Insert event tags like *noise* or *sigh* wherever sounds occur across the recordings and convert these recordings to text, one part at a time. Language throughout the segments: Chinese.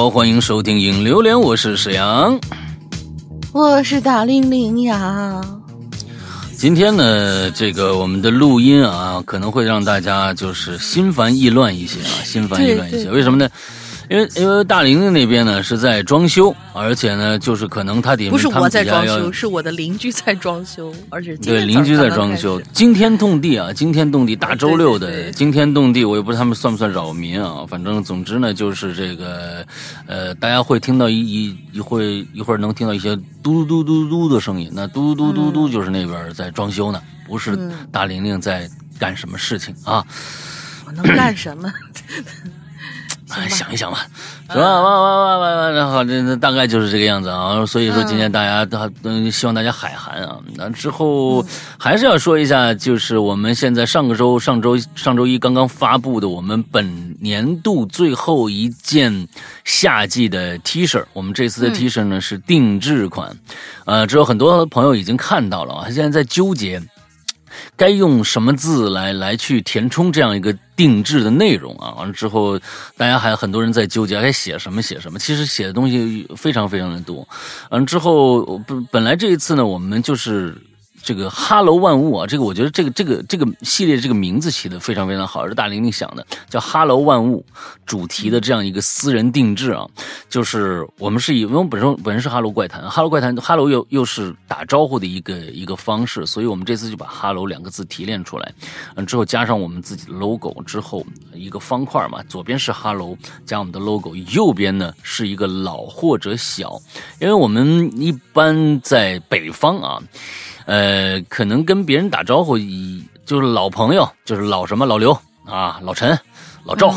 好，欢迎收听《影流连》，我是沈阳，我是大玲玲呀。今天呢，这个我们的录音啊，可能会让大家就是心烦意乱一些啊，心烦意乱一些。为什么呢？因为因为大玲玲那边呢是在装修，而且呢就是可能他得不是我在装修，是我的邻居在装修，而且对邻居在装修，惊天动地啊，惊天动地，大周六的惊天动地，我也不知道他们算不算扰民啊，反正总之呢就是这个，呃，大家会听到一一一会一会儿能听到一些嘟嘟嘟嘟的声音，那嘟嘟嘟嘟就是那边在装修呢，不是大玲玲在干什么事情啊？我能干什么？*laughs* 想一想吧，是吧？哇哇哇哇哇！好，这大概就是这个样子啊。所以说，今天大家都嗯，希望大家海涵啊。那之后还是要说一下，就是我们现在上个周、上周、上周一刚刚发布的我们本年度最后一件夏季的 T 恤。我们这次的 T 恤呢是定制款，呃，之后很多朋友已经看到了啊，现在在纠结。该用什么字来来去填充这样一个定制的内容啊？完了之后，大家还很多人在纠结该写什么写什么。其实写的东西非常非常的多。完了之后，本本来这一次呢，我们就是。这个哈喽万物啊，这个我觉得这个这个这个系列这个名字起的非常非常好，是大玲玲想的，叫哈喽万物主题的这样一个私人定制啊，就是我们是以因为本身本身是哈喽怪谈，哈喽怪谈哈喽又又是打招呼的一个一个方式，所以我们这次就把哈喽两个字提炼出来，嗯，之后加上我们自己的 logo 之后，一个方块嘛，左边是哈喽加我们的 logo，右边呢是一个老或者小，因为我们一般在北方啊。呃，可能跟别人打招呼，以就是老朋友，就是老什么老刘啊，老陈，老赵，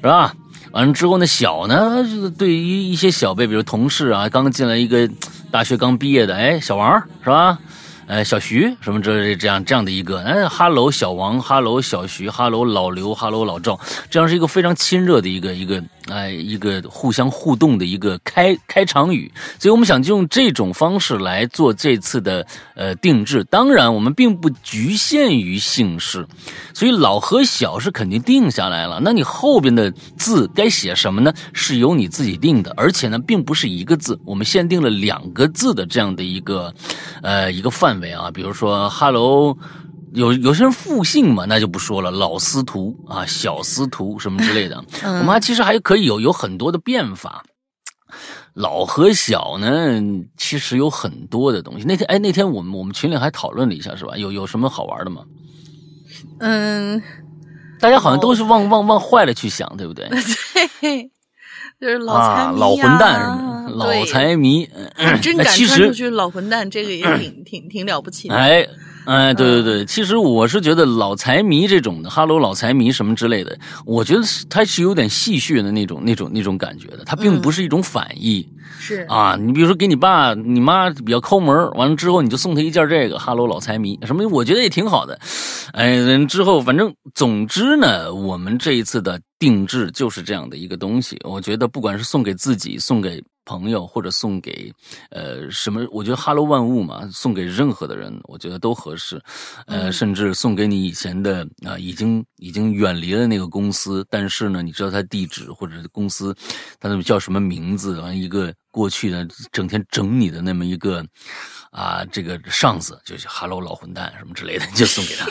是吧？完了之后呢，小呢，对于一些小辈，比如同事啊，刚进来一个大学刚毕业的，哎，小王，是吧？哎，小徐什么这这样这样的一个，哎，哈喽小王，哈喽小徐，哈喽老刘，哈喽老赵，这样是一个非常亲热的一个一个哎一个互相互动的一个开开场语，所以我们想就用这种方式来做这次的呃定制。当然，我们并不局限于姓氏，所以老和小是肯定定下来了。那你后边的字该写什么呢？是由你自己定的，而且呢，并不是一个字，我们限定了两个字的这样的一个呃一个。范围啊，比如说，Hello，有有些人复姓嘛，那就不说了，老司徒啊，小司徒什么之类的。我们还其实还可以有有很多的变法。老和小呢，其实有很多的东西。那天哎，那天我们我们群里还讨论了一下，是吧？有有什么好玩的吗？嗯，大家好像都是往往往坏了去想，对不对？*laughs* 对，就是老财迷老混蛋什么。老财迷，真敢穿出去老混蛋，这个也挺挺挺了不起的。哎 *laughs* 哎，对对对，其实我是觉得老财迷这种的，哈喽老财迷什么之类的，我觉得他是有点戏谑的那种那种那种感觉的，他并不是一种反义。是啊，你比如说给你爸你妈比较抠门，完了之后你就送他一件这个哈喽老财迷什么，我觉得也挺好的。哎，之后反正总之呢，我们这一次的定制就是这样的一个东西，我觉得不管是送给自己，送给。朋友或者送给，呃，什么？我觉得 “Hello 万物嘛，送给任何的人，我觉得都合适。呃，甚至送给你以前的啊，已经已经远离了那个公司，但是呢，你知道他地址或者公司，他那叫什么名字？完一个过去的整天整你的那么一个。啊，这个上司就是哈喽老混蛋什么之类的，*laughs* 就送给他。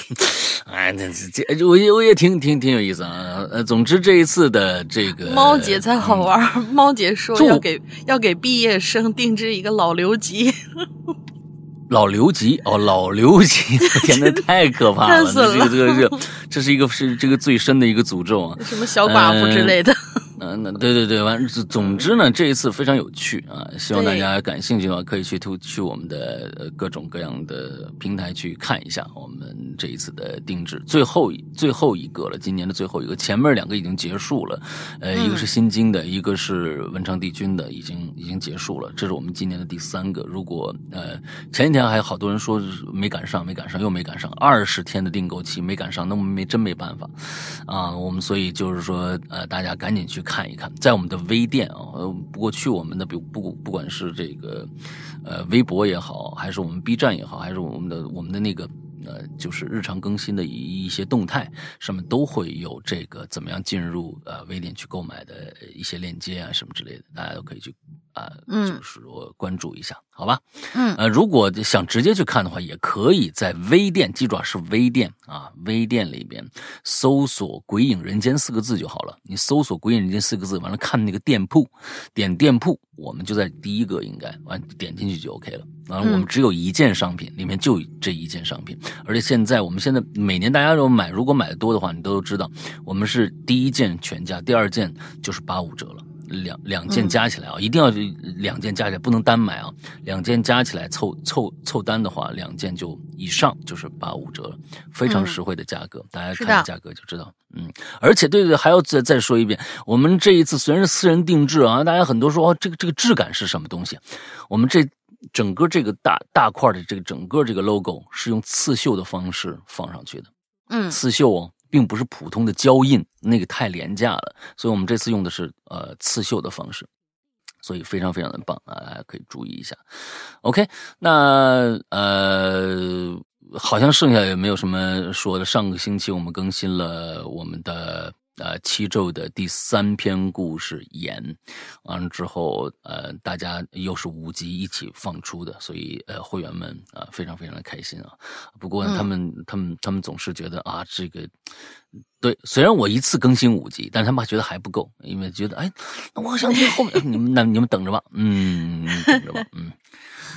哎，那这我也我也挺挺挺有意思啊。呃，总之这一次的这个猫姐才好玩。猫姐说要给要给毕业生定制一个老留级。老留级哦，老留级，*laughs* 天呐，*laughs* 太可怕了！这是这个这个这是一个是这个最深的一个诅咒啊。什么小寡妇之类的。嗯，那对对对，完，总之呢，这一次非常有趣啊，希望大家感兴趣的话，可以去突去我们的各种各样的平台去看一下我们这一次的定制，最后最后一个了，今年的最后一个，前面两个已经结束了，呃，一个是新京的，一个是文昌帝君的，已经已经结束了，这是我们今年的第三个。如果呃前几天还有好多人说没赶上，没赶上，又没赶上，二十天的订购期没赶上，那我们没真没办法啊，我们所以就是说呃，大家赶紧去看。看一看，在我们的微店啊，不，过去我们的不不不管是这个，呃，微博也好，还是我们 B 站也好，还是我们的我们的那个呃，就是日常更新的一一些动态，上面都会有这个怎么样进入呃微店去购买的一些链接啊什么之类的，大家都可以去啊，就是我关注一下，好吧？嗯，呃，如果想直接去看的话，也可以在微店，记住啊，是微店啊，微店里边搜索“鬼影人间”四个字就好了。你搜索“鬼影人间”四个字，完了看那个店铺，点店铺，我们就在第一个，应该完点进去就 OK 了。完了，我们只有一件商品，里面就这一件商品，而且现在我们现在每年大家都买，如果买的多的话，你都知道，我们是第一件全价，第二件就是八五折了。两两件加起来啊，一定要两件加起来，不能单买啊。两件加起来凑凑凑单的话，两件就以上就是八五折了，非常实惠的价格。大家看价格就知道，嗯。而且对对，还要再再说一遍，我们这一次虽然是私人定制啊，大家很多说哦，这个这个质感是什么东西？我们这。整个这个大大块的这个整个这个 logo 是用刺绣的方式放上去的，嗯，刺绣哦，并不是普通的胶印，那个太廉价了，所以我们这次用的是呃刺绣的方式，所以非常非常的棒啊，可以注意一下。OK，那呃，好像剩下也没有什么说的。上个星期我们更新了我们的。呃，七咒的第三篇故事演完了之后，呃，大家又是五集一起放出的，所以呃，会员们啊，非常非常的开心啊。不过他们他们他们总是觉得啊，这个对，虽然我一次更新五集，但他们觉得还不够，因为觉得哎，那我想听后面，*laughs* 你们那你们等着吧，嗯，等着吧，嗯。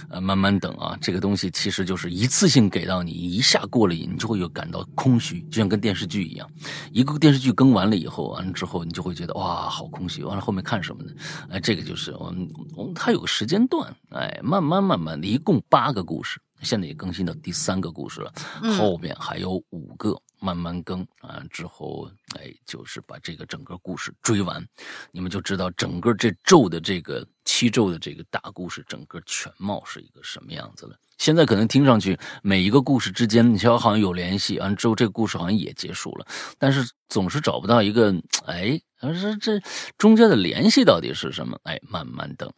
呃，慢慢等啊，这个东西其实就是一次性给到你，一下过了瘾，你就会有感到空虚，就像跟电视剧一样，一个电视剧更完了以后，完了之后你就会觉得哇，好空虚，完了后面看什么呢？哎，这个就是我们，我们它有个时间段，哎，慢慢慢慢的，一共八个故事，现在也更新到第三个故事了，后面还有五个。慢慢更啊，之后哎，就是把这个整个故事追完，你们就知道整个这咒的这个七咒的这个大故事整个全貌是一个什么样子了。现在可能听上去每一个故事之间，你瞧好像有联系，完之后这个故事好像也结束了，但是总是找不到一个哎，这这中间的联系到底是什么？哎，慢慢等，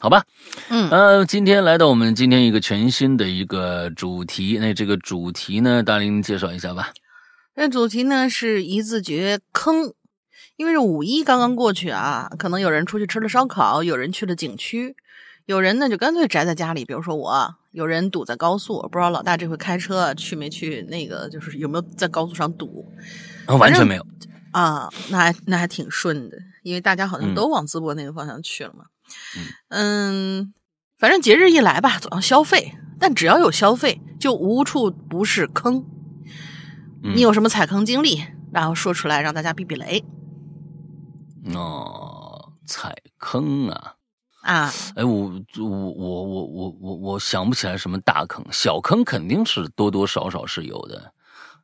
好吧？嗯呃，今天来到我们今天一个全新的一个主题，那这个主题呢，大林介绍一下吧。这主题呢是一字诀坑，因为是五一刚刚过去啊，可能有人出去吃了烧烤，有人去了景区，有人呢就干脆宅在家里。比如说我，有人堵在高速，不知道老大这回开车去没去？那个就是有没有在高速上堵？完全没有啊，那还那还挺顺的，因为大家好像都往淄博那个方向去了嘛。嗯，反正节日一来吧，总要消费，但只要有消费，就无处不是坑。你有什么踩坑经历？然后说出来让大家避避雷。哦，踩坑啊啊！哎，我我我我我我我想不起来什么大坑，小坑肯定是多多少少是有的。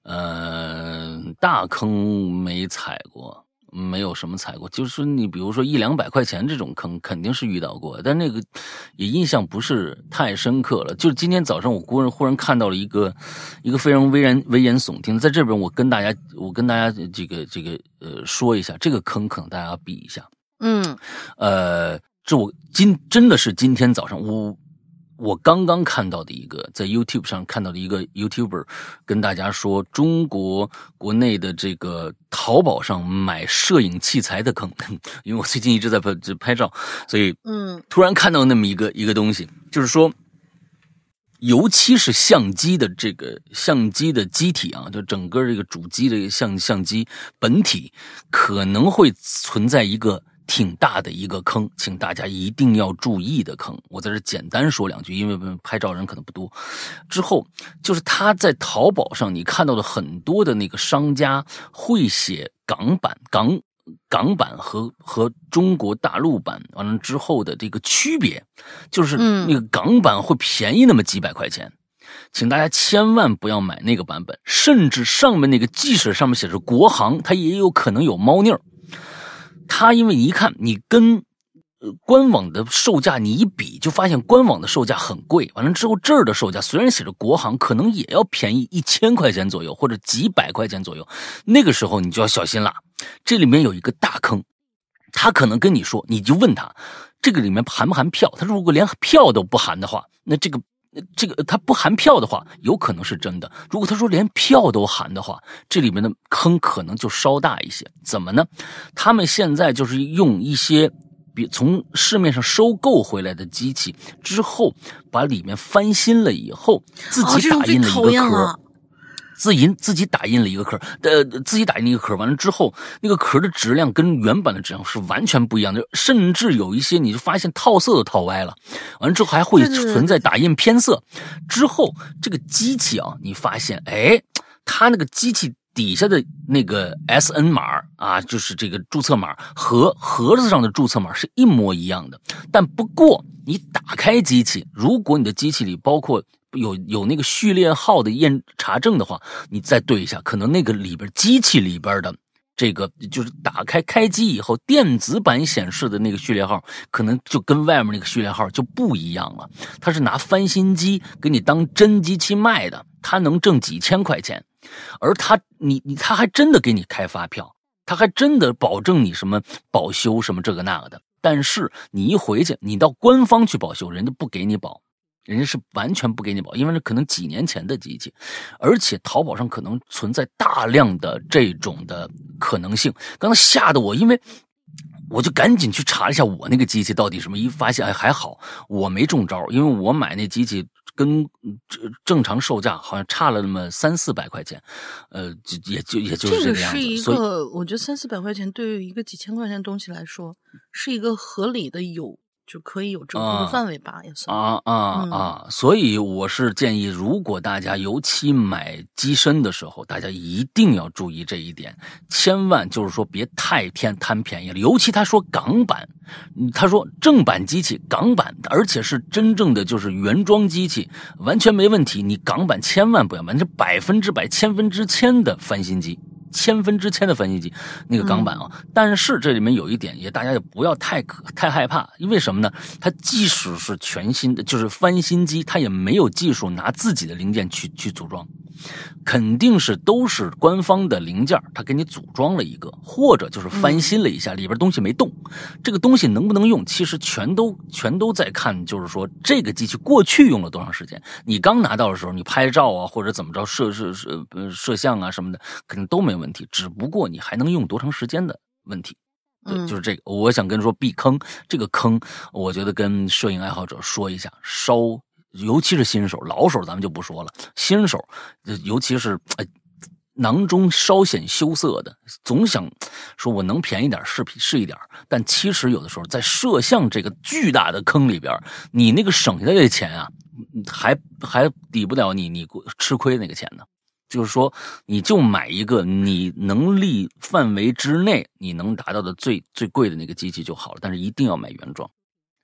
嗯，大坑没踩过。没有什么踩过，就是你比如说一两百块钱这种坑肯定是遇到过，但那个也印象不是太深刻了。就是今天早上我忽然忽然看到了一个一个非常危言危言耸听，在这边我跟大家我跟大家这个这个呃说一下，这个坑可能大家要避一下。嗯，呃，这我今真的是今天早上我。我刚刚看到的一个，在 YouTube 上看到的一个 YouTuber，跟大家说中国国内的这个淘宝上买摄影器材的坑，因为我最近一直在拍拍照，所以嗯，突然看到那么一个一个东西，就是说，尤其是相机的这个相机的机体啊，就整个这个主机的相相机本体可能会存在一个。挺大的一个坑，请大家一定要注意的坑。我在这简单说两句，因为拍照人可能不多。之后就是他在淘宝上你看到的很多的那个商家会写港版港港版和和中国大陆版完了之后的这个区别，就是那个港版会便宜那么几百块钱，请大家千万不要买那个版本，甚至上面那个即使上面写着国行，它也有可能有猫腻儿。他因为一看你跟官网的售价你一比，就发现官网的售价很贵。完了之后这儿的售价虽然写着国行，可能也要便宜一千块钱左右，或者几百块钱左右。那个时候你就要小心了，这里面有一个大坑。他可能跟你说，你就问他这个里面含不含票？他如果连票都不含的话，那这个这个他不含票的话，有可能是真的；如果他说连票都含的话，这里面的坑可能就稍大一些。怎么呢？他们现在就是用一些比从市面上收购回来的机器之后，把里面翻新了以后，自己打印了一个壳。自印自己打印了一个壳，呃，自己打印一个壳，完了之后，那个壳的质量跟原版的质量是完全不一样的，甚至有一些你就发现套色都套歪了，完了之后还会存在打印偏色。之后这个机器啊，你发现，哎，它那个机器底下的那个 S N 码啊，就是这个注册码和盒子上的注册码是一模一样的，但不过你打开机器，如果你的机器里包括。有有那个序列号的验查证的话，你再对一下，可能那个里边机器里边的这个就是打开开机以后电子版显示的那个序列号，可能就跟外面那个序列号就不一样了。他是拿翻新机给你当真机器卖的，他能挣几千块钱，而他你你他还真的给你开发票，他还真的保证你什么保修什么这个那个的。但是你一回去，你到官方去保修，人家不给你保。人家是完全不给你保，因为这可能几年前的机器，而且淘宝上可能存在大量的这种的可能性。刚才吓得我，因为我就赶紧去查了一下我那个机器到底什么，一发现哎还好我没中招，因为我买那机器跟正正常售价好像差了那么三四百块钱，呃，就也就也就是这个样子。是一个，我觉得三四百块钱对于一个几千块钱的东西来说，是一个合理的有。就可以有折扣的范围吧，也算啊啊啊！所以我是建议，如果大家尤其买机身的时候，大家一定要注意这一点，千万就是说别太偏贪便宜了。尤其他说港版，他说正版机器港版，而且是真正的就是原装机器，完全没问题。你港版千万不要买，这百分之百、千分之千的翻新机。千分之千的翻新机，那个港版啊，但是这里面有一点，也大家也不要太可太害怕，因为什么呢？它即使是全新的，就是翻新机，它也没有技术拿自己的零件去去组装。肯定是都是官方的零件，它给你组装了一个，或者就是翻新了一下，里边东西没动。这个东西能不能用，其实全都全都在看，就是说这个机器过去用了多长时间。你刚拿到的时候，你拍照啊，或者怎么着摄摄摄摄像啊什么的，肯定都没问题。只不过你还能用多长时间的问题。对，就是这个。我想跟说避坑，这个坑，我觉得跟摄影爱好者说一下，稍。尤其是新手，老手咱们就不说了。新手，尤其是囊中稍显羞涩的，总想说我能便宜点是是一点但其实有的时候在摄像这个巨大的坑里边，你那个省下来的钱啊，还还抵不了你你吃亏那个钱呢。就是说，你就买一个你能力范围之内你能达到的最最贵的那个机器就好了，但是一定要买原装。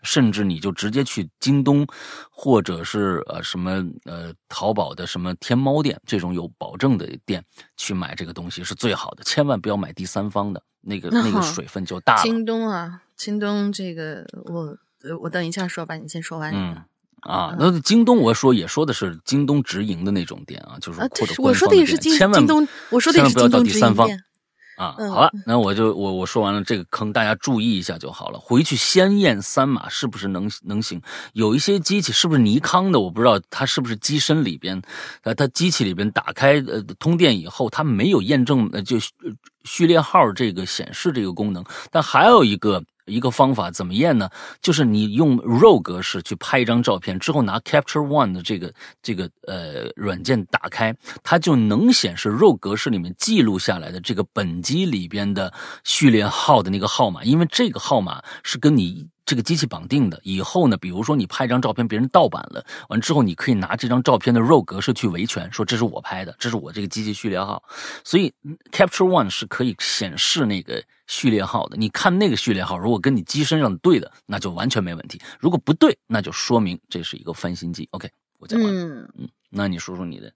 甚至你就直接去京东，或者是呃什么呃淘宝的什么天猫店这种有保证的店去买这个东西是最好的，千万不要买第三方的那个那个水分就大了。京东啊，京东这个我我等一下说吧，你先说完。嗯啊，那京东我说也说的是京东直营的那种店啊，就是或者我说的也是京京东，我说的也是京东直营店。啊，好了，那我就我我说完了这个坑，大家注意一下就好了。回去先验三码是不是能能行？有一些机器是不是尼康的，我不知道它是不是机身里边，呃，它机器里边打开呃通电以后，它没有验证呃就序列号这个显示这个功能。但还有一个。一个方法怎么验呢？就是你用 RAW 格式去拍一张照片之后，拿 Capture One 的这个这个呃软件打开，它就能显示 RAW 格式里面记录下来的这个本机里边的序列号的那个号码，因为这个号码是跟你。这个机器绑定的，以后呢，比如说你拍一张照片，别人盗版了，完之后你可以拿这张照片的 RAW 格式去维权，说这是我拍的，这是我这个机器序列号。所以 Capture One 是可以显示那个序列号的。你看那个序列号，如果跟你机身上对的，那就完全没问题；如果不对，那就说明这是一个翻新机。OK，我讲完了。嗯，那你说说你的。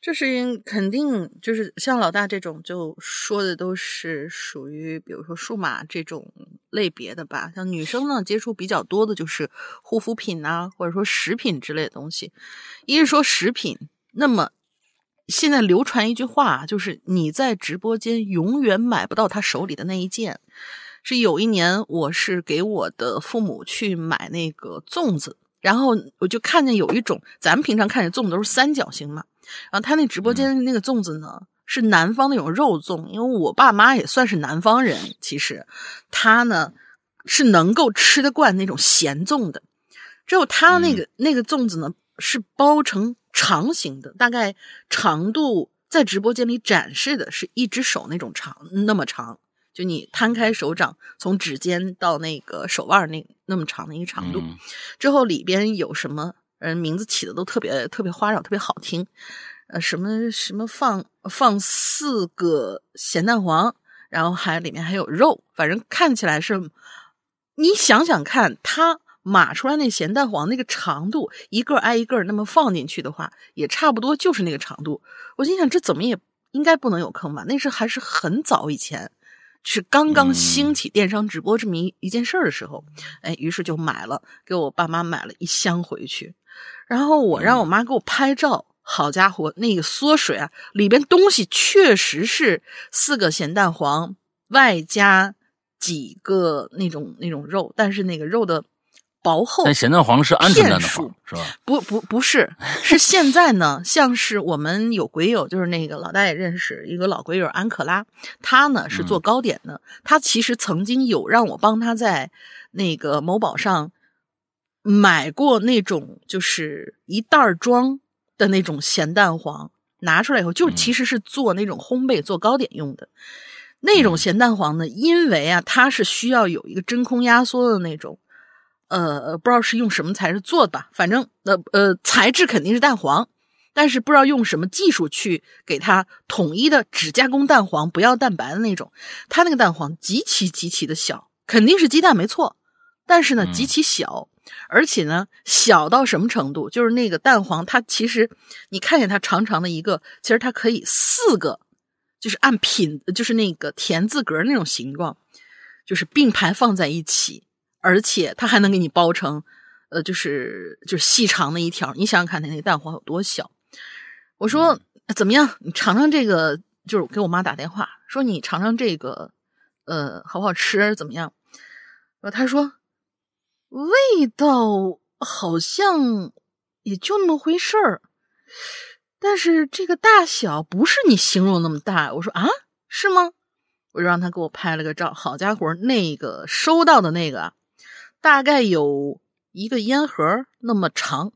这是肯定就是像老大这种，就说的都是属于比如说数码这种类别的吧。像女生呢，接触比较多的就是护肤品呐，或者说食品之类的东西。一是说食品，那么现在流传一句话，就是你在直播间永远买不到他手里的那一件。是有一年，我是给我的父母去买那个粽子。然后我就看见有一种，咱们平常看见粽子都是三角形嘛，然后他那直播间那个粽子呢是南方那种肉粽，因为我爸妈也算是南方人，其实他呢是能够吃得惯那种咸粽的，之后他那个那个粽子呢是包成长形的，大概长度在直播间里展示的是一只手那种长那么长。就你摊开手掌，从指尖到那个手腕那那么长的一个长度，之后里边有什么？嗯，名字起的都特别特别花哨，特别好听。呃，什么什么放放四个咸蛋黄，然后还里面还有肉，反正看起来是，你想想看，它码出来那咸蛋黄那个长度，一个挨一个那么放进去的话，也差不多就是那个长度。我心想，这怎么也应该不能有坑吧？那是还是很早以前。是刚刚兴起电商直播这么一一件事儿的时候，哎，于是就买了，给我爸妈买了一箱回去，然后我让我妈给我拍照。好家伙，那个缩水啊，里边东西确实是四个咸蛋黄，外加几个那种那种肉，但是那个肉的。薄厚，但咸蛋黄是鹌鹑蛋的黄是吧？不不不是，是现在呢，像是我们有鬼友，就是那个老大爷认识一个老鬼友安可拉，他呢是做糕点的，他其实曾经有让我帮他在那个某宝上买过那种就是一袋装的那种咸蛋黄，拿出来以后就其实是做那种烘焙做糕点用的那种咸蛋黄呢，因为啊它是需要有一个真空压缩的那种。呃，不知道是用什么材质做的吧，反正呃呃，材质肯定是蛋黄，但是不知道用什么技术去给它统一的只加工蛋黄，不要蛋白的那种。它那个蛋黄极其极其的小，肯定是鸡蛋没错，但是呢极其小，而且呢小到什么程度？就是那个蛋黄，它其实你看见它长长的一个，其实它可以四个，就是按品，就是那个田字格那种形状，就是并排放在一起。而且它还能给你包成，呃，就是就是细长的一条。你想想看，它那个蛋黄有多小？我说怎么样？你尝尝这个，就是给我妈打电话说你尝尝这个，呃，好不好吃？怎么样？然后他说味道好像也就那么回事儿，但是这个大小不是你形容那么大。我说啊，是吗？我就让他给我拍了个照。好家伙，那个收到的那个。大概有一个烟盒那么长，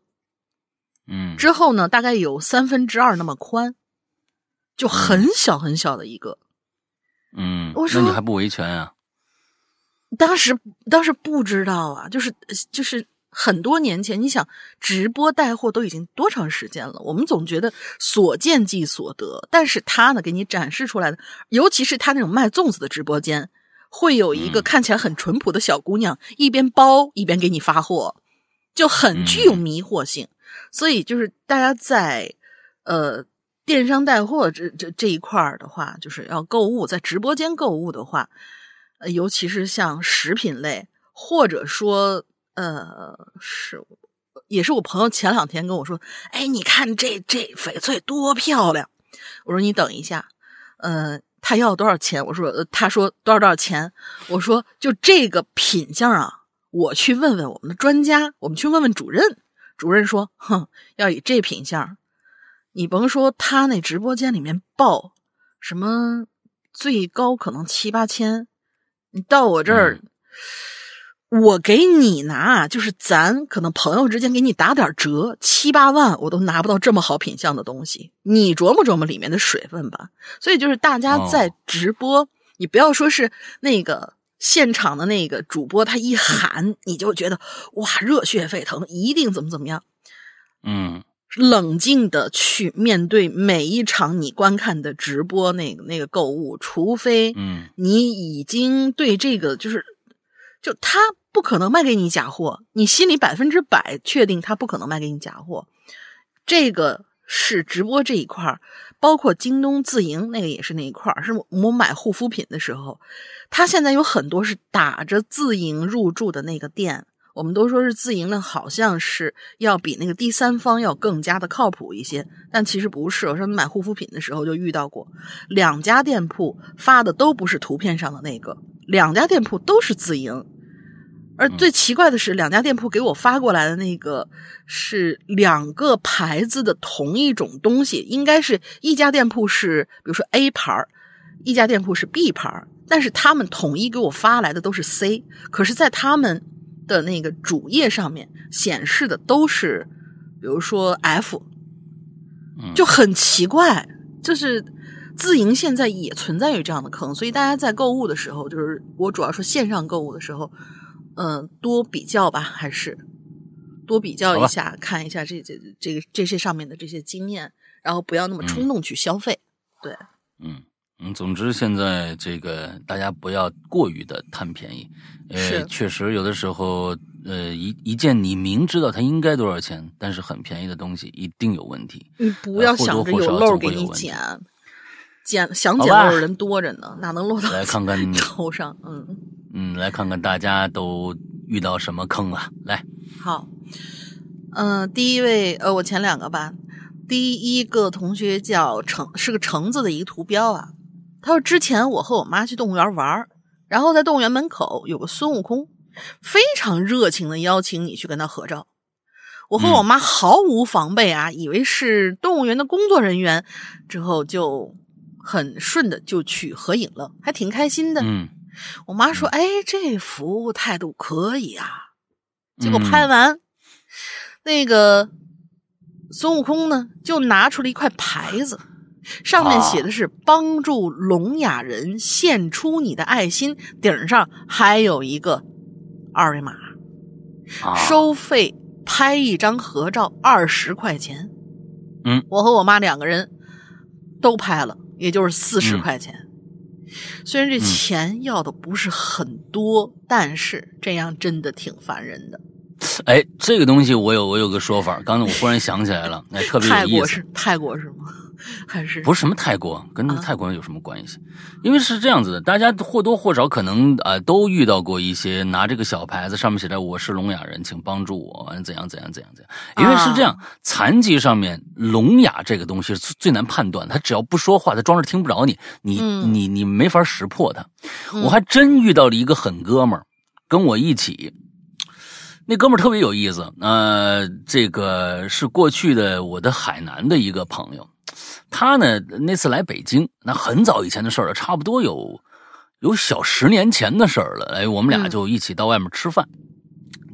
嗯，之后呢，大概有三分之二那么宽，就很小很小的一个，嗯，我说那你还不维权啊？当时当时不知道啊，就是就是很多年前，你想直播带货都已经多长时间了？我们总觉得所见即所得，但是他呢，给你展示出来的，尤其是他那种卖粽子的直播间。会有一个看起来很淳朴的小姑娘，一边包一边给你发货，就很具有迷惑性。所以，就是大家在呃电商带货这这这一块儿的话，就是要购物，在直播间购物的话，呃，尤其是像食品类，或者说呃是也是我朋友前两天跟我说，哎，你看这这翡翠多漂亮。我说你等一下，呃。他要多少钱？我说，他说多少多少钱？我说就这个品相啊，我去问问我们的专家，我们去问问主任。主任说，哼，要以这品相，你甭说他那直播间里面报什么最高可能七八千，你到我这儿。我给你拿，就是咱可能朋友之间给你打点折，七八万我都拿不到这么好品相的东西。你琢磨琢磨里面的水分吧。所以就是大家在直播，你不要说是那个现场的那个主播，他一喊你就觉得哇热血沸腾，一定怎么怎么样。嗯，冷静的去面对每一场你观看的直播，那个那个购物，除非嗯你已经对这个就是就他。不可能卖给你假货，你心里百分之百确定他不可能卖给你假货。这个是直播这一块包括京东自营那个也是那一块是我买护肤品的时候，他现在有很多是打着自营入驻的那个店，我们都说是自营的，好像是要比那个第三方要更加的靠谱一些，但其实不是。我说你买护肤品的时候就遇到过两家店铺发的都不是图片上的那个，两家店铺都是自营。而最奇怪的是，两家店铺给我发过来的那个是两个牌子的同一种东西，应该是一家店铺是比如说 A 牌儿，一家店铺是 B 牌儿，但是他们统一给我发来的都是 C，可是，在他们的那个主页上面显示的都是，比如说 F，就很奇怪，就是自营现在也存在于这样的坑，所以大家在购物的时候，就是我主要说线上购物的时候。嗯，多比较吧，还是多比较一下，看一下这这这个这些上面的这些经验，然后不要那么冲动去消费。对，嗯嗯，总之现在这个大家不要过于的贪便宜。呃，确实有的时候，呃，一一件你明知道它应该多少钱，但是很便宜的东西，一定有问题。你不要想着有漏给你捡，捡想捡漏的人多着呢，哪能落到来看看头上？嗯。嗯，来看看大家都遇到什么坑了。来，好，嗯，第一位，呃，我前两个吧。第一个同学叫橙，是个橙子的一个图标啊。他说之前我和我妈去动物园玩，然后在动物园门口有个孙悟空，非常热情的邀请你去跟他合照。我和我妈毫无防备啊，以为是动物园的工作人员，之后就很顺的就去合影了，还挺开心的。嗯。我妈说：“哎，这服务态度可以啊。”结果拍完，那个孙悟空呢，就拿出了一块牌子，上面写的是“帮助聋哑人献出你的爱心”，顶上还有一个二维码，收费拍一张合照二十块钱。嗯，我和我妈两个人都拍了，也就是四十块钱。虽然这钱要的不是很多，但是这样真的挺烦人的。哎，这个东西我有我有个说法，刚才我忽然想起来了，哎，*laughs* 特别有意思。泰国是泰国是吗？*laughs* 还是不是什么泰国？跟泰国人有什么关系？因为是这样子的，大家或多或少可能啊都遇到过一些拿这个小牌子，上面写着“我是聋哑人，请帮助我”，怎样怎样怎样怎样。因为是这样，残疾上面聋哑这个东西是最难判断，他只要不说话，他装着听不着你，你你你没法识破他。我还真遇到了一个狠哥们儿，跟我一起。那哥们儿特别有意思，呃，这个是过去的我的海南的一个朋友，他呢那次来北京，那很早以前的事儿了，差不多有有小十年前的事儿了。哎，我们俩就一起到外面吃饭，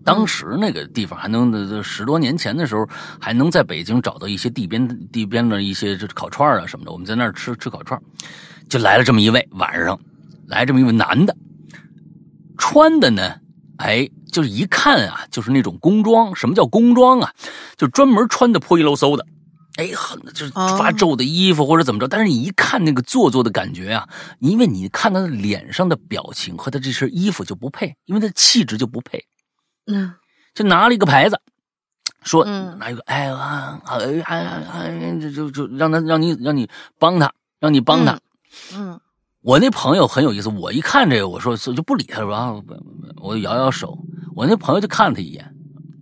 当时那个地方还能十多年前的时候还能在北京找到一些地边地边的一些这烤串啊什么的，我们在那儿吃吃烤串，就来了这么一位晚上，来这么一位男的，穿的呢，哎。就是一看啊，就是那种工装。什么叫工装啊？就专门穿的破衣漏嗖的，哎，很就是发皱的衣服或者怎么着。但是你一看那个做作的感觉啊，因为你看他的脸上的表情和他这身衣服就不配，因为他气质就不配。嗯，就拿了一个牌子，说拿一个，哎啊啊啊啊，就就就让他让你让你帮他，让你帮他。嗯。我那朋友很有意思，我一看这个，我说就不理他，然后，我摇摇手。我那朋友就看了他一眼，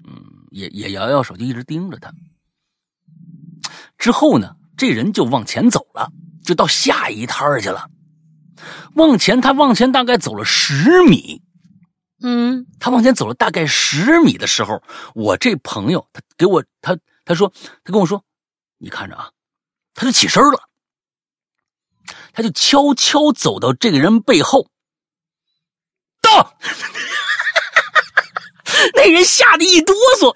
嗯，也也摇摇手，就一直盯着他。之后呢，这人就往前走了，就到下一摊去了。往前，他往前大概走了十米，嗯，他往前走了大概十米的时候，我这朋友他给我他他说他跟我说，你看着啊，他就起身了。他就悄悄走到这个人背后，到，*laughs* 那人吓得一哆嗦。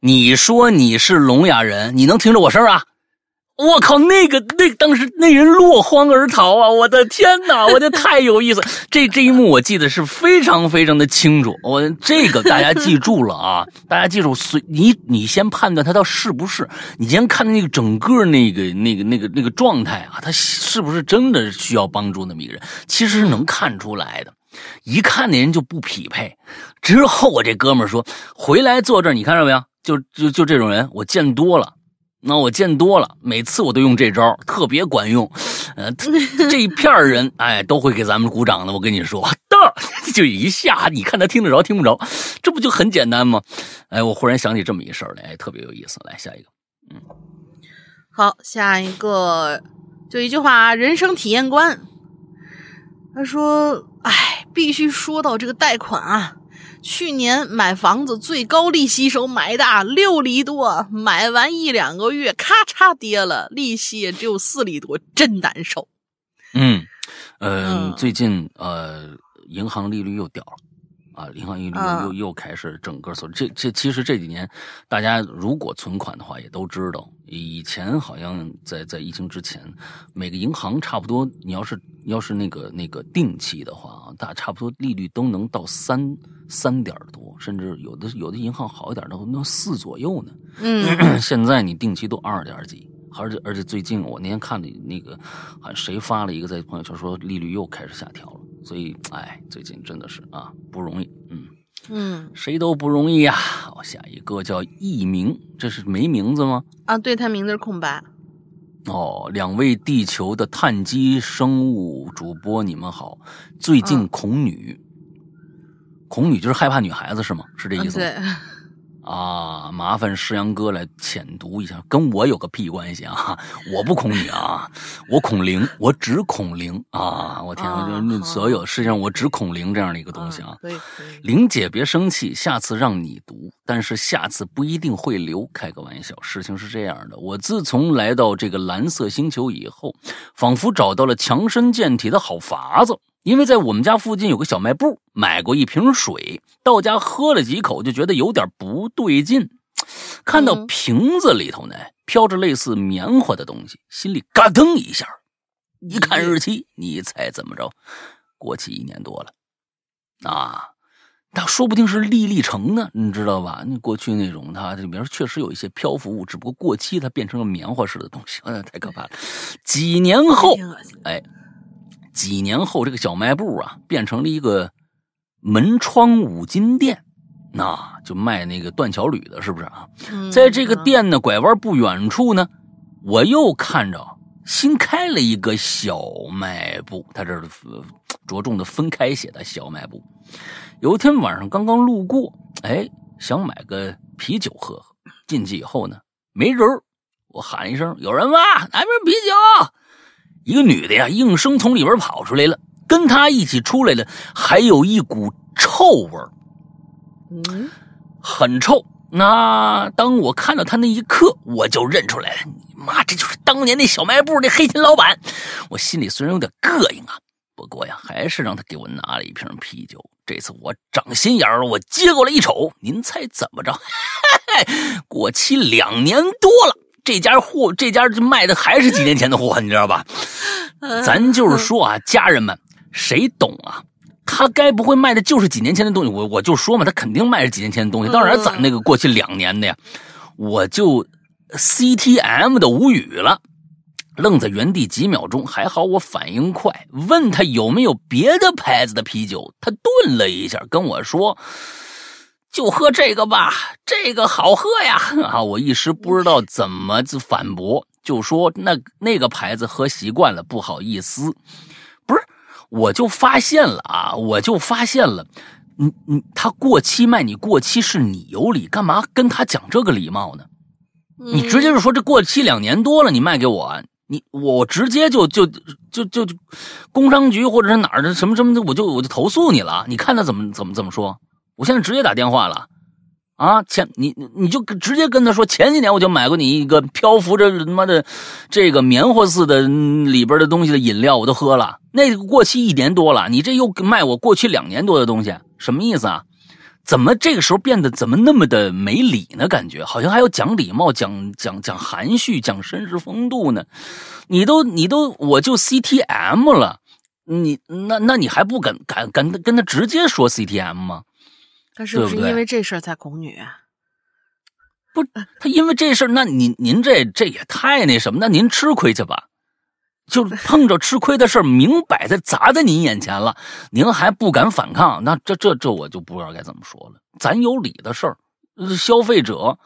你说你是聋哑人，你能听着我声啊？我靠，那个那当时那人落荒而逃啊！我的天哪，我这太有意思。这这一幕我记得是非常非常的清楚。我这个大家记住了啊，大家记住，随你你先判断他到是不是，你先看那个整个那个那个那个那个状态啊，他是不是真的需要帮助那么一个人？其实是能看出来的，一看那人就不匹配。之后我这哥们说回来坐这儿，你看着没有？就就就这种人，我见多了。那我见多了，每次我都用这招，特别管用。呃，这一片人，哎，都会给咱们鼓掌的。我跟你说，的就一下，你看他听得着听不着，这不就很简单吗？哎，我忽然想起这么一事儿来，哎，特别有意思。来下一个，嗯，好，下一个就一句话，人生体验观。他说：“哎，必须说到这个贷款啊，去年买房子最高利息时候买的六厘多，买完一两个月咔嚓跌了，利息也只有四厘多，真难受。嗯，呃，最近呃，银行利率又掉了。啊，银行利率又又开始整个所这这其实这几年，大家如果存款的话，也都知道，以前好像在在疫情之前，每个银行差不多，你要是要是那个那个定期的话啊，大差不多利率都能到三三点多，甚至有的有的银行好一点的那四左右呢。嗯，*clears throat* 现在你定期都二点几，而且而且最近我那天看的那个，好像谁发了一个在朋友圈说利率又开始下调了。所以，哎，最近真的是啊，不容易，嗯嗯，谁都不容易呀。好，下一个叫艺名，这是没名字吗？啊，对他名字是空白。哦，两位地球的碳基生物主播，你们好。最近恐女，恐女就是害怕女孩子是吗？是这意思？对。啊，麻烦师阳哥来浅读一下，跟我有个屁关系啊！*laughs* 我不恐女啊，*laughs* 我恐灵，我只恐灵啊！我天，就所有世界上我只恐灵这样的一个东西啊！玲姐别生气，下次让你读，但是下次不一定会留。开个玩笑，事情是这样的，我自从来到这个蓝色星球以后，仿佛找到了强身健体的好法子。因为在我们家附近有个小卖部，买过一瓶水，到家喝了几口，就觉得有点不对劲。看到瓶子里头呢飘着类似棉花的东西，心里嘎噔一下。一看日期，你猜怎么着？过期一年多了。啊，那说不定是粒粒橙呢，你知道吧？那过去那种它里面确实有一些漂浮物，只不过过期它变成了棉花似的东西，哎，太可怕了。几年后，哎。几年后，这个小卖部啊，变成了一个门窗五金店，那就卖那个断桥铝的，是不是啊？在这个店呢，拐弯不远处呢，我又看着新开了一个小卖部，他这着重的分开写的小卖部。有一天晚上刚刚路过，哎，想买个啤酒喝喝。进去以后呢，没人我喊一声：“有人吗？来瓶啤酒。”一个女的呀，应声从里边跑出来了，跟她一起出来的还有一股臭味儿，嗯，很臭。那当我看到她那一刻，我就认出来了，你妈，这就是当年那小卖部那黑心老板。我心里虽然有点膈应啊，不过呀，还是让他给我拿了一瓶啤酒。这次我长心眼了，我接过来一瞅，您猜怎么着？*laughs* 嘿嘿过期两年多了。这家货，这家卖的还是几年前的货，你知道吧？咱就是说啊，家人们，谁懂啊？他该不会卖的就是几年前的东西？我我就说嘛，他肯定卖是几年前的东西。当然，咱那个过去两年的呀，我就 C T M 的无语了，愣在原地几秒钟。还好我反应快，问他有没有别的牌子的啤酒。他顿了一下，跟我说。就喝这个吧，这个好喝呀！啊，我一时不知道怎么反驳，就说那那个牌子喝习惯了，不好意思。不是，我就发现了啊，我就发现了，你你他过期卖你过期是你有理，干嘛跟他讲这个礼貌呢？你直接就说这过期两年多了，你卖给我，你我直接就就就就工商局或者是哪儿的什么什么的，我就我就投诉你了。你看他怎么怎么怎么说？我现在直接打电话了，啊，前你你就直接跟他说，前几年我就买过你一个漂浮着他妈的这个棉花似的里边的东西的饮料，我都喝了，那个过期一年多了，你这又卖我过期两年多的东西，什么意思啊？怎么这个时候变得怎么那么的没礼呢？感觉好像还要讲礼貌、讲讲讲含蓄、讲绅士风度呢？你都你都我就 C T M 了，你那那你还不敢敢跟跟他直接说 C T M 吗？他是不是因为这事儿才恐女啊？不，他因为这事儿，那您您这这也太那什么？那您吃亏去吧，就 *laughs* 碰着吃亏的事儿，明摆在砸在您眼前了，您还不敢反抗？那这这这我就不知道该怎么说了。咱有理的事儿，消费者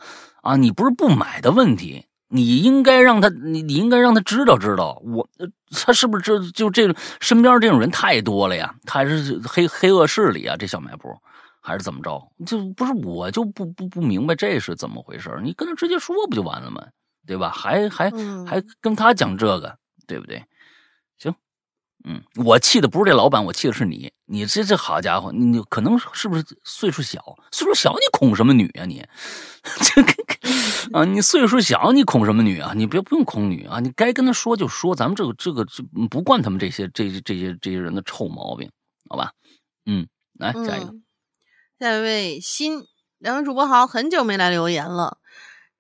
啊，你不是不买的问题，你应该让他，你你应该让他知道知道，我他是不是这就这身边这种人太多了呀？他是黑黑恶势力啊，这小卖部。还是怎么着？就不是我就不不不明白这是怎么回事你跟他直接说不就完了吗？对吧？还还还跟他讲这个，对不对？行，嗯，我气的不是这老板，我气的是你。你这这好家伙，你你可能是不是岁数小？岁数小你恐什么女啊你？*laughs* 这个啊，你岁数小你恐什么女啊？你别不用恐女啊，你该跟他说就说，咱们这个这个这不惯他们这些这这些这些人的臭毛病，好吧？嗯，来下一个，下一位新两位主播好，很久没来留言了。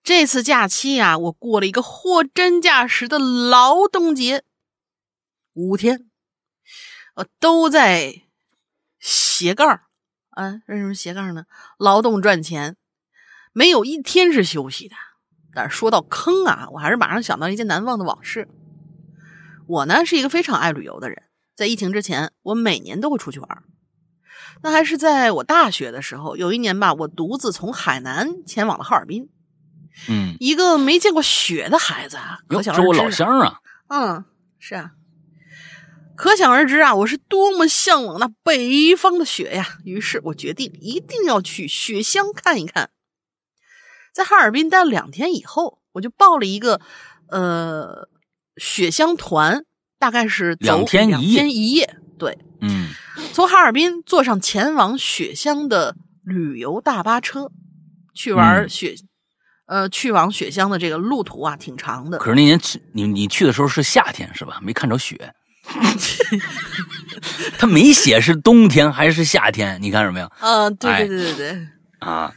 这次假期啊，我过了一个货真价实的劳动节，五天。我，都在斜杠啊？为什么斜杠呢？劳动赚钱，没有一天是休息的。但是说到坑啊，我还是马上想到一件难忘的往事。我呢是一个非常爱旅游的人，在疫情之前，我每年都会出去玩。那还是在我大学的时候，有一年吧，我独自从海南前往了哈尔滨。嗯，一个没见过雪的孩子啊，可想而知。我老乡啊。嗯，是啊。可想而知啊，我是多么向往那北方的雪呀！于是我决定一定要去雪乡看一看。在哈尔滨待了两天以后，我就报了一个呃雪乡团，大概是两天一夜。一夜，对，嗯，从哈尔滨坐上前往雪乡的旅游大巴车，去玩雪，呃，去往雪乡的这个路途啊，挺长的。可是那年去你你去的时候是夏天是吧？没看着雪。*laughs* 他没写是冬天还是夏天，你看着没有？嗯，对对对对对。啊，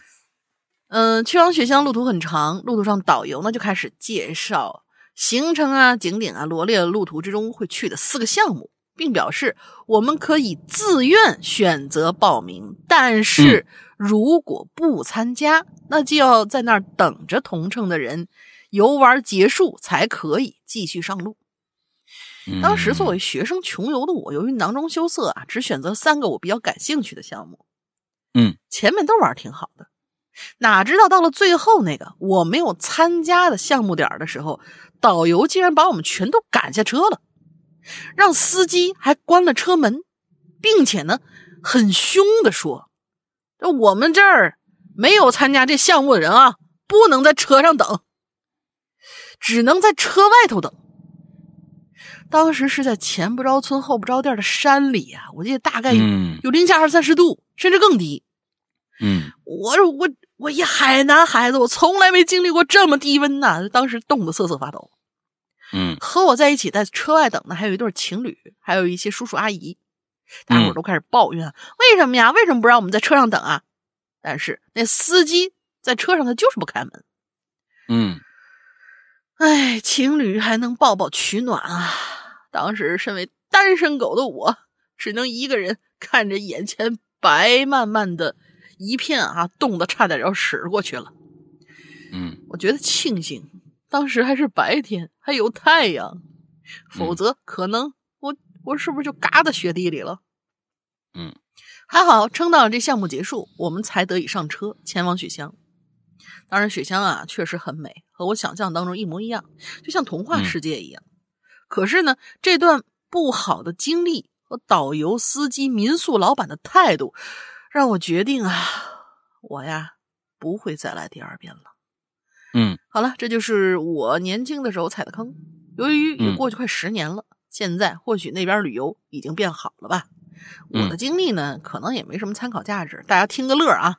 嗯，去往雪乡路途很长，路途上导游呢就开始介绍行程啊、景点啊，罗列了路途之中会去的四个项目，并表示我们可以自愿选择报名，但是如果不参加，那就要在那儿等着同乘的人游玩结束才可以继续上路。当时作为学生穷游的我，由于囊中羞涩啊，只选择三个我比较感兴趣的项目。嗯，前面都玩挺好的，哪知道到了最后那个我没有参加的项目点的时候，导游竟然把我们全都赶下车了，让司机还关了车门，并且呢很凶的说：“我们这儿没有参加这项目的人啊，不能在车上等，只能在车外头等。”当时是在前不着村后不着店的山里啊，我记得大概有零下二三十度，甚至更低。嗯，我我我一海南孩子，我从来没经历过这么低温呐！当时冻得瑟瑟发抖。嗯，和我在一起在车外等的还有一对情侣，还有一些叔叔阿姨，大伙儿都开始抱怨：为什么呀？为什么不让我们在车上等啊？但是那司机在车上他就是不开门。嗯，哎，情侣还能抱抱取暖啊！当时身为单身狗的我，只能一个人看着眼前白漫漫的一片啊，冻得差点要驶过去了。嗯，我觉得庆幸当时还是白天，还有太阳，否则可能我我是不是就嘎在雪地里了？嗯，还好撑到了这项目结束，我们才得以上车前往雪乡。当然，雪乡啊确实很美，和我想象当中一模一样，就像童话世界一样。可是呢，这段不好的经历和导游、司机、民宿老板的态度，让我决定啊，我呀不会再来第二遍了。嗯，好了，这就是我年轻的时候踩的坑。由于也过去快十年了，现在或许那边旅游已经变好了吧。我的经历呢，可能也没什么参考价值，大家听个乐啊。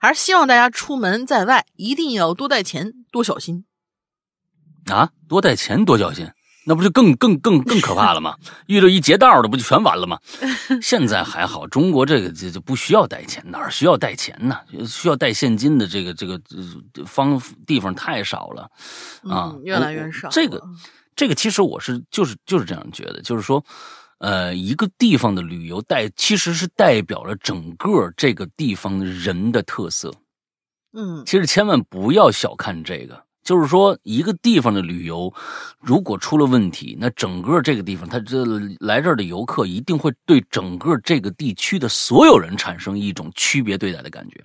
还是希望大家出门在外一定要多带钱，多小心啊！多带钱，多小心。那不就更更更更可怕了吗？*laughs* 遇到一劫道的，不就全完了吗？*laughs* 现在还好，中国这个就就不需要带钱，哪儿需要带钱呢？需要带现金的这个这个方地方太少了啊，越来越少。这个这个其实我是就是就是这样觉得，就是说，呃，一个地方的旅游代其实是代表了整个这个地方人的特色。嗯，其实千万不要小看这个。就是说，一个地方的旅游，如果出了问题，那整个这个地方，他这来这儿的游客一定会对整个这个地区的所有人产生一种区别对待的感觉。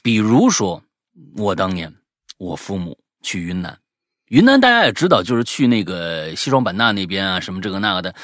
比如说，我当年我父母去云南，云南大家也知道，就是去那个西双版纳那边啊，什么这个那个的，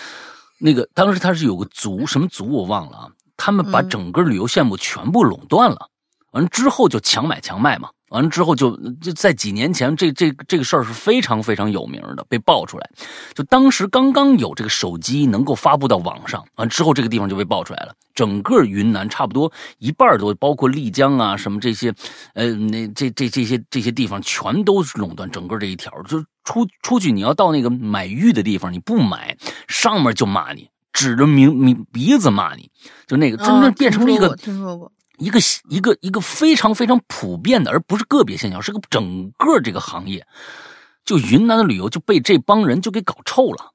那个当时他是有个族，什么族我忘了啊，他们把整个旅游项目全部垄断了，完之后就强买强卖嘛。完了之后就就在几年前，这这这个事儿是非常非常有名的，被爆出来。就当时刚刚有这个手机能够发布到网上，完之后这个地方就被爆出来了。整个云南差不多一半多，包括丽江啊什么这些，呃，那这这这些这些地方全都垄断整个这一条。就出出去你要到那个买玉的地方，你不买，上面就骂你，指着明明鼻子骂你，就那个真正变成了一个听说过。一个一个一个非常非常普遍的，而不是个别现象，是个整个这个行业。就云南的旅游就被这帮人就给搞臭了，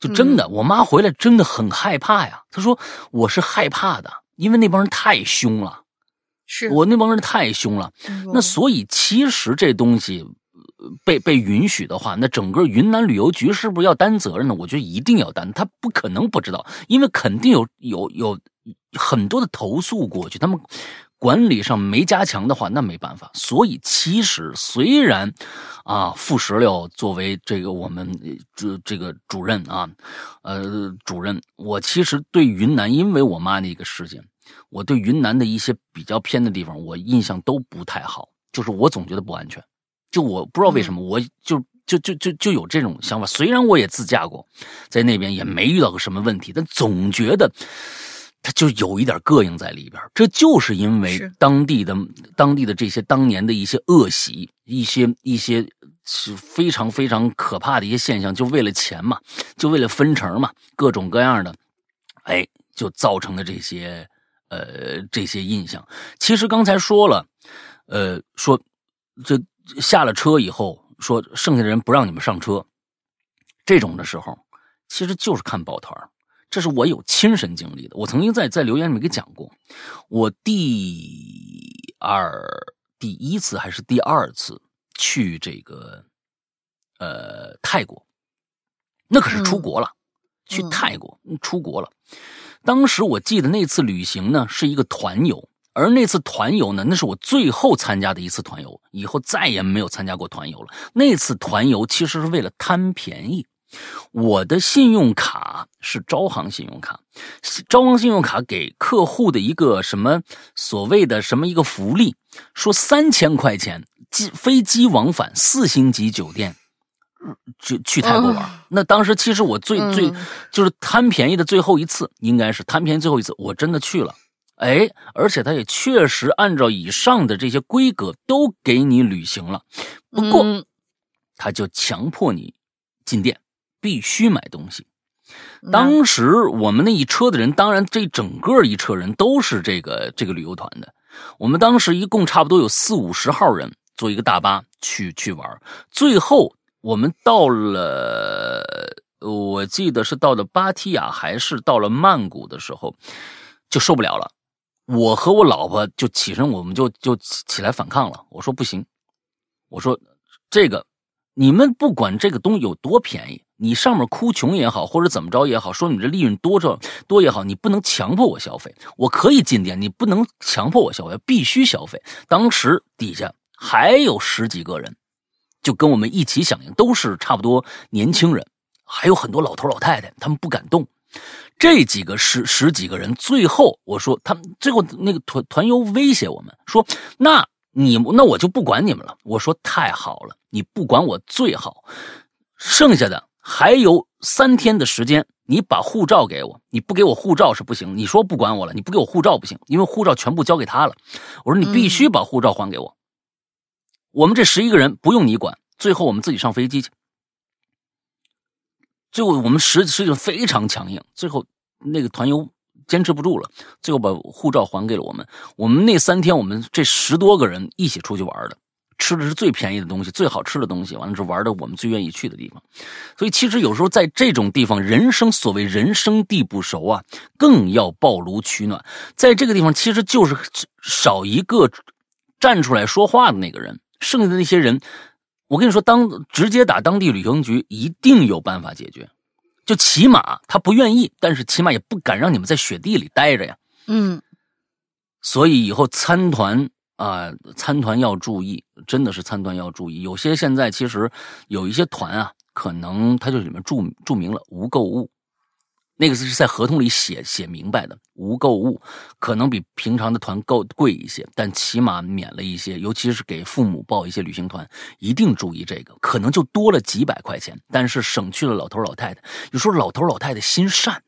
就真的，我妈回来真的很害怕呀。她说我是害怕的，因为那帮人太凶了，是我那帮人太凶了。那所以其实这东西被被允许的话，那整个云南旅游局是不是要担责任呢？我觉得一定要担，他不可能不知道，因为肯定有有有。很多的投诉过去，他们管理上没加强的话，那没办法。所以其实虽然啊，傅石榴作为这个我们这这个主任啊，呃，主任，我其实对云南，因为我妈那个事情，我对云南的一些比较偏的地方，我印象都不太好，就是我总觉得不安全。就我不知道为什么，我就就就就就有这种想法。虽然我也自驾过，在那边也没遇到过什么问题，但总觉得。他就有一点膈应在里边，这就是因为当地的当地的这些当年的一些恶习，一些一些是非常非常可怕的一些现象，就为了钱嘛，就为了分成嘛，各种各样的，哎，就造成了这些呃这些印象。其实刚才说了，呃，说这下了车以后，说剩下的人不让你们上车，这种的时候，其实就是看抱团这是我有亲身经历的，我曾经在在留言里面给讲过。我第二第一次还是第二次去这个呃泰国，那可是出国了，去泰国出国了。当时我记得那次旅行呢是一个团游，而那次团游呢，那是我最后参加的一次团游，以后再也没有参加过团游了。那次团游其实是为了贪便宜。我的信用卡是招行信用卡，招行信用卡给客户的一个什么所谓的什么一个福利，说三千块钱机飞机往返四星级酒店，就去泰国玩。那当时其实我最最就是贪便宜的最后一次，应该是贪便宜最后一次，我真的去了。哎，而且他也确实按照以上的这些规格都给你履行了，不过他就强迫你进店。必须买东西。当时我们那一车的人，当然这整个一车人都是这个这个旅游团的。我们当时一共差不多有四五十号人，坐一个大巴去去玩。最后我们到了，我记得是到了芭提雅还是到了曼谷的时候，就受不了了。我和我老婆就起身，我们就就起来反抗了。我说不行，我说这个你们不管这个东西有多便宜。你上面哭穷也好，或者怎么着也好，说你这利润多着多也好，你不能强迫我消费。我可以进店，你不能强迫我消费，必须消费。当时底下还有十几个人，就跟我们一起响应，都是差不多年轻人，还有很多老头老太太，他们不敢动。这几个十十几个人，最后我说他们最后那个团团游威胁我们说，那你那我就不管你们了。我说太好了，你不管我最好，剩下的。还有三天的时间，你把护照给我。你不给我护照是不行。你说不管我了，你不给我护照不行，因为护照全部交给他了。我说你必须把护照还给我。我们这十一个人不用你管，最后我们自己上飞机去。最后我们实实际上非常强硬，最后那个团游坚持不住了，最后把护照还给了我们。我们那三天，我们这十多个人一起出去玩的。吃的是最便宜的东西，最好吃的东西，完了是玩的我们最愿意去的地方。所以其实有时候在这种地方，人生所谓人生地不熟啊，更要抱炉取暖。在这个地方，其实就是少一个站出来说话的那个人，剩下的那些人，我跟你说，当直接打当地旅行局，一定有办法解决。就起码他不愿意，但是起码也不敢让你们在雪地里待着呀。嗯，所以以后参团。啊，参团要注意，真的是参团要注意。有些现在其实有一些团啊，可能它就里面注注明了无购物，那个是在合同里写写明白的，无购物，可能比平常的团购贵一些，但起码免了一些，尤其是给父母报一些旅行团，一定注意这个，可能就多了几百块钱，但是省去了老头老太太。有时候老头老太太心善，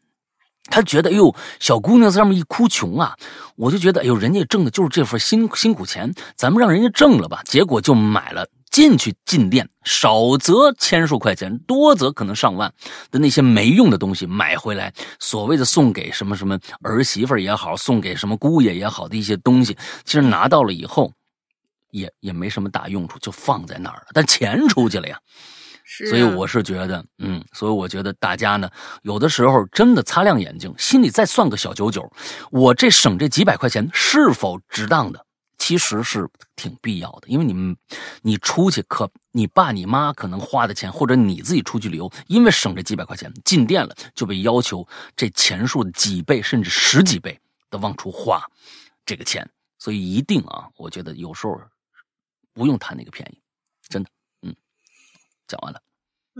他觉得，哎呦，小姑娘在上面一哭穷啊，我就觉得，哎呦，人家挣的就是这份辛辛苦钱，咱们让人家挣了吧，结果就买了。进去进店，少则千数块钱，多则可能上万的那些没用的东西买回来，所谓的送给什么什么儿媳妇也好，送给什么姑爷也好的一些东西，其实拿到了以后，也也没什么大用处，就放在那儿了。但钱出去了呀，所以我是觉得，嗯，所以我觉得大家呢，有的时候真的擦亮眼睛，心里再算个小九九，我这省这几百块钱是否值当的？其实是挺必要的，因为你们，你出去可你爸你妈可能花的钱，或者你自己出去旅游，因为省这几百块钱进店了，就被要求这钱数的几倍甚至十几倍的往出花这个钱，所以一定啊，我觉得有时候不用贪那个便宜，真的，嗯，讲完了，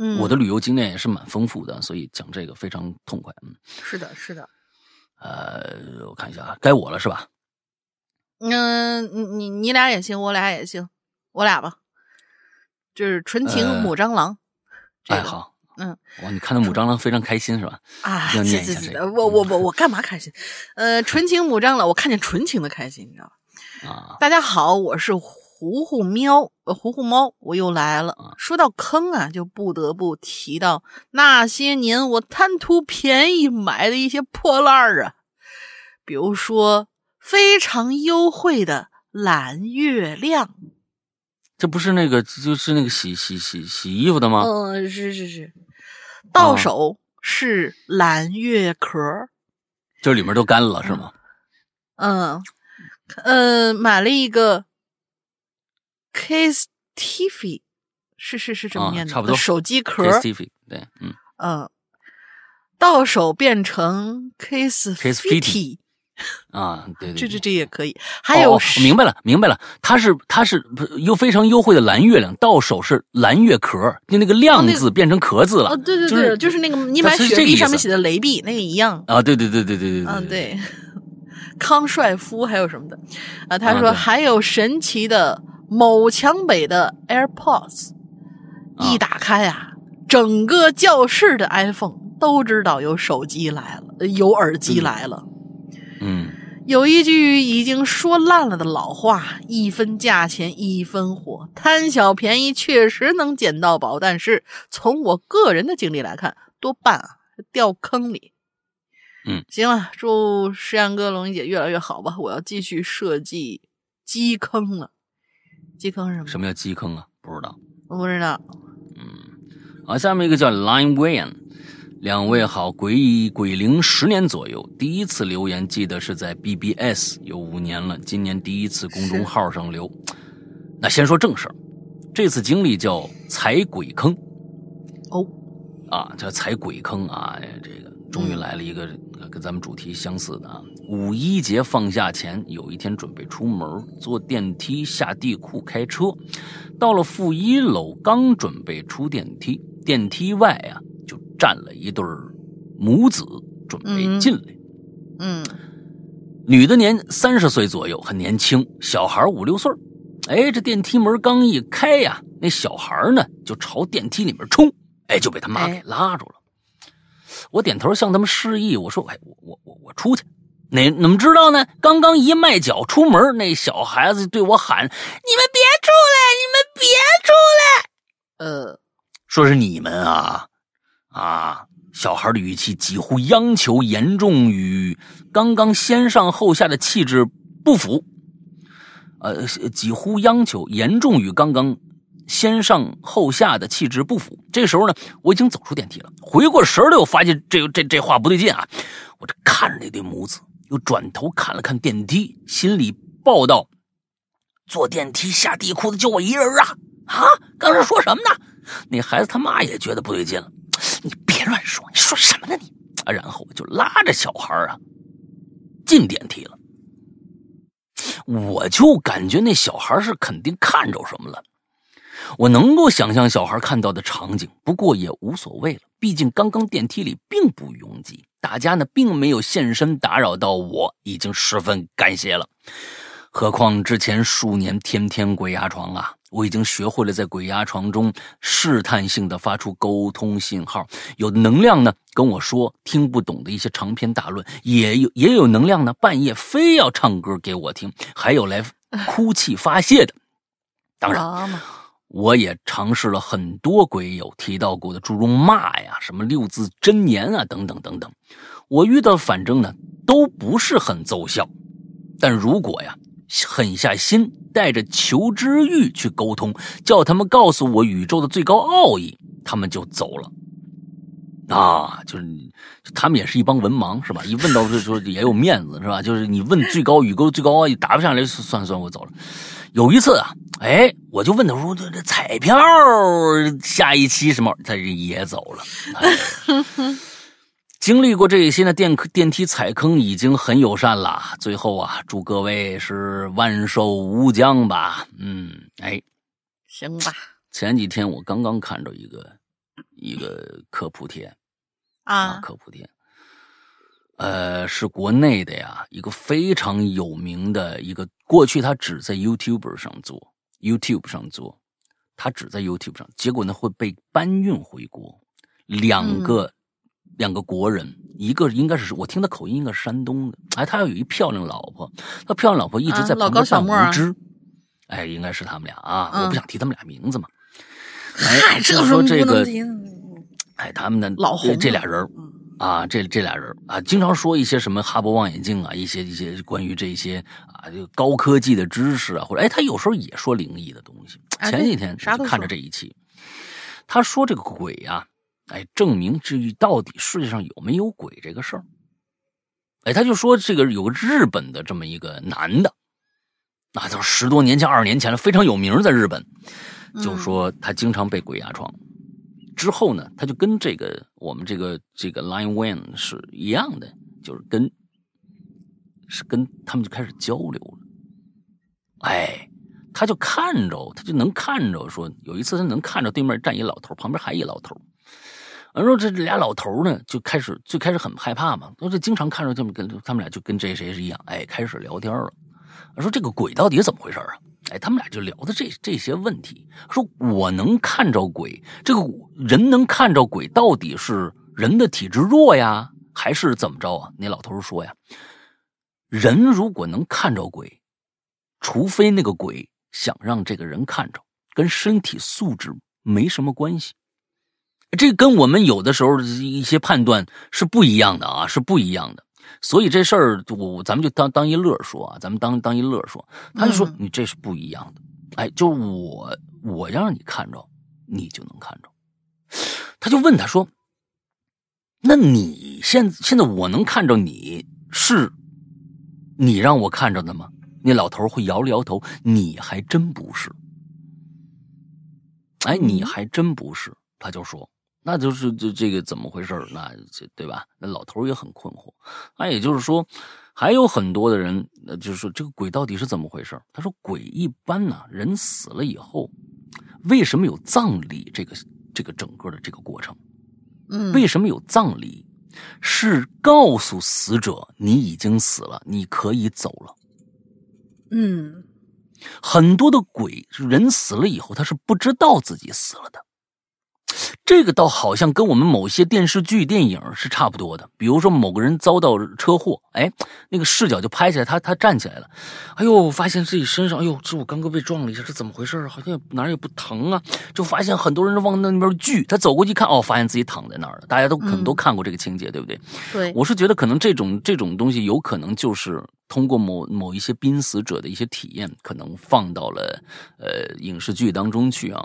嗯，我的旅游经验也是蛮丰富的，所以讲这个非常痛快，嗯，是的，是的，呃，我看一下啊，该我了是吧？嗯，你你你俩也行，我俩也行，我俩吧，就是纯情母蟑螂。哎，好，嗯，哇，你看到母蟑螂非常开心是吧？啊，要念一下这个。我我我我干嘛开心？呃，纯情母蟑螂，我看见纯情的开心，你知道吧？啊，大家好，我是糊糊喵，呃，糊糊猫，我又来了。说到坑啊，就不得不提到那些年我贪图便宜买的一些破烂儿啊，比如说。非常优惠的蓝月亮，这不是那个就是那个洗洗洗洗衣服的吗？嗯，是是是，到手是蓝月壳，就里面都干了是吗？嗯嗯，买了一个 Kiss TV，是是是这么念的，差不多手机壳 TV，对，嗯嗯，到手变成 Kiss Kiss Fitty。啊，对 *laughs* 对，这这这也可以。还有，明白了，明白了，它是它是又非常优惠的蓝月亮，到手是蓝月壳，就那个亮字变成壳字了。哦，对对对，就是那个你买雪碧上面写的雷碧那个一样。啊，对对对对对对对。嗯，对。*laughs* 康帅夫还有什么的？啊，他说还有神奇的某强北的 AirPods，一打开啊，整个教室的 iPhone 都知道有手机来了，有耳机来了。嗯，有一句已经说烂了的老话：“一分价钱一分货，贪小便宜确实能捡到宝。”但是从我个人的经历来看，多半啊掉坑里。嗯，行了，祝石阳哥、龙一姐越来越好吧！我要继续设计基坑了。基坑是什么？什么叫基坑啊？不知道，我不知道。嗯，好，下面一个叫 Line Wayne。两位好，鬼鬼灵十年左右，第一次留言记得是在 BBS，有五年了。今年第一次公众号上留。那先说正事儿，这次经历叫踩鬼坑。哦，啊，叫踩鬼坑啊！这个终于来了一个跟咱们主题相似的啊。五一节放假前，有一天准备出门，坐电梯下地库开车，到了负一楼，刚准备出电梯，电梯外啊就。站了一对母子，准备进来。嗯，女的年三十岁左右，很年轻，小孩五六岁。哎，这电梯门刚一开呀，那小孩呢就朝电梯里面冲，哎，就被他妈给拉住了。我点头向他们示意，我说：“哎，我我我我出去。”哪怎么知道呢？刚刚一迈脚出门，那小孩子对我喊：“你们别出来！你们别出来！”呃，说是你们啊。啊！小孩的语气几乎央求，严重与刚刚先上后下的气质不符。呃，几乎央求，严重与刚刚先上后下的气质不符。这时候呢，我已经走出电梯了，回过神来，我发现这这这话不对劲啊！我这看着那对母子，又转头看了看电梯，心里报道：坐电梯下地库的就我一人啊！啊，刚才说什么呢？那孩子他妈也觉得不对劲了。你别乱说，你说什么呢你？然后我就拉着小孩啊进电梯了。我就感觉那小孩是肯定看着什么了。我能够想象小孩看到的场景，不过也无所谓了。毕竟刚刚电梯里并不拥挤，大家呢并没有现身打扰到我，已经十分感谢了。何况之前数年天天鬼压床啊，我已经学会了在鬼压床中试探性的发出沟通信号。有能量呢跟我说听不懂的一些长篇大论，也有也有能量呢半夜非要唱歌给我听，还有来哭泣发泄的。当然，我也尝试了很多鬼友提到过的诸如骂呀、什么六字真言啊等等等等。我遇到反正呢都不是很奏效，但如果呀。狠下心，带着求知欲去沟通，叫他们告诉我宇宙的最高奥义，他们就走了。啊，就是他们也是一帮文盲，是吧？一问到这说也有面子，是吧？就是你问最高宇宙最高奥义答不上来，算算我走了。有一次啊，哎，我就问他说：“这这彩票下一期什么？”他也走了。*laughs* 经历过这些呢，电电梯踩坑已经很友善了。最后啊，祝各位是万寿无疆吧。嗯，哎，行吧。前几天我刚刚看着一个一个科普帖啊，科普帖，呃，是国内的呀，一个非常有名的一个，过去他只在 YouTube 上做，YouTube 上做，他只在 YouTube 上，结果呢会被搬运回国，两个。两个国人，一个应该是我听他口音应该是山东的，哎，他要有一漂亮老婆，他漂亮老婆一直在旁边扮无知，哎，应该是他们俩啊，我不想提他们俩名字嘛。*laughs* 哎，就说这个，哎，他们的老红这俩人啊，这这俩人啊，经常说一些什么哈勃望远镜啊，一些一些关于这些啊，就高科技的知识啊，或者哎，他有时候也说灵异的东西。前几天看着这一期，他说这个鬼啊。哎，证明至于到底世界上有没有鬼这个事儿，哎，他就说这个有个日本的这么一个男的，那都十多年前、二十年前了，非常有名，在日本，就说他经常被鬼压床。之后呢，他就跟这个我们这个这个 Line One 是一样的，就是跟是跟他们就开始交流了。哎，他就看着，他就能看着，说有一次他能看着对面站一老头，旁边还一老头。完说这俩老头呢，就开始最开始很害怕嘛，说这经常看着这么跟他们俩就跟这谁是一样，哎，开始聊天了。说这个鬼到底怎么回事啊？哎，他们俩就聊的这这些问题。说我能看着鬼，这个人能看着鬼，到底是人的体质弱呀，还是怎么着啊？那老头说呀，人如果能看着鬼，除非那个鬼想让这个人看着，跟身体素质没什么关系。这跟我们有的时候一些判断是不一样的啊，是不一样的。所以这事儿我咱们就当当一乐说啊，咱们当当一乐说。他就说你这是不一样的，哎，就是我我要让你看着，你就能看着。他就问他说：“那你现现在我能看着你是，你让我看着的吗？”那老头会摇了摇头，你还真不是。哎，你还真不是。他就说。那就是这这个怎么回事那这对吧？那老头也很困惑。那也就是说，还有很多的人，那就是说这个鬼到底是怎么回事他说，鬼一般呢，人死了以后，为什么有葬礼这个这个整个的这个过程？嗯，为什么有葬礼？是告诉死者你已经死了，你可以走了。嗯，很多的鬼人死了以后，他是不知道自己死了的。这个倒好像跟我们某些电视剧、电影是差不多的。比如说，某个人遭到车祸，哎，那个视角就拍起来，他他站起来了，哎呦，发现自己身上，哎呦，这我刚刚被撞了一下，这怎么回事好像哪儿也不疼啊。就发现很多人往那边聚，他走过去一看，哦，发现自己躺在那儿了。大家都可能都看过这个情节，对不对？对，我是觉得可能这种这种东西有可能就是通过某某一些濒死者的一些体验，可能放到了呃影视剧当中去啊，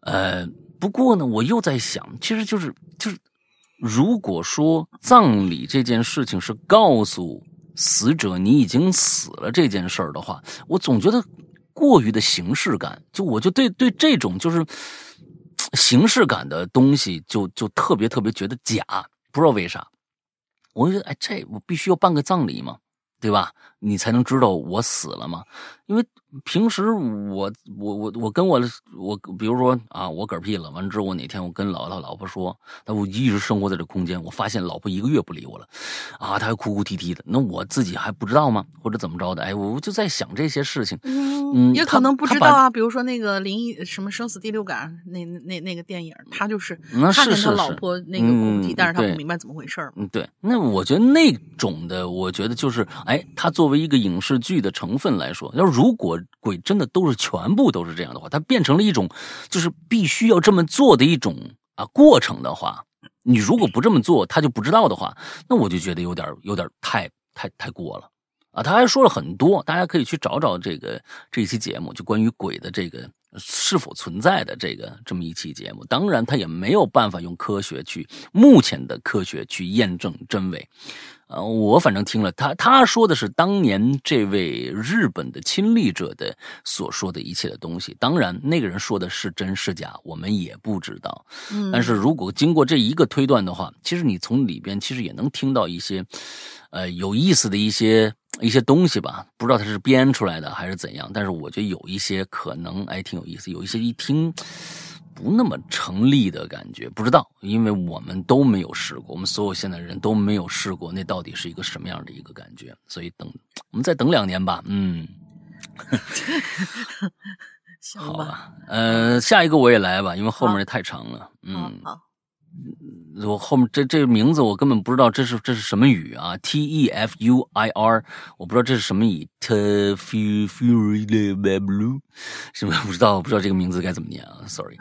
呃。不过呢，我又在想，其实就是就是，如果说葬礼这件事情是告诉死者你已经死了这件事儿的话，我总觉得过于的形式感，就我就对对这种就是 *tsk* 形式感的东西，就就特别特别觉得假，不知道为啥。我就觉得，哎，这我必须要办个葬礼嘛？对吧？你才能知道我死了吗？因为平时我我我我跟我我比如说啊，我嗝屁了，完之后我哪天我跟老老老婆说，那我一直生活在这空间，我发现老婆一个月不理我了，啊，她还哭哭啼啼的，那我自己还不知道吗？或者怎么着的？哎，我就在想这些事情，嗯，也可能不知道啊。比如说那个灵异什么生死第六感那那那个电影，他就是看见他老婆那个哭啼，但是他不明白怎么回事嗯，对，那我觉得那种的，我觉得就是哎，他作为一个影视剧的成分来说，要如果鬼真的都是全部都是这样的话，它变成了一种就是必须要这么做的一种啊过程的话，你如果不这么做，他就不知道的话，那我就觉得有点有点太太太过了啊！他还说了很多，大家可以去找找这个这一期节目，就关于鬼的这个是否存在的这个这么一期节目。当然，他也没有办法用科学去目前的科学去验证真伪。呃，我反正听了他，他说的是当年这位日本的亲历者的所说的一切的东西。当然，那个人说的是真是假，我们也不知道。嗯，但是如果经过这一个推断的话，其实你从里边其实也能听到一些，呃，有意思的一些一些东西吧。不知道他是编出来的还是怎样，但是我觉得有一些可能哎挺有意思，有一些一听。不那么成立的感觉，不知道，因为我们都没有试过，我们所有现在人都没有试过，那到底是一个什么样的一个感觉？所以等我们再等两年吧。嗯，*laughs* 好吧。呃，下一个我也来吧，因为后面太长了。嗯，好。我后面这这个名字我根本不知道这是这是什么语啊？T E F U I R，我不知道这是什么语。，T F U F U R I L Blue，是不是不知道？不知道这个名字该怎么念啊？Sorry，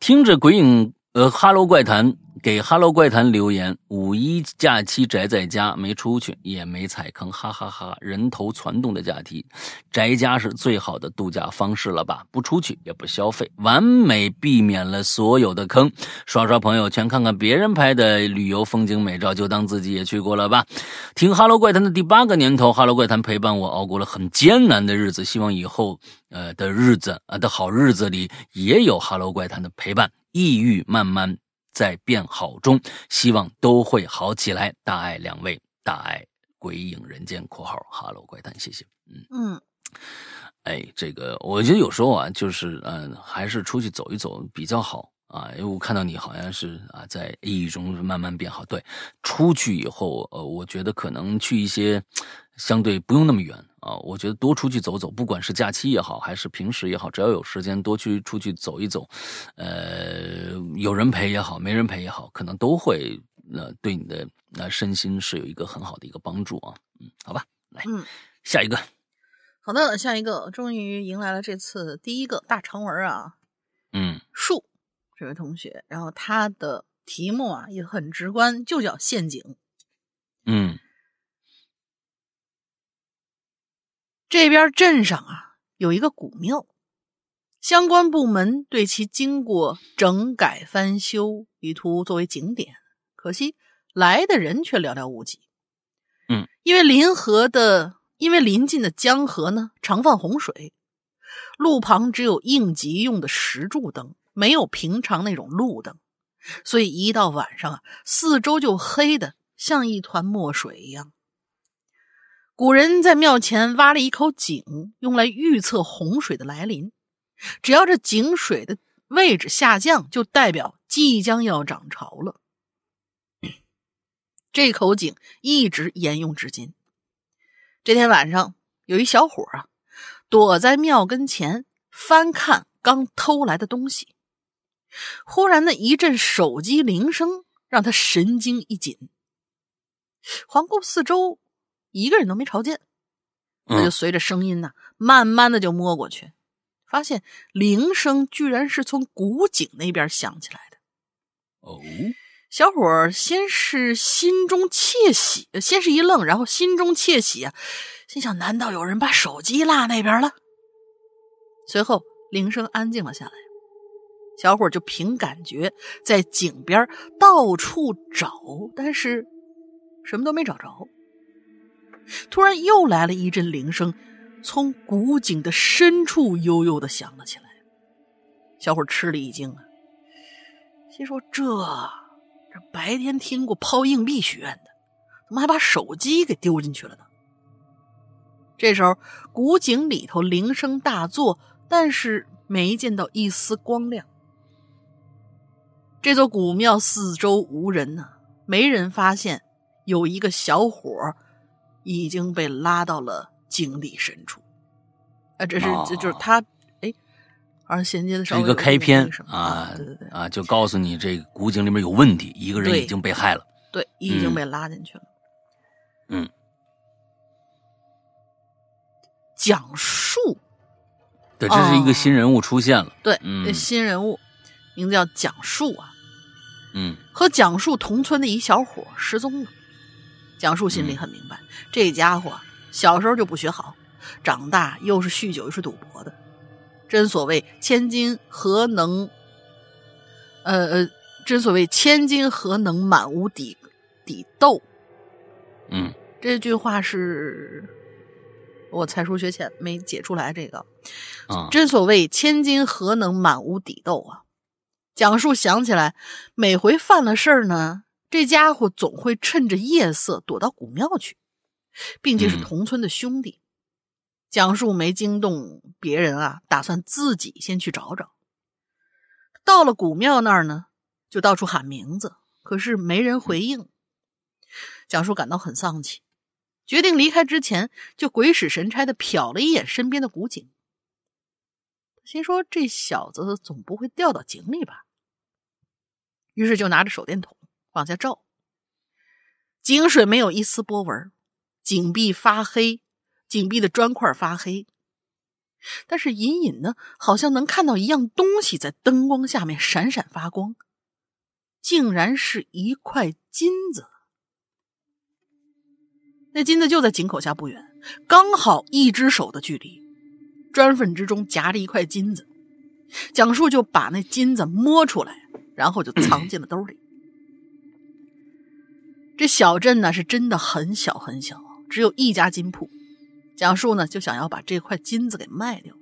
听着鬼影。呃，哈喽怪谈给哈喽怪谈留言，五一假期宅在家，没出去也没踩坑，哈哈哈！人头攒动的假期，宅家是最好的度假方式了吧？不出去也不消费，完美避免了所有的坑。刷刷朋友圈，看看别人拍的旅游风景美照，就当自己也去过了吧。听哈喽怪谈的第八个年头，哈喽怪谈陪伴我熬过了很艰难的日子，希望以后呃的日子啊的好日子里也有哈喽怪谈的陪伴。抑郁慢慢在变好中，希望都会好起来。大爱两位，大爱鬼影人间（括号哈喽怪谈），谢谢。嗯嗯，哎，这个我觉得有时候啊，就是嗯，还是出去走一走比较好啊。因为我看到你好像是啊，在抑郁中慢慢变好。对，出去以后，呃，我觉得可能去一些相对不用那么远。啊，我觉得多出去走走，不管是假期也好，还是平时也好，只要有时间多去出去走一走，呃，有人陪也好，没人陪也好，可能都会呃对你的那身心是有一个很好的一个帮助啊。嗯，好吧，来，嗯，下一个，好的，下一个，终于迎来了这次第一个大长文啊。嗯，树这位同学，然后他的题目啊也很直观，就叫陷阱。嗯。这边镇上啊有一个古庙，相关部门对其经过整改翻修，以图作为景点。可惜来的人却寥寥无几。嗯，因为临河的，因为临近的江河呢常泛洪水，路旁只有应急用的石柱灯，没有平常那种路灯，所以一到晚上啊，四周就黑的像一团墨水一样。古人在庙前挖了一口井，用来预测洪水的来临。只要这井水的位置下降，就代表即将要涨潮了。这口井一直沿用至今。这天晚上，有一小伙啊，躲在庙跟前翻看刚偷来的东西。忽然的一阵手机铃声让他神经一紧，环顾四周。一个人都没朝见，他就随着声音呢，慢慢的就摸过去，发现铃声居然是从古井那边响起来的。哦，小伙先是心中窃喜，先是一愣，然后心中窃喜啊，心想：难道有人把手机落那边了？随后铃声安静了下来，小伙就凭感觉在井边到处找，但是什么都没找着。突然又来了一阵铃声，从古井的深处悠悠的响了起来。小伙吃了一惊啊，心说：“这这白天听过抛硬币许愿的，怎么还把手机给丢进去了呢？”这时候，古井里头铃声大作，但是没见到一丝光亮。这座古庙四周无人呢，没人发现有一个小伙已经被拉到了井底深处。啊，这是这就是他哎，而衔接的是一个开篇啊，对对对啊，就告诉你这古井里面有问题，一个人已经被害了，对，已经被拉进去了。嗯。讲述，对，这是一个新人物出现了。对，这新人物名字叫讲述啊。嗯，和讲述同村的一小伙失踪了。讲述心里很明白，这家伙小时候就不学好，长大又是酗酒又是赌博的。真所谓千金何能，呃呃，真所谓千金何能满屋底底斗。嗯，这句话是。我才疏学浅，没解出来这个。啊，真所谓千金何能满屋底斗啊！蒋述想起来，每回犯了事儿呢，这家伙总会趁着夜色躲到古庙去，并且是同村的兄弟。蒋述没惊动别人啊，打算自己先去找找。到了古庙那儿呢，就到处喊名字，可是没人回应。蒋述感到很丧气。决定离开之前，就鬼使神差的瞟了一眼身边的古井，心说这小子总不会掉到井里吧？于是就拿着手电筒往下照，井水没有一丝波纹，井壁发黑，井壁的砖块发黑，但是隐隐呢，好像能看到一样东西在灯光下面闪闪发光，竟然是一块金子。那金子就在井口下不远，刚好一只手的距离。砖缝之中夹着一块金子，蒋树就把那金子摸出来，然后就藏进了兜里。这小镇呢是真的很小很小，只有一家金铺。蒋述呢就想要把这块金子给卖掉。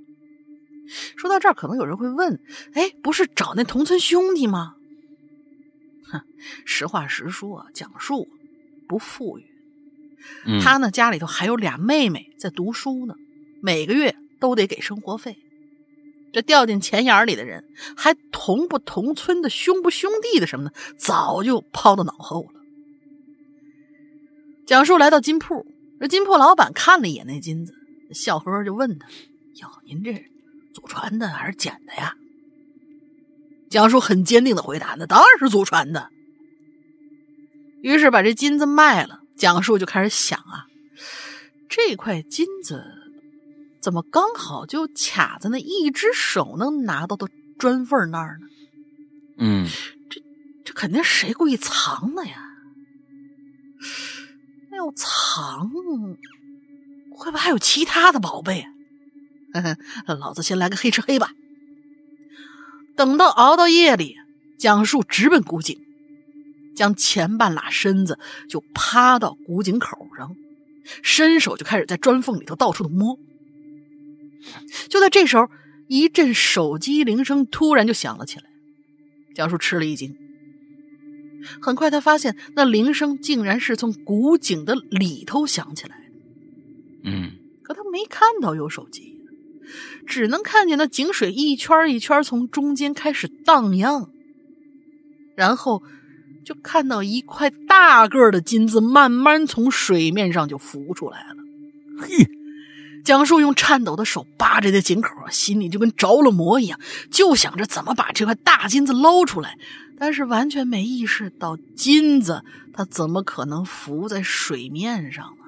说到这儿，可能有人会问：哎，不是找那同村兄弟吗？哼，实话实说啊，蒋述不富裕。他呢，家里头还有俩妹妹在读书呢，每个月都得给生活费。这掉进钱眼里的人，还同不同村的、兄不兄弟的什么的，早就抛到脑后了。蒋述来到金铺，这金铺老板看了一眼那金子，笑呵呵就问他：“哟，您这祖传的还是捡的呀？”蒋述很坚定的回答：“那当然是祖传的。”于是把这金子卖了。蒋述就开始想啊，这块金子怎么刚好就卡在那一只手能拿到的砖缝那儿呢？嗯，这这肯定谁故意藏的呀？要藏，会不会还有其他的宝贝？*laughs* 老子先来个黑吃黑吧。等到熬到夜里，蒋述直奔古井。将前半拉身子就趴到古井口上，伸手就开始在砖缝里头到处的摸。就在这时候，一阵手机铃声突然就响了起来。蒋述吃了一惊，很快他发现那铃声竟然是从古井的里头响起来的。嗯，可他没看到有手机，只能看见那井水一圈一圈从中间开始荡漾，然后。就看到一块大个的金子慢慢从水面上就浮出来了。嘿，蒋树用颤抖的手扒着这井口，心里就跟着了魔一样，就想着怎么把这块大金子捞出来，但是完全没意识到金子它怎么可能浮在水面上呢？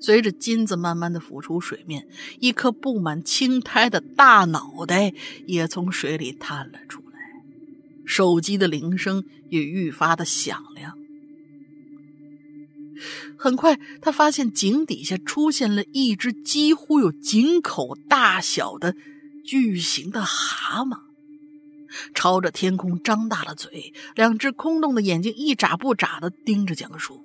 随着金子慢慢的浮出水面，一颗布满青苔的大脑袋也从水里探了出来。手机的铃声也愈发的响亮。很快，他发现井底下出现了一只几乎有井口大小的巨型的蛤蟆，朝着天空张大了嘴，两只空洞的眼睛一眨不眨的盯着蒋叔，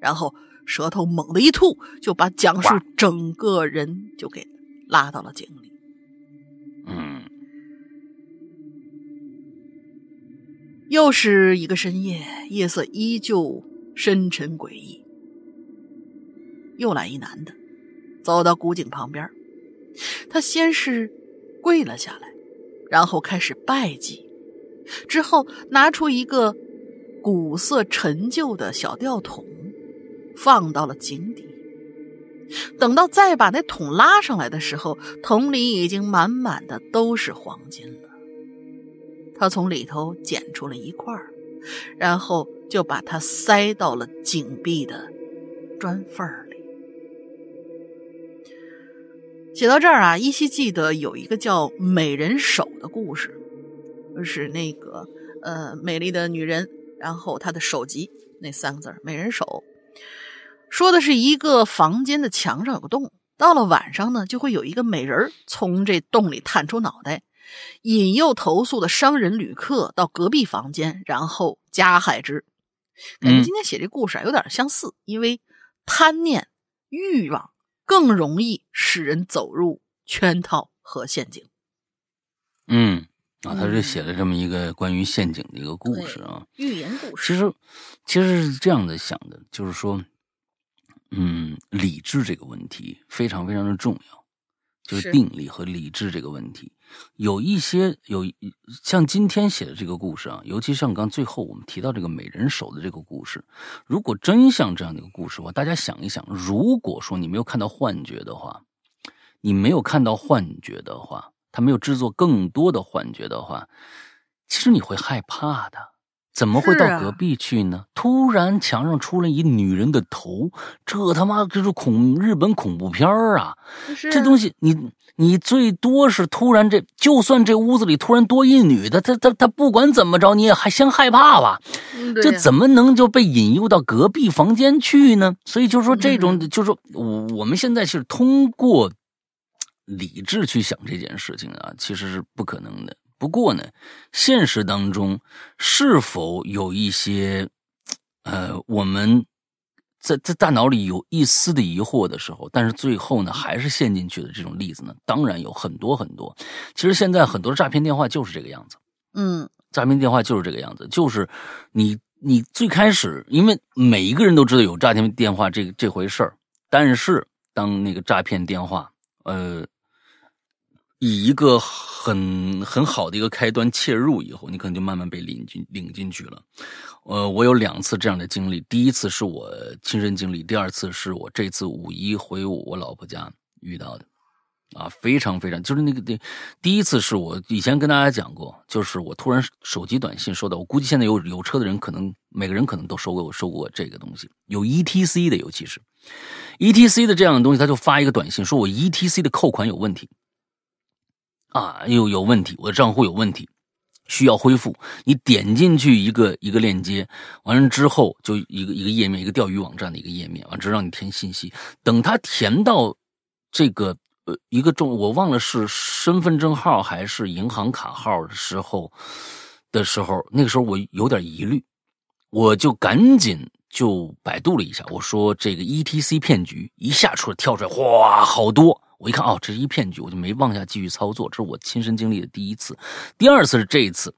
然后舌头猛地一吐，就把蒋叔整个人就给拉到了井里。嗯又是一个深夜，夜色依旧深沉诡异。又来一男的，走到古井旁边，他先是跪了下来，然后开始拜祭，之后拿出一个古色陈旧的小吊桶，放到了井底。等到再把那桶拉上来的时候，桶里已经满满的都是黄金了。他从里头捡出了一块然后就把它塞到了井壁的砖缝里。写到这儿啊，依稀记得有一个叫“美人手”的故事，就是那个呃美丽的女人，然后她的手疾那三个字“美人手”，说的是一个房间的墙上有个洞，到了晚上呢，就会有一个美人从这洞里探出脑袋。引诱投宿的商人旅客到隔壁房间，然后加害之。感觉今天写这故事啊，有点相似，因为贪念、欲望更容易使人走入圈套和陷阱。嗯，啊，他是写了这么一个关于陷阱的一个故事啊，寓言故事。其实，其实是这样的想的，就是说，嗯，理智这个问题非常非常的重要，就是定力和理智这个问题。有一些有像今天写的这个故事啊，尤其像刚最后我们提到这个美人手的这个故事，如果真像这样的一个故事的话，大家想一想，如果说你没有看到幻觉的话，你没有看到幻觉的话，他没有制作更多的幻觉的话，其实你会害怕的。怎么会到隔壁去呢？突然墙上出来一女人的头，这他妈就是恐日本恐怖片啊！这东西你。你最多是突然这，就算这屋子里突然多一女的，她她她不管怎么着，你也还先害怕吧？这怎么能就被引诱到隔壁房间去呢？所以就是说，这种就是说，我我们现在是通过理智去想这件事情啊，其实是不可能的。不过呢，现实当中是否有一些呃，我们。在在大脑里有一丝的疑惑的时候，但是最后呢，还是陷进去的这种例子呢，当然有很多很多。其实现在很多诈骗电话就是这个样子，嗯，诈骗电话就是这个样子，就是你你最开始，因为每一个人都知道有诈骗电话这这回事儿，但是当那个诈骗电话，呃。以一个很很好的一个开端切入以后，你可能就慢慢被领进领进去了。呃，我有两次这样的经历，第一次是我亲身经历，第二次是我这次五一回我老婆家遇到的。啊，非常非常，就是那个第第一次是我以前跟大家讲过，就是我突然手机短信收到，我估计现在有有车的人可能每个人可能都收过收过这个东西，有 ETC 的，尤其是 ETC 的这样的东西，他就发一个短信说我 ETC 的扣款有问题。啊，又有问题，我的账户有问题，需要恢复。你点进去一个一个链接，完了之后就一个一个页面，一个钓鱼网站的一个页面，完之让你填信息。等他填到这个呃一个中，我忘了是身份证号还是银行卡号的时候的时候，那个时候我有点疑虑，我就赶紧就百度了一下，我说这个 ETC 骗局一下出来跳出来，哗，好多。我一看，哦，这是一骗局，我就没往下继续操作。这是我亲身经历的第一次，第二次是这一次，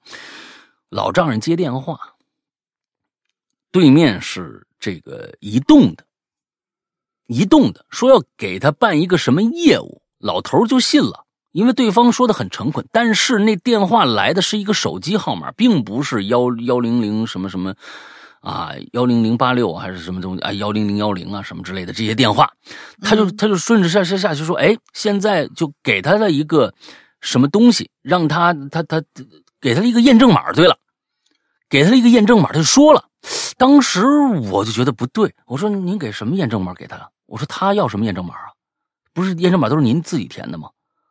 老丈人接电话，对面是这个移动的，移动的说要给他办一个什么业务，老头就信了，因为对方说的很诚恳，但是那电话来的是一个手机号码，并不是幺幺零零什么什么。啊，幺零零八六还是什么东西啊？幺零零幺零啊，什么之类的这些电话，他就他就顺着下下下去说，哎，现在就给他了一个什么东西，让他他他给他了一个验证码。对了，给他了一个验证码，他就说了。当时我就觉得不对，我说您给什么验证码给他了？我说他要什么验证码啊？不是验证码都是您自己填的吗？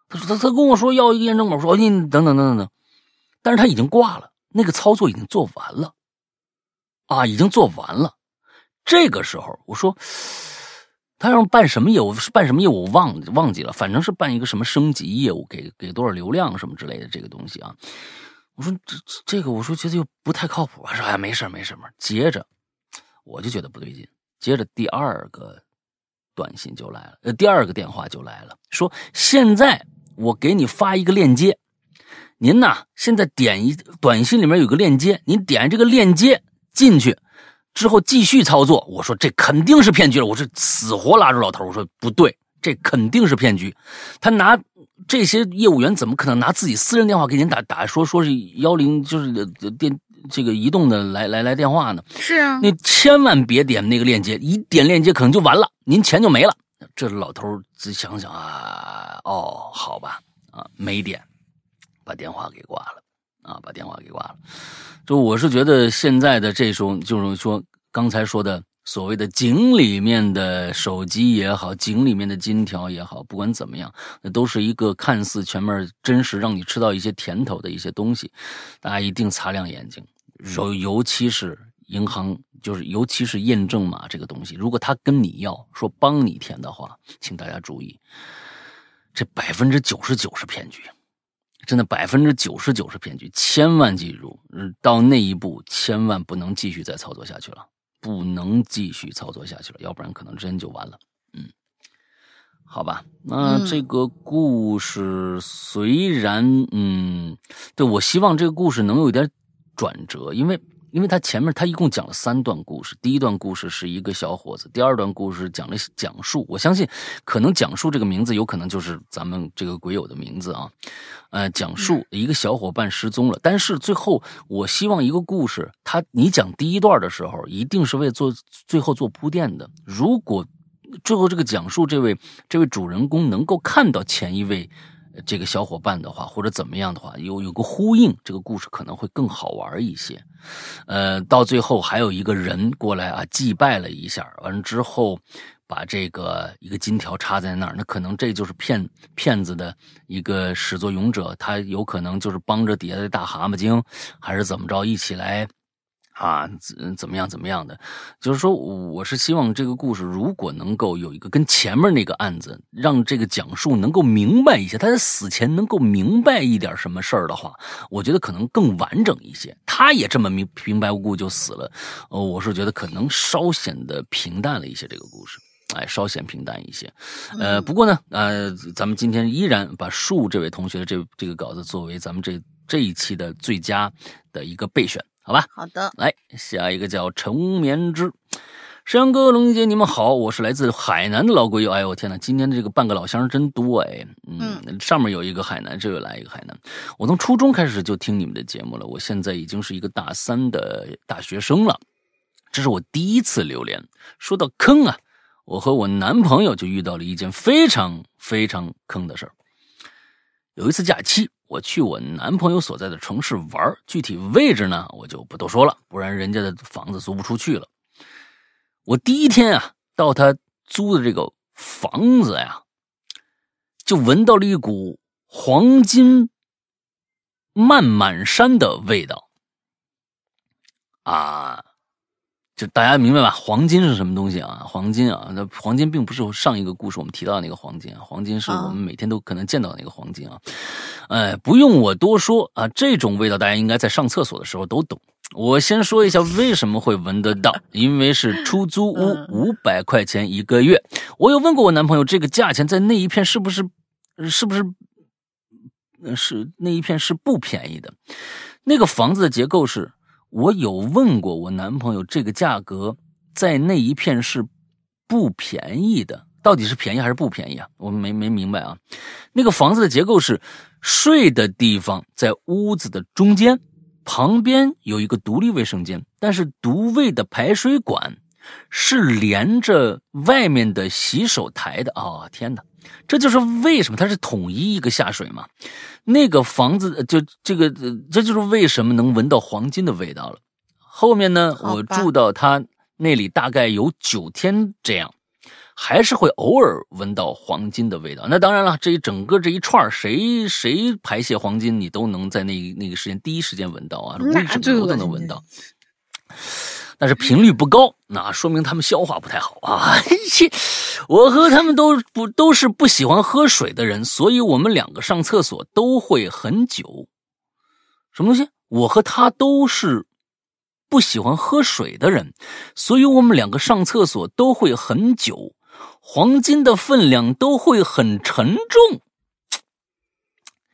他说他他跟我说要一个验证码，我说你等等等等等，但是他已经挂了，那个操作已经做完了。啊，已经做完了。这个时候，我说他让办什么业务？办什么业务？我忘忘记了，反正是办一个什么升级业务，给给多少流量什么之类的这个东西啊。我说这这个，我说觉得又不太靠谱。说哎，没事没事没事。接着我就觉得不对劲。接着第二个短信就来了，呃，第二个电话就来了，说现在我给你发一个链接，您呐现在点一短信里面有个链接，您点这个链接。进去之后继续操作，我说这肯定是骗局了，我是死活拉住老头，我说不对，这肯定是骗局。他拿这些业务员怎么可能拿自己私人电话给您打打说说是幺零就是电这个移动的来来来电话呢？是啊，你千万别点那个链接，一点链接可能就完了，您钱就没了。这老头仔细想想啊，哦，好吧，啊，没点，把电话给挂了，啊，把电话给挂了。就我是觉得现在的这种，就是说刚才说的所谓的井里面的手机也好，井里面的金条也好，不管怎么样，那都是一个看似全面真实，让你吃到一些甜头的一些东西。大家一定擦亮眼睛，尤尤其是银行。就是尤其是验证码这个东西，如果他跟你要说帮你填的话，请大家注意，这百分之九十九是骗局，真的百分之九十九是骗局，千万记住，到那一步千万不能继续再操作下去了，不能继续操作下去了，要不然可能真就完了。嗯，好吧，那这个故事虽然，嗯，对我希望这个故事能有点转折，因为。因为他前面他一共讲了三段故事，第一段故事是一个小伙子，第二段故事讲了讲述，我相信可能讲述这个名字有可能就是咱们这个鬼友的名字啊，呃，讲述一个小伙伴失踪了，但是最后我希望一个故事，他你讲第一段的时候一定是为做最后做铺垫的，如果最后这个讲述这位这位主人公能够看到前一位。这个小伙伴的话，或者怎么样的话，有有个呼应，这个故事可能会更好玩一些。呃，到最后还有一个人过来啊，祭拜了一下，完了之后，把这个一个金条插在那儿，那可能这就是骗骗子的一个始作俑者，他有可能就是帮着底下的大蛤蟆精，还是怎么着，一起来。啊，怎怎么样？怎么样的？就是说，我是希望这个故事如果能够有一个跟前面那个案子，让这个讲述能够明白一些，他在死前能够明白一点什么事儿的话，我觉得可能更完整一些。他也这么明平白无故就死了，呃，我是觉得可能稍显得平淡了一些。这个故事，哎，稍显平淡一些。呃，不过呢，呃，咱们今天依然把树这位同学这这个稿子作为咱们这这一期的最佳的一个备选。好吧，好的，来下一个叫陈眠之，山阳哥、龙姐，你们好，我是来自海南的老鬼友。哎呦我天哪，今天的这个半个老乡真多哎，嗯，上面有一个海南，这又来一个海南。我从初中开始就听你们的节目了，我现在已经是一个大三的大学生了，这是我第一次榴莲。说到坑啊，我和我男朋友就遇到了一件非常非常坑的事儿。有一次假期。我去我男朋友所在的城市玩，具体位置呢，我就不多说了，不然人家的房子租不出去了。我第一天啊，到他租的这个房子呀，就闻到了一股黄金漫满山的味道啊。就大家明白吧？黄金是什么东西啊？黄金啊，那黄金并不是上一个故事我们提到的那个黄金啊，黄金是我们每天都可能见到的那个黄金啊。哎，不用我多说啊，这种味道大家应该在上厕所的时候都懂。我先说一下为什么会闻得到，因为是出租屋，五百块钱一个月。我有问过我男朋友，这个价钱在那一片是不是是不是是那一片是不便宜的？那个房子的结构是。我有问过我男朋友，这个价格在那一片是不便宜的，到底是便宜还是不便宜啊？我没没明白啊。那个房子的结构是，睡的地方在屋子的中间，旁边有一个独立卫生间，但是独卫的排水管是连着外面的洗手台的啊！天哪！这就是为什么它是统一一个下水嘛？那个房子就这个，这就是为什么能闻到黄金的味道了。后面呢，我住到他那里大概有九天这样，还是会偶尔闻到黄金的味道。那当然了，这一整个这一串谁谁排泄黄金，你都能在那那个时间第一时间闻到啊，为什么都能闻到？但是频率不高，那说明他们消化不太好啊。*laughs* 我和他们都不都是不喜欢喝水的人，所以我们两个上厕所都会很久。什么东西？我和他都是不喜欢喝水的人，所以我们两个上厕所都会很久，黄金的分量都会很沉重。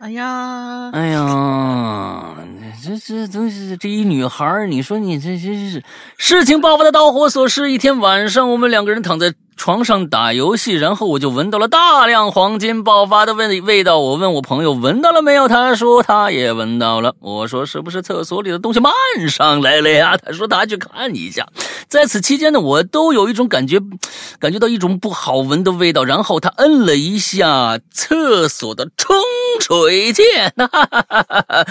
哎呀，哎呀，这这都是，这一女孩你说你这这是事情爆发的导火索是一天晚上，我们两个人躺在。床上打游戏，然后我就闻到了大量黄金爆发的味味道。我问我朋友闻到了没有，他说他也闻到了。我说是不是厕所里的东西漫上来了呀？他说他去看一下。在此期间呢，我都有一种感觉，*sniffs* 感觉到一种不好闻的味道。然后他摁了一下厕所的冲水键，哈哈哈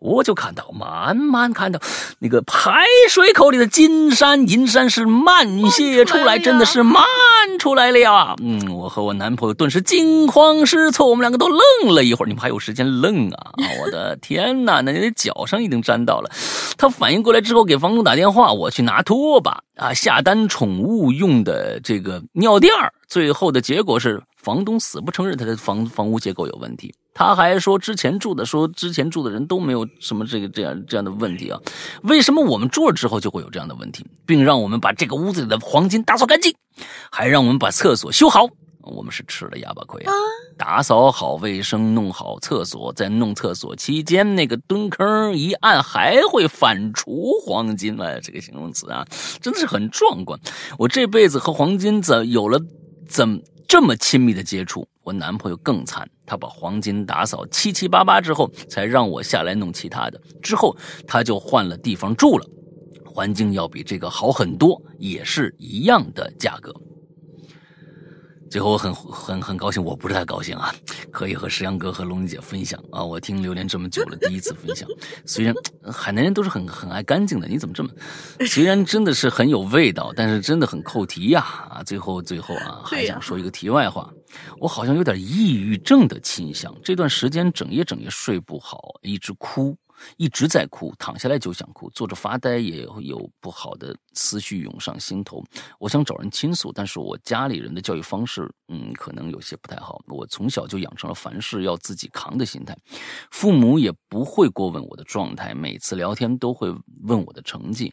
我就看到，慢慢看到那个排水口里的金山银山是漫泻出来，真的是漫。看出来了呀！嗯，我和我男朋友顿时惊慌失措，我们两个都愣了一会儿。你们还有时间愣啊？*laughs* 我的天哪，那你的脚上已经沾到了。他反应过来之后，给房东打电话，我去拿拖把啊，下单宠物用的这个尿垫最后的结果是，房东死不承认他的房房屋结构有问题。他还说之前住的说之前住的人都没有什么这个这样这样的问题啊，为什么我们住了之后就会有这样的问题，并让我们把这个屋子里的黄金打扫干净，还让我们把厕所修好，我们是吃了哑巴亏啊！打扫好卫生，弄好厕所，在弄厕所期间，那个蹲坑一按还会反刍黄金啊，这个形容词啊，真的是很壮观。我这辈子和黄金怎有了怎这么亲密的接触？我男朋友更惨，他把黄金打扫七七八八之后，才让我下来弄其他的。之后他就换了地方住了，环境要比这个好很多，也是一样的价格。最后我很很很高兴，我不是太高兴啊，可以和石阳哥和龙姐分享啊。我听榴莲这么久了，第一次分享。虽然海南人都是很很爱干净的，你怎么这么？虽然真的是很有味道，但是真的很扣题呀啊！最后最后啊，还想说一个题外话，我好像有点抑郁症的倾向，这段时间整夜整夜睡不好，一直哭。一直在哭，躺下来就想哭，坐着发呆也有不好的思绪涌上心头。我想找人倾诉，但是我家里人的教育方式，嗯，可能有些不太好。我从小就养成了凡事要自己扛的心态，父母也不会过问我的状态，每次聊天都会问我的成绩。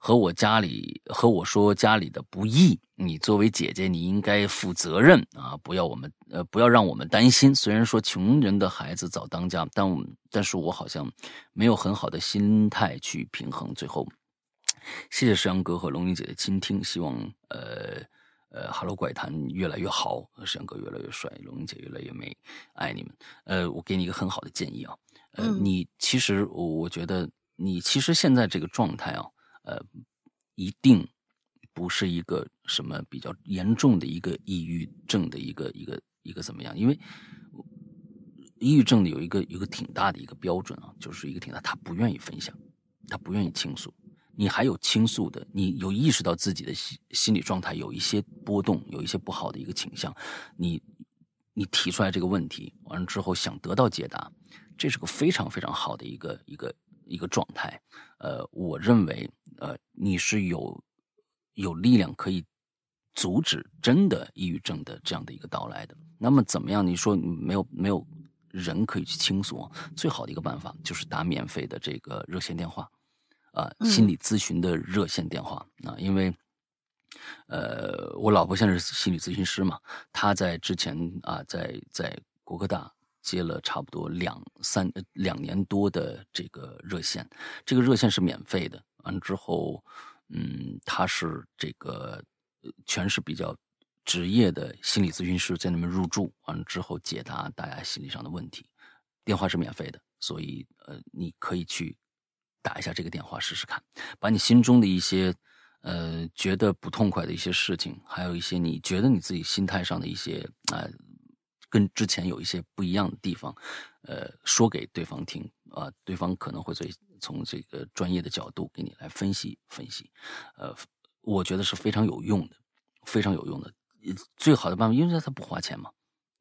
和我家里和我说家里的不易，你作为姐姐，你应该负责任啊！不要我们呃，不要让我们担心。虽然说穷人的孩子早当家，但但是我好像没有很好的心态去平衡。最后，谢谢石阳哥和龙云姐的倾听，希望呃呃，Hello 怪谈越来越好，石阳哥越来越帅，龙玲姐越来越美，爱你们。呃，我给你一个很好的建议啊，呃，你其实我觉得你其实现在这个状态啊。呃，一定不是一个什么比较严重的一个抑郁症的一个一个一个怎么样？因为抑郁症的有一个有个挺大的一个标准啊，就是一个挺大，他不愿意分享，他不愿意倾诉。你还有倾诉的，你有意识到自己的心心理状态有一些波动，有一些不好的一个倾向，你你提出来这个问题，完了之后想得到解答，这是个非常非常好的一个一个一个状态。呃，我认为。呃，你是有有力量可以阻止真的抑郁症的这样的一个到来的。那么怎么样？你说没有没有人可以去倾诉？最好的一个办法就是打免费的这个热线电话，啊，心理咨询的热线电话啊。因为呃，我老婆现在是心理咨询师嘛，她在之前啊，在在国科大接了差不多两三两年多的这个热线，这个热线是免费的。完之后，嗯，他是这个全是比较职业的心理咨询师，在那边入住。完之后，解答大家心理上的问题。电话是免费的，所以呃，你可以去打一下这个电话试试看，把你心中的一些呃觉得不痛快的一些事情，还有一些你觉得你自己心态上的一些啊，跟之前有一些不一样的地方，呃，说给对方听啊，对方可能会最。从这个专业的角度给你来分析分析，呃，我觉得是非常有用的，非常有用的。最好的办法，因为它不花钱嘛，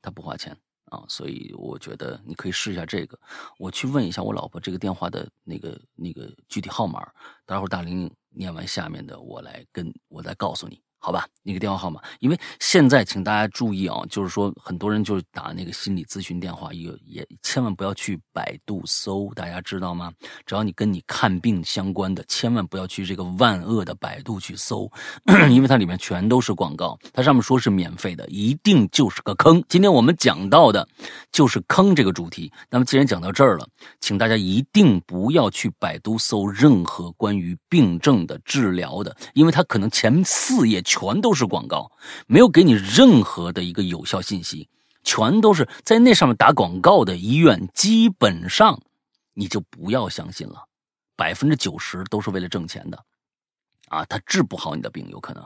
它不花钱啊，所以我觉得你可以试一下这个。我去问一下我老婆这个电话的那个那个具体号码，待会儿大玲念完下面的，我来跟我再告诉你好吧，那个电话号码，因为现在请大家注意啊，就是说很多人就是打那个心理咨询电话，也也千万不要去百度搜，大家知道吗？只要你跟你看病相关的，千万不要去这个万恶的百度去搜，*clears throat* 因为它里面全都是广告，它上面说是免费的，一定就是个坑。今天我们讲到的就是坑这个主题。那么既然讲到这儿了，请大家一定不要去百度搜任何关于病症的治疗的，因为它可能前四页全。都是广告，没有给你任何的一个有效信息，全都是在那上面打广告的医院，基本上你就不要相信了，百分之九十都是为了挣钱的，啊，他治不好你的病，有可能，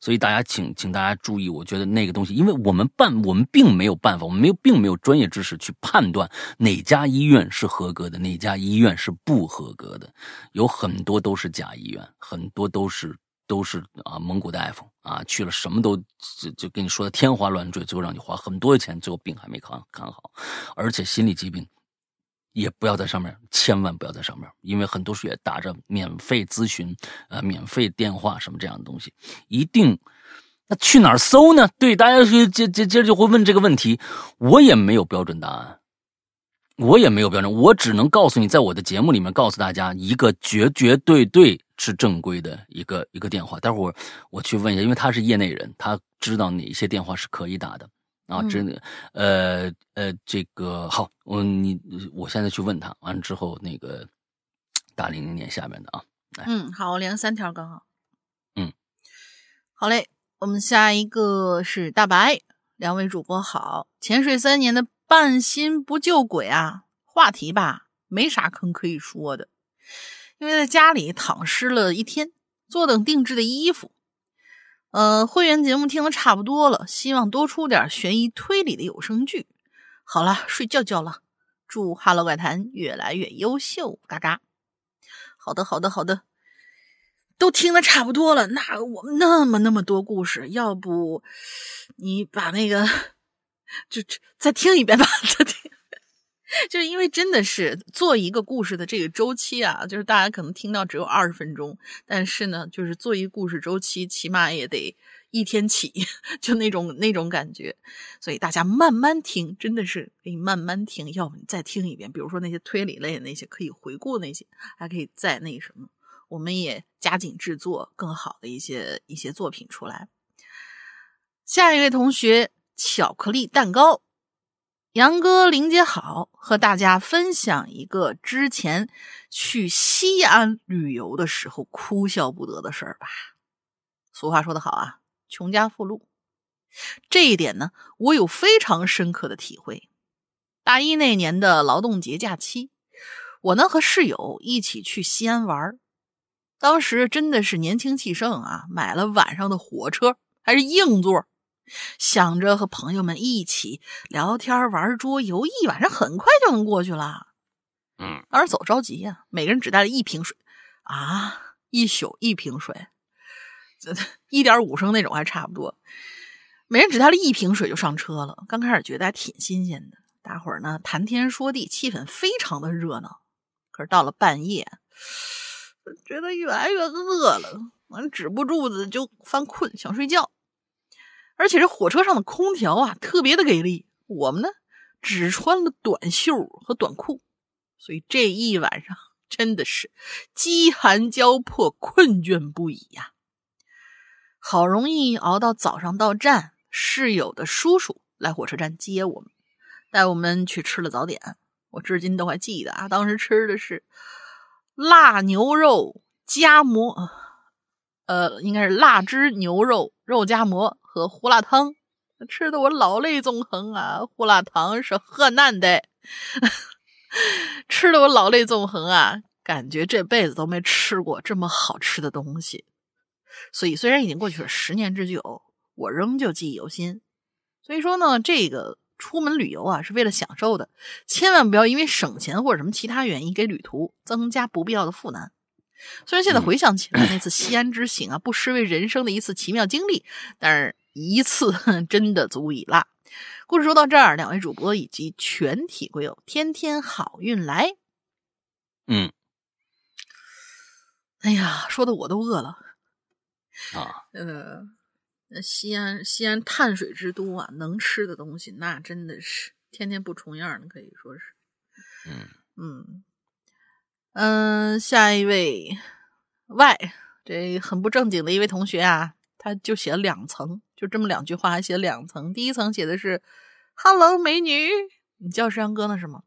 所以大家请请大家注意，我觉得那个东西，因为我们办我们并没有办法，我们没有并没有专业知识去判断哪家医院是合格的，哪家医院是不合格的，有很多都是假医院，很多都是。都是啊，蒙古大夫啊，去了什么都就就跟你说的天花乱坠，最后让你花很多的钱，最后病还没看看好。而且心理疾病也不要在上面，千万不要在上面，因为很多书也打着免费咨询、呃免费电话什么这样的东西，一定那去哪儿搜呢？对，大家接接接着就会问这个问题，我也没有标准答案，我也没有标准，我只能告诉你，在我的节目里面告诉大家一个绝绝对对。是正规的一个一个电话，待会儿我去问一下，因为他是业内人，他知道哪些电话是可以打的啊。真的，呃呃，这个好，我你我现在去问他，完了之后那个打零零年下面的啊，嗯，好，我连三条刚好，嗯，好嘞，我们下一个是大白，两位主播好，潜水三年的半心不救鬼啊，话题吧，没啥坑可以说的。因为在家里躺尸了一天，坐等定制的衣服。呃，会员节目听的差不多了，希望多出点悬疑推理的有声剧。好了，睡觉觉了。祝《哈喽怪谈》越来越优秀，嘎嘎。好的，好的，好的，都听的差不多了。那我们那么那么多故事，要不你把那个就再听一遍吧，再听。*laughs* 就是因为真的是做一个故事的这个周期啊，就是大家可能听到只有二十分钟，但是呢，就是做一个故事周期，起码也得一天起，*laughs* 就那种那种感觉。所以大家慢慢听，真的是可以慢慢听。要不你再听一遍，比如说那些推理类的那些可以回顾那些，还可以再那什么。我们也加紧制作更好的一些一些作品出来。下一位同学，巧克力蛋糕。杨哥，林姐好，和大家分享一个之前去西安旅游的时候哭笑不得的事儿吧。俗话说得好啊，穷家富路，这一点呢，我有非常深刻的体会。大一那年的劳动节假期，我呢和室友一起去西安玩当时真的是年轻气盛啊，买了晚上的火车，还是硬座。想着和朋友们一起聊天、玩桌游，一晚上很快就能过去了。嗯，当时走着急呀，每个人只带了一瓶水啊，一宿一瓶水，这一点五升那种还差不多。每人只带了一瓶水就上车了。刚开始觉得还挺新鲜的，大伙儿呢谈天说地，气氛非常的热闹。可是到了半夜，觉得越来越饿了，完止不住的就犯困，想睡觉。而且这火车上的空调啊，特别的给力。我们呢，只穿了短袖和短裤，所以这一晚上真的是饥寒交迫、困倦不已呀。好容易熬到早上到站，室友的叔叔来火车站接我们，带我们去吃了早点。我至今都还记得啊，当时吃的是辣牛肉夹馍，呃，应该是腊汁牛肉肉夹馍。喝胡辣汤，吃的我老泪纵横啊！胡辣汤是河南的，*laughs* 吃的我老泪纵横啊！感觉这辈子都没吃过这么好吃的东西。所以，虽然已经过去了十年之久，我仍旧记忆犹新。所以说呢，这个出门旅游啊，是为了享受的，千万不要因为省钱或者什么其他原因给旅途增加不必要的负担。虽然现在回想起来，那次西安之行啊，不失为人生的一次奇妙经历，但是。一次 *laughs* 真的足以啦。故事说到这儿，两位主播以及全体贵友，天天好运来。嗯，哎呀，说的我都饿了啊。呃，那西安，西安碳水之都啊，能吃的东西那真的是天天不重样的，可以说是。嗯嗯嗯，下一位 Y，这很不正经的一位同学啊，他就写了两层，就这么两句话，还写两层。第一层写的是 “Hello，美女，你叫山哥呢是吗？”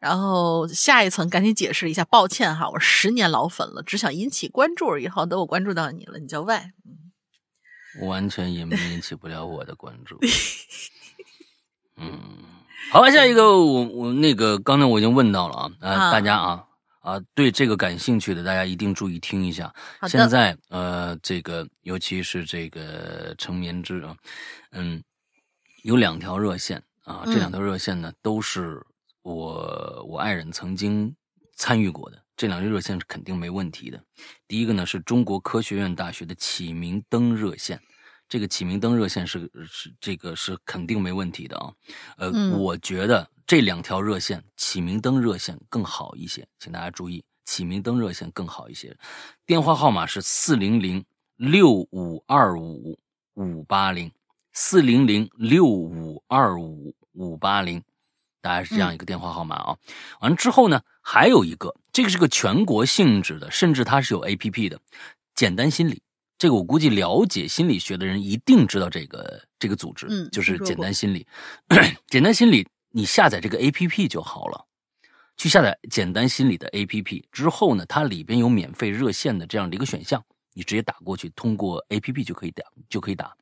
然后下一层赶紧解释一下，抱歉哈，我十年老粉了，只想引起关注而已。好的，我关注到你了，你叫 Y。完全引引起不了我的关注。*laughs* 嗯，好，下一个我我那个刚才我已经问到了啊，啊，大家啊啊对这个感兴趣的，大家一定注意听一下。现在呃，这个尤其是这个成眠之啊，嗯，有两条热线啊，这两条热线呢都是我我爱人曾经参与过的。这两条热线是肯定没问题的。第一个呢是中国科学院大学的启明灯热线，这个启明灯热线是是这个是肯定没问题的啊。呃，我觉得这两条热线，启明灯热线更好一些，请大家注意，启明灯热线更好一些。电话号码是四零零六五二五五八零，四零零六五二五五八零。大概是这样一个电话号码啊，完了之后呢，还有一个，这个是个全国性质的，甚至它是有 A P P 的，简单心理。这个我估计了解心理学的人一定知道这个这个组织，嗯，就是简单心理。*clears throat* 简单心理，你下载这个 A P P 就好了，去下载简单心理的 A P P 之后呢，它里边有免费热线的这样的一个选项，你直接打过去，通过 A P P 就可以打，就可以打。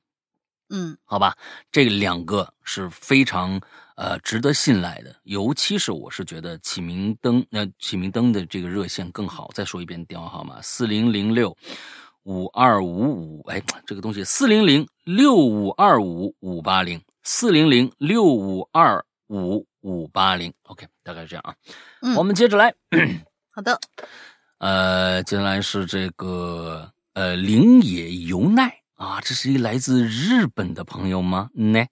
嗯，好吧，这两个是非常呃值得信赖的，尤其是我是觉得启明灯，那启明灯的这个热线更好。再说一遍电话号码：四零零六五二五五，哎，这个东西四零零六五二五五八零，四零零六五二五五八零。OK，大概是这样啊。嗯，我们接着来。好的，呃，接下来是这个呃林野由奈。啊，这是一来自日本的朋友吗？呢，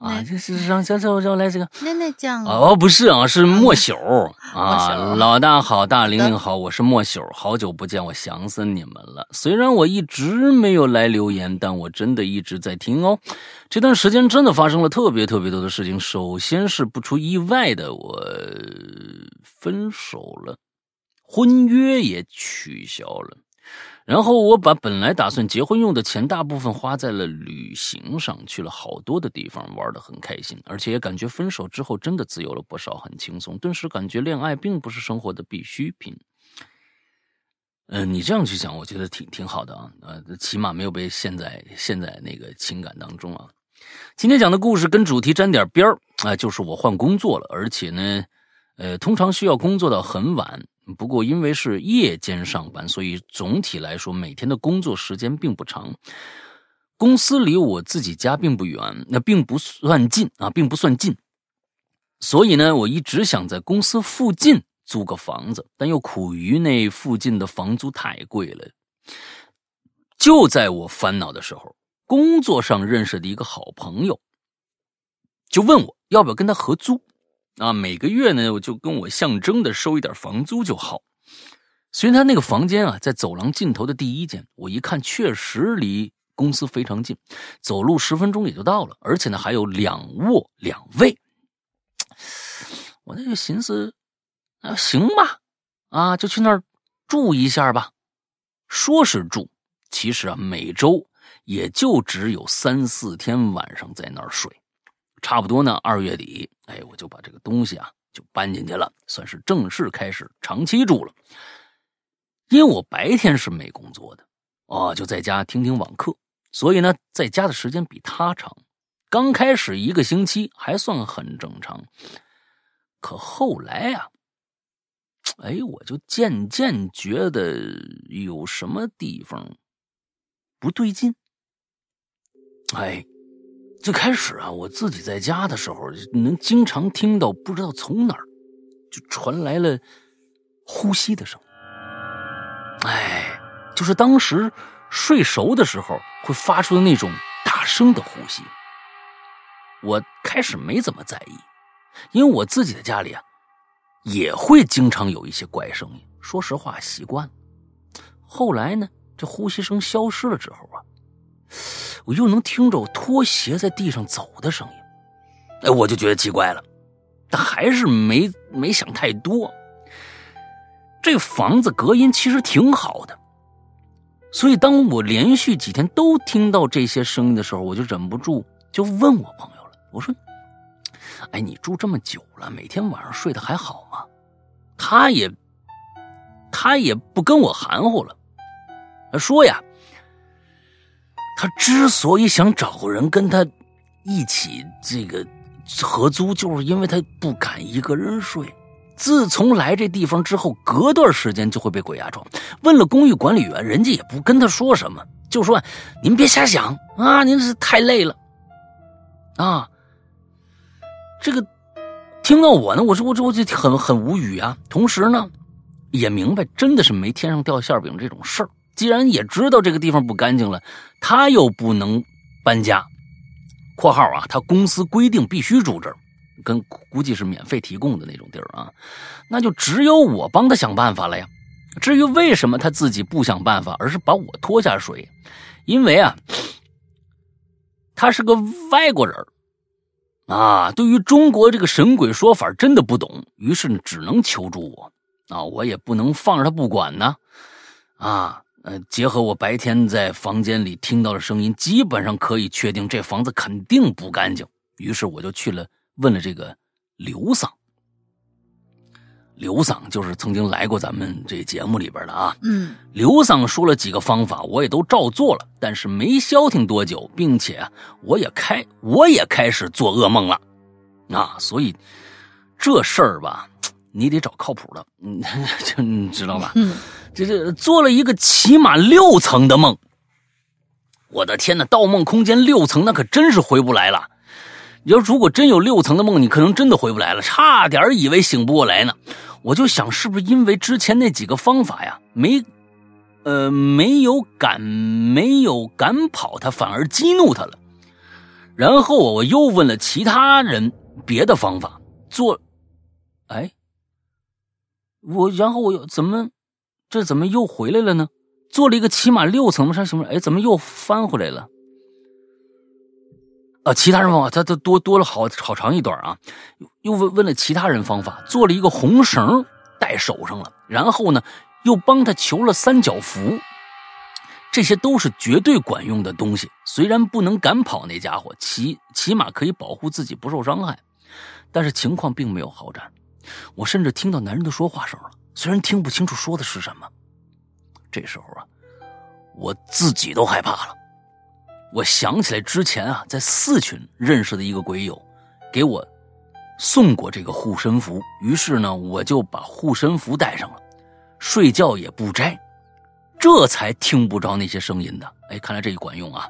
啊，这是让小小小来这个奶奶酱哦，不是啊，是莫朽 *laughs* 啊，老大好，大玲玲好，我是莫朽，好久不见，我想死你们了。虽然我一直没有来留言，但我真的一直在听哦。这段时间真的发生了特别特别多的事情。首先是不出意外的，我分手了，婚约也取消了。然后我把本来打算结婚用的钱大部分花在了旅行上，去了好多的地方，玩的很开心，而且也感觉分手之后真的自由了不少，很轻松。顿时感觉恋爱并不是生活的必需品。嗯，你这样去讲，我觉得挺挺好的啊，呃，起码没有被陷在陷在那个情感当中啊。今天讲的故事跟主题沾点边儿啊，就是我换工作了，而且呢，呃，通常需要工作到很晚。不过，因为是夜间上班，所以总体来说每天的工作时间并不长。公司离我自己家并不远，那并不算近啊，并不算近。所以呢，我一直想在公司附近租个房子，但又苦于那附近的房租太贵了。就在我烦恼的时候，工作上认识的一个好朋友就问我要不要跟他合租。啊，每个月呢，我就跟我象征的收一点房租就好。虽然他那个房间啊，在走廊尽头的第一间，我一看确实离公司非常近，走路十分钟也就到了，而且呢还有两卧两卫。我那就寻思，啊，行吧，啊，就去那儿住一下吧。说是住，其实啊，每周也就只有三四天晚上在那儿睡。差不多呢，二月底，哎，我就把这个东西啊就搬进去了，算是正式开始长期住了。因为我白天是没工作的，哦，就在家听听网课，所以呢，在家的时间比他长。刚开始一个星期还算很正常，可后来呀，哎，我就渐渐觉得有什么地方不对劲，哎。最开始啊，我自己在家的时候，能经常听到不知道从哪儿就传来了呼吸的声音。哎，就是当时睡熟的时候会发出的那种大声的呼吸。我开始没怎么在意，因为我自己的家里啊也会经常有一些怪声音。说实话，习惯了。后来呢，这呼吸声消失了之后啊。我又能听着拖鞋在地上走的声音，哎，我就觉得奇怪了，但还是没没想太多。这房子隔音其实挺好的，所以当我连续几天都听到这些声音的时候，我就忍不住就问我朋友了，我说：“哎，你住这么久了，每天晚上睡得还好吗？”他也他也不跟我含糊了，他说呀。他之所以想找个人跟他一起这个合租，就是因为他不敢一个人睡。自从来这地方之后，隔段时间就会被鬼压床。问了公寓管理员，人家也不跟他说什么，就说：“您别瞎想啊，您是太累了。”啊，这个听到我呢，我说我这我就很很无语啊。同时呢，也明白真的是没天上掉馅饼这种事儿。既然也知道这个地方不干净了，他又不能搬家（括号啊，他公司规定必须住这儿，跟估计是免费提供的那种地儿啊），那就只有我帮他想办法了呀。至于为什么他自己不想办法，而是把我拖下水，因为啊，他是个外国人啊，对于中国这个神鬼说法真的不懂，于是只能求助我啊，我也不能放着他不管呢啊。呃，结合我白天在房间里听到的声音，基本上可以确定这房子肯定不干净。于是我就去了，问了这个刘桑。刘桑就是曾经来过咱们这节目里边的啊。嗯，刘桑说了几个方法，我也都照做了，但是没消停多久，并且我也开我也开始做噩梦了啊。所以这事儿吧。你得找靠谱的，嗯，*laughs* 就你知道吧？嗯，*laughs* 这这做了一个起码六层的梦。我的天哪，盗梦空间六层，那可真是回不来了。你要如果真有六层的梦，你可能真的回不来了，差点以为醒不过来呢。我就想，是不是因为之前那几个方法呀，没，呃，没有赶，没有赶跑他，反而激怒他了。然后我又问了其他人别的方法做，哎。我然后我又怎么，这怎么又回来了呢？做了一个起码六层上什么？哎，怎么又翻回来了？啊，其他人方法他他多多了好好长一段啊，又问问了其他人方法，做了一个红绳戴手上了，然后呢，又帮他求了三角符，这些都是绝对管用的东西。虽然不能赶跑那家伙，起起码可以保护自己不受伤害，但是情况并没有好转。我甚至听到男人的说话声，虽然听不清楚说的是什么。这时候啊，我自己都害怕了。我想起来之前啊，在四群认识的一个鬼友，给我送过这个护身符，于是呢，我就把护身符带上了，睡觉也不摘，这才听不着那些声音的。哎，看来这一管用啊。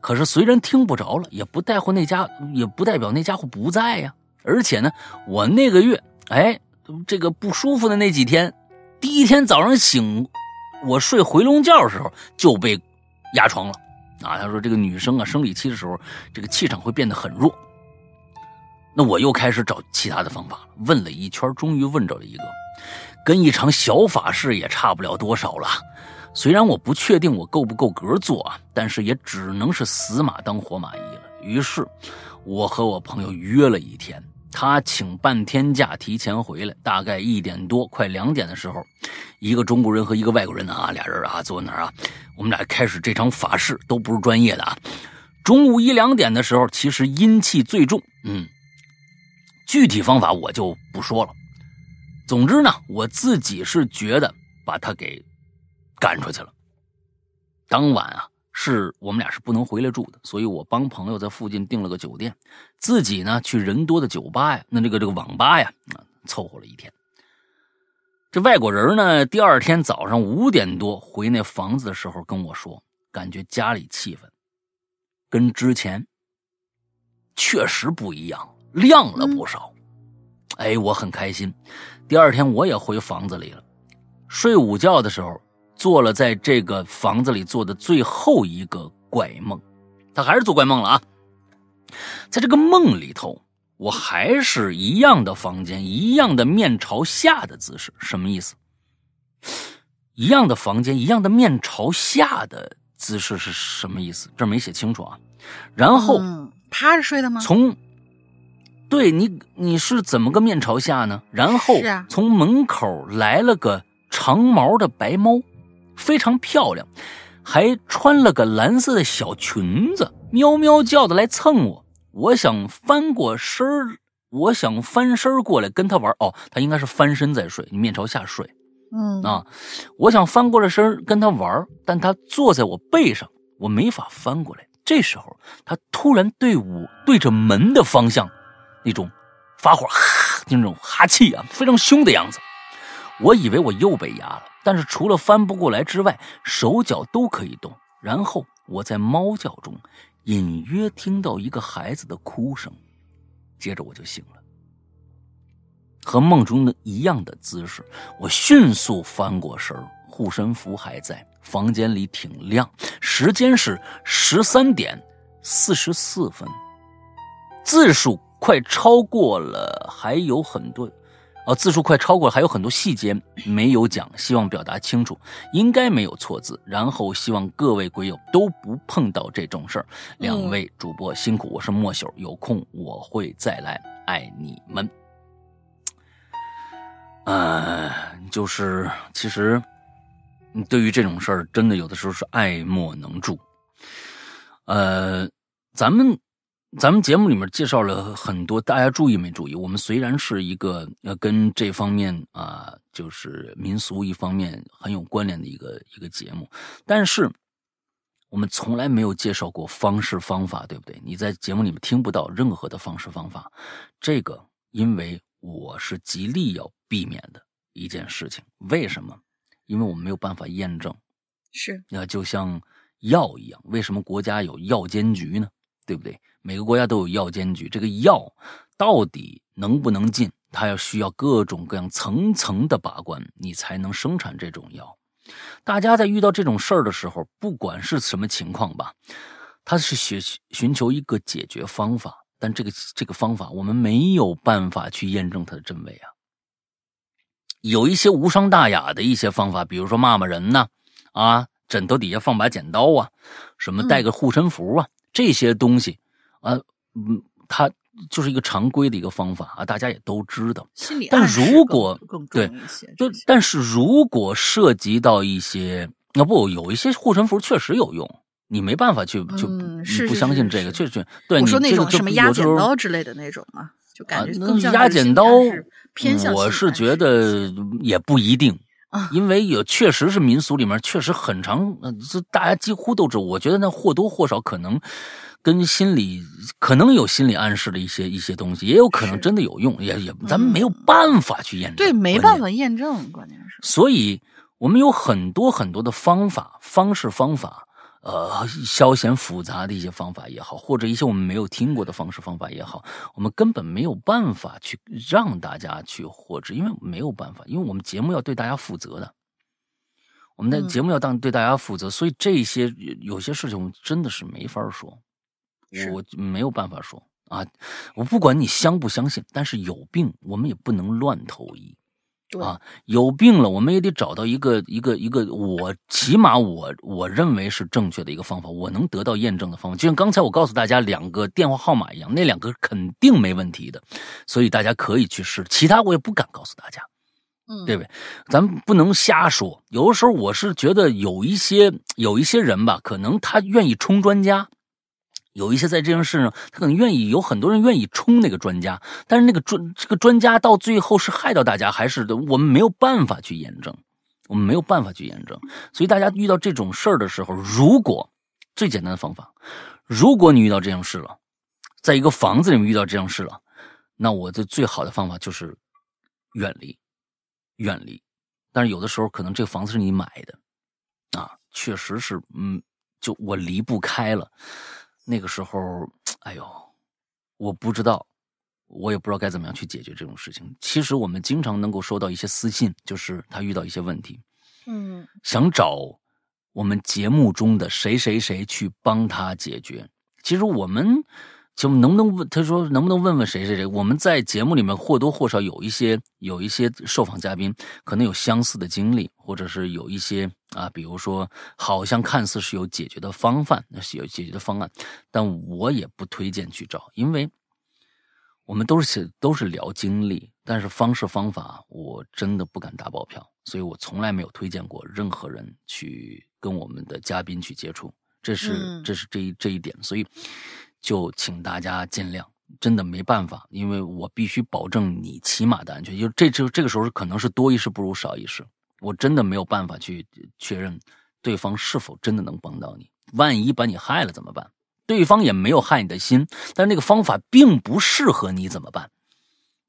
可是虽然听不着了，也不代表那家也不代表那家伙不在呀。而且呢，我那个月。哎，这个不舒服的那几天，第一天早上醒，我睡回笼觉的时候就被压床了。啊，他说这个女生啊，生理期的时候，这个气场会变得很弱。那我又开始找其他的方法，问了一圈，终于问着了一个，跟一场小法事也差不了多少了。虽然我不确定我够不够格做啊，但是也只能是死马当活马医了。于是，我和我朋友约了一天。他请半天假提前回来，大概一点多快两点的时候，一个中国人和一个外国人啊，俩人啊坐那儿啊，我们俩开始这场法事，都不是专业的啊。中午一两点的时候，其实阴气最重，嗯，具体方法我就不说了。总之呢，我自己是觉得把他给赶出去了。当晚啊。是我们俩是不能回来住的，所以我帮朋友在附近订了个酒店，自己呢去人多的酒吧呀，那这个这个网吧呀，啊，凑合了一天。这外国人呢，第二天早上五点多回那房子的时候跟我说，感觉家里气氛跟之前确实不一样，亮了不少。哎，我很开心。第二天我也回房子里了，睡午觉的时候。做了在这个房子里做的最后一个怪梦，他还是做怪梦了啊！在这个梦里头，我还是一样的房间，一样的面朝下的姿势，什么意思？一样的房间，一样的面朝下的姿势是什么意思？这没写清楚啊。然后趴着睡的吗？从对你你是怎么个面朝下呢？然后从门口来了个长毛的白猫，非常漂亮，还穿了个蓝色的小裙子，喵喵叫的来蹭我。我想翻过身我想翻身过来跟他玩。哦，他应该是翻身在睡，你面朝下睡。嗯啊，我想翻过了身跟他玩，但他坐在我背上，我没法翻过来。这时候，他突然对我对着门的方向，那种发火哈，那种哈气啊，非常凶的样子。我以为我又被压了，但是除了翻不过来之外，手脚都可以动。然后我在猫叫中隐约听到一个孩子的哭声，接着我就醒了。和梦中的一样的姿势，我迅速翻过身护身符还在，房间里挺亮，时间是十三点四十四分，字数快超过了，还有很多，哦，字数快超过了，还有很多细节没有讲，希望表达清楚，应该没有错字。然后希望各位鬼友都不碰到这种事儿。两位主播辛苦，我是莫朽，有空我会再来，爱你们。呃，就是其实，对于这种事儿，真的有的时候是爱莫能助。呃，咱们咱们节目里面介绍了很多，大家注意没注意？我们虽然是一个呃跟这方面啊，就是民俗一方面很有关联的一个一个节目，但是我们从来没有介绍过方式方法，对不对？你在节目里面听不到任何的方式方法，这个因为。我是极力要避免的一件事情，为什么？因为我们没有办法验证，是那就像药一样，为什么国家有药监局呢？对不对？每个国家都有药监局，这个药到底能不能进，它要需要各种各样层层的把关，你才能生产这种药。大家在遇到这种事儿的时候，不管是什么情况吧，他是寻寻求一个解决方法。但这个这个方法，我们没有办法去验证它的真伪啊。有一些无伤大雅的一些方法，比如说骂骂人呐，啊，枕头底下放把剪刀啊，什么带个护身符啊，这些东西啊，嗯，它就是一个常规的一个方法啊，大家也都知道。但如果对就，但是如果涉及到一些，那不有一些护身符确实有用。你没办法去就不相信这个，确实对。我说那种什么压剪刀之类的那种啊，就感觉更像压剪刀。偏向我是觉得也不一定，因为有确实是民俗里面确实很长，这大家几乎都知道。我觉得那或多或少可能跟心理可能有心理暗示的一些一些东西，也有可能真的有用，也也咱们没有办法去验证。对，没办法验证，关键是。所以我们有很多很多的方法、方式、方法。呃，稍显复杂的一些方法也好，或者一些我们没有听过的方式方法也好，我们根本没有办法去让大家去获知，因为没有办法，因为我们节目要对大家负责的，我们的节目要当对大家负责，所以这些有些事情真的是没法说，我没有办法说啊，我不管你相不相信，但是有病我们也不能乱投医。啊，有病了，我们也得找到一个一个一个，我起码我我认为是正确的一个方法，我能得到验证的方法。就像刚才我告诉大家两个电话号码一样，那两个肯定没问题的，所以大家可以去试。其他我也不敢告诉大家，嗯，对不对？咱们不能瞎说。有的时候我是觉得有一些有一些人吧，可能他愿意充专家。有一些在这件事上，他可能愿意有很多人愿意冲那个专家，但是那个专这个专家到最后是害到大家，还是我们没有办法去验证，我们没有办法去验证。所以大家遇到这种事儿的时候，如果最简单的方法，如果你遇到这样事了，在一个房子里面遇到这样事了，那我的最好的方法就是远离，远离。但是有的时候可能这个房子是你买的，啊，确实是，嗯，就我离不开了。那个时候，哎呦，我不知道，我也不知道该怎么样去解决这种事情。其实我们经常能够收到一些私信，就是他遇到一些问题，嗯，想找我们节目中的谁谁谁去帮他解决。其实我们就能不能问？他说能不能问问谁谁谁？我们在节目里面或多或少有一些有一些受访嘉宾可能有相似的经历，或者是有一些啊，比如说好像看似是有解决的方法，那是有解决的方案，但我也不推荐去找，因为我们都是都是聊经历，但是方式方法我真的不敢打包票，所以我从来没有推荐过任何人去跟我们的嘉宾去接触。这是这是这一这一点，所以就请大家见谅，真的没办法，因为我必须保证你起码的安全。就这就这个时候可能是多一事不如少一事，我真的没有办法去确认对方是否真的能帮到你。万一把你害了怎么办？对方也没有害你的心，但那个方法并不适合你怎么办？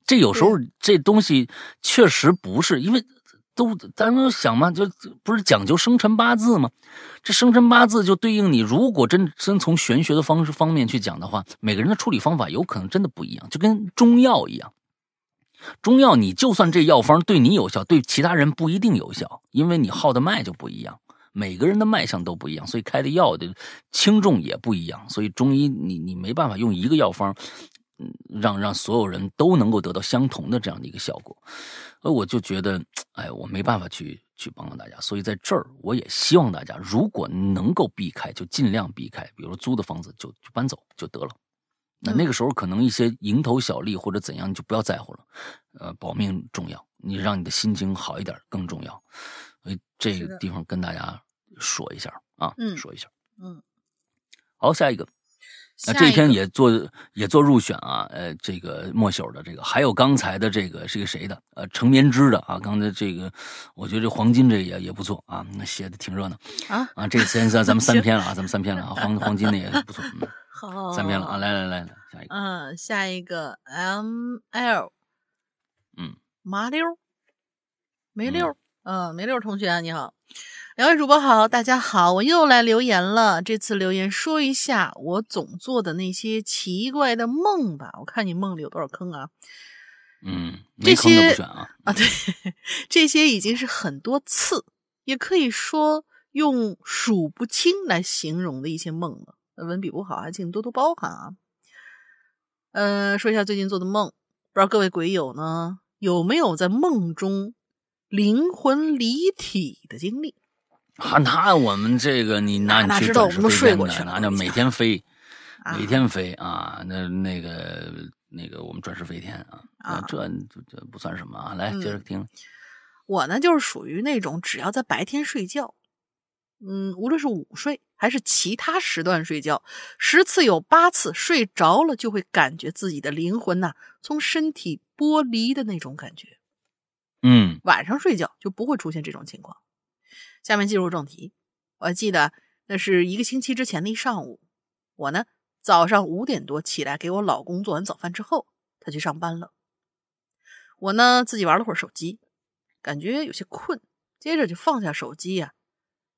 这有时候这东西确实不是因为。都，咱们想嘛，就不是讲究生辰八字吗？这生辰八字就对应你。如果真真从玄学的方式方面去讲的话，每个人的处理方法有可能真的不一样，就跟中药一样。中药你就算这药方对你有效，对其他人不一定有效，因为你号的脉就不一样，每个人的脉象都不一样，所以开的药的轻重也不一样。所以中医你你没办法用一个药方，让让所有人都能够得到相同的这样的一个效果。而我就觉得，哎，我没办法去去帮到大家，所以在这儿我也希望大家，如果能够避开，就尽量避开。比如租的房子就就搬走就得了。那那个时候可能一些蝇头小利或者怎样，你就不要在乎了。呃，保命重要，你让你的心情好一点更重要。所以这个地方跟大家说一下啊，说一下。嗯，好，下一个。那这篇也做也做入选啊，呃，这个莫朽的这个，还有刚才的这个是个谁的？呃，成棉枝的啊，刚才这个，我觉得这黄金这也也不错啊，那写的挺热闹啊。啊，这次咱咱们 *laughs* 三篇了啊，咱们三篇了啊，黄黄金的也不错，嗯，*laughs* 好，三篇了啊，来来来来，下一个，嗯，下一个 M L，嗯，麻溜，梅溜，嗯，梅溜同学你好。两位主播好，大家好，我又来留言了。这次留言说一下我总做的那些奇怪的梦吧。我看你梦里有多少坑啊？嗯，这些啊 *laughs* 啊，对，这些已经是很多次，也可以说用数不清来形容的一些梦了。文笔不好，还请多多包涵啊。嗯，说一下最近做的梦，不知道各位鬼友呢有没有在梦中灵魂离体的经历？啊，那我们这个你拿你去转世飞天的，拿着每天飞，每天飞啊，那那个那个我们转世飞天啊，啊，这这不算什么啊，来接着听。我呢，就是属于那种只要在白天睡觉，嗯，无论是午睡还是其他时段睡觉，十次有八次睡着了就会感觉自己的灵魂呐从身体剥离的那种感觉。嗯，晚上睡觉就不会出现这种情况。下面进入正题，我记得那是一个星期之前的一上午，我呢早上五点多起来给我老公做完早饭之后，他去上班了。我呢自己玩了会儿手机，感觉有些困，接着就放下手机呀，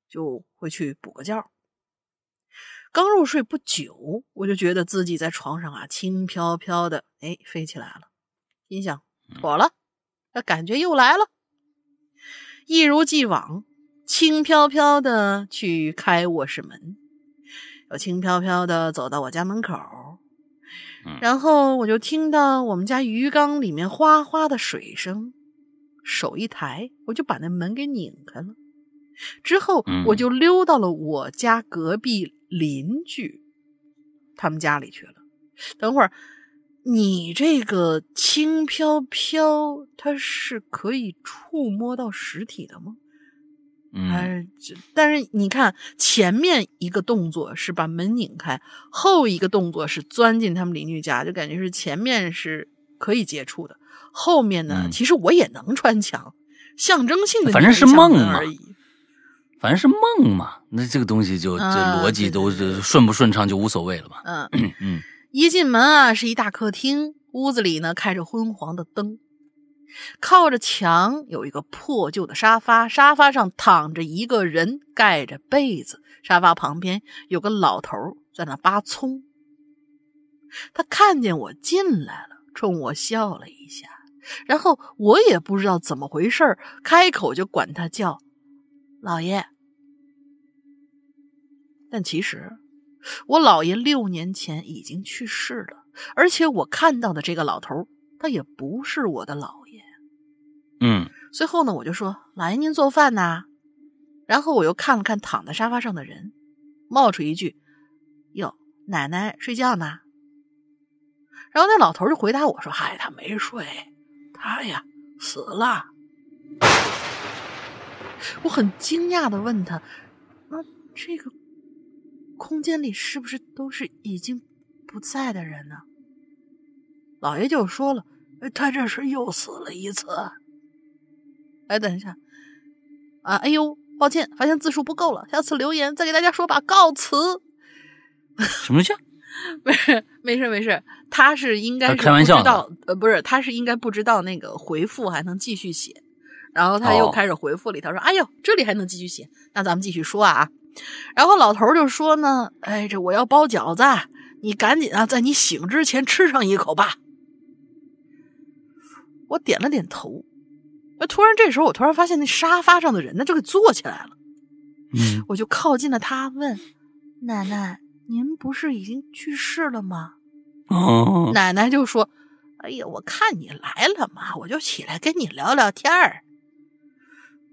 就回去补个觉。刚入睡不久，我就觉得自己在床上啊轻飘飘的，哎飞起来了，心想妥了，那感觉又来了，一如既往。轻飘飘的去开卧室门，又轻飘飘的走到我家门口，然后我就听到我们家鱼缸里面哗哗的水声，手一抬，我就把那门给拧开了。之后我就溜到了我家隔壁邻居他们家里去了。等会儿，你这个轻飘飘，它是可以触摸到实体的吗？还是，但是你看，前面一个动作是把门拧开，后一个动作是钻进他们邻居家，就感觉是前面是可以接触的，后面呢，其实我也能穿墙，象征性的反正是梦而已，反正是梦嘛，那这个东西就这逻辑都是顺不顺畅就无所谓了吧？嗯嗯，一进门啊，是一大客厅，屋子里呢开着昏黄的灯。靠着墙有一个破旧的沙发，沙发上躺着一个人，盖着被子。沙发旁边有个老头在那扒葱。他看见我进来了，冲我笑了一下，然后我也不知道怎么回事开口就管他叫老爷。但其实我姥爷六年前已经去世了，而且我看到的这个老头，他也不是我的姥。嗯，最后呢，我就说：“姥爷，您做饭呢？”然后我又看了看躺在沙发上的人，冒出一句：“哟，奶奶睡觉呢。”然后那老头就回答我说：“嗨，他没睡，他呀死了。”我很惊讶的问他：“那这个空间里是不是都是已经不在的人呢？”老爷就说了：“他这是又死了一次。”哎，等一下，啊，哎呦，抱歉，发现字数不够了，下次留言再给大家说吧告辞。什么叫？*laughs* 没事，没事，没事。他是应该是开玩笑的，呃，不是，他是应该不知道那个回复还能继续写。然后他又开始回复里，他说：“哎呦，这里还能继续写，那咱们继续说啊。”然后老头就说呢：“哎，这我要包饺子，你赶紧啊，在你醒之前吃上一口吧。”我点了点头。突然这时候，我突然发现那沙发上的人呢就给坐起来了。嗯，我就靠近了他，问：“奶奶，您不是已经去世了吗？”哦，奶奶就说：“哎呀，我看你来了嘛，我就起来跟你聊聊天儿。”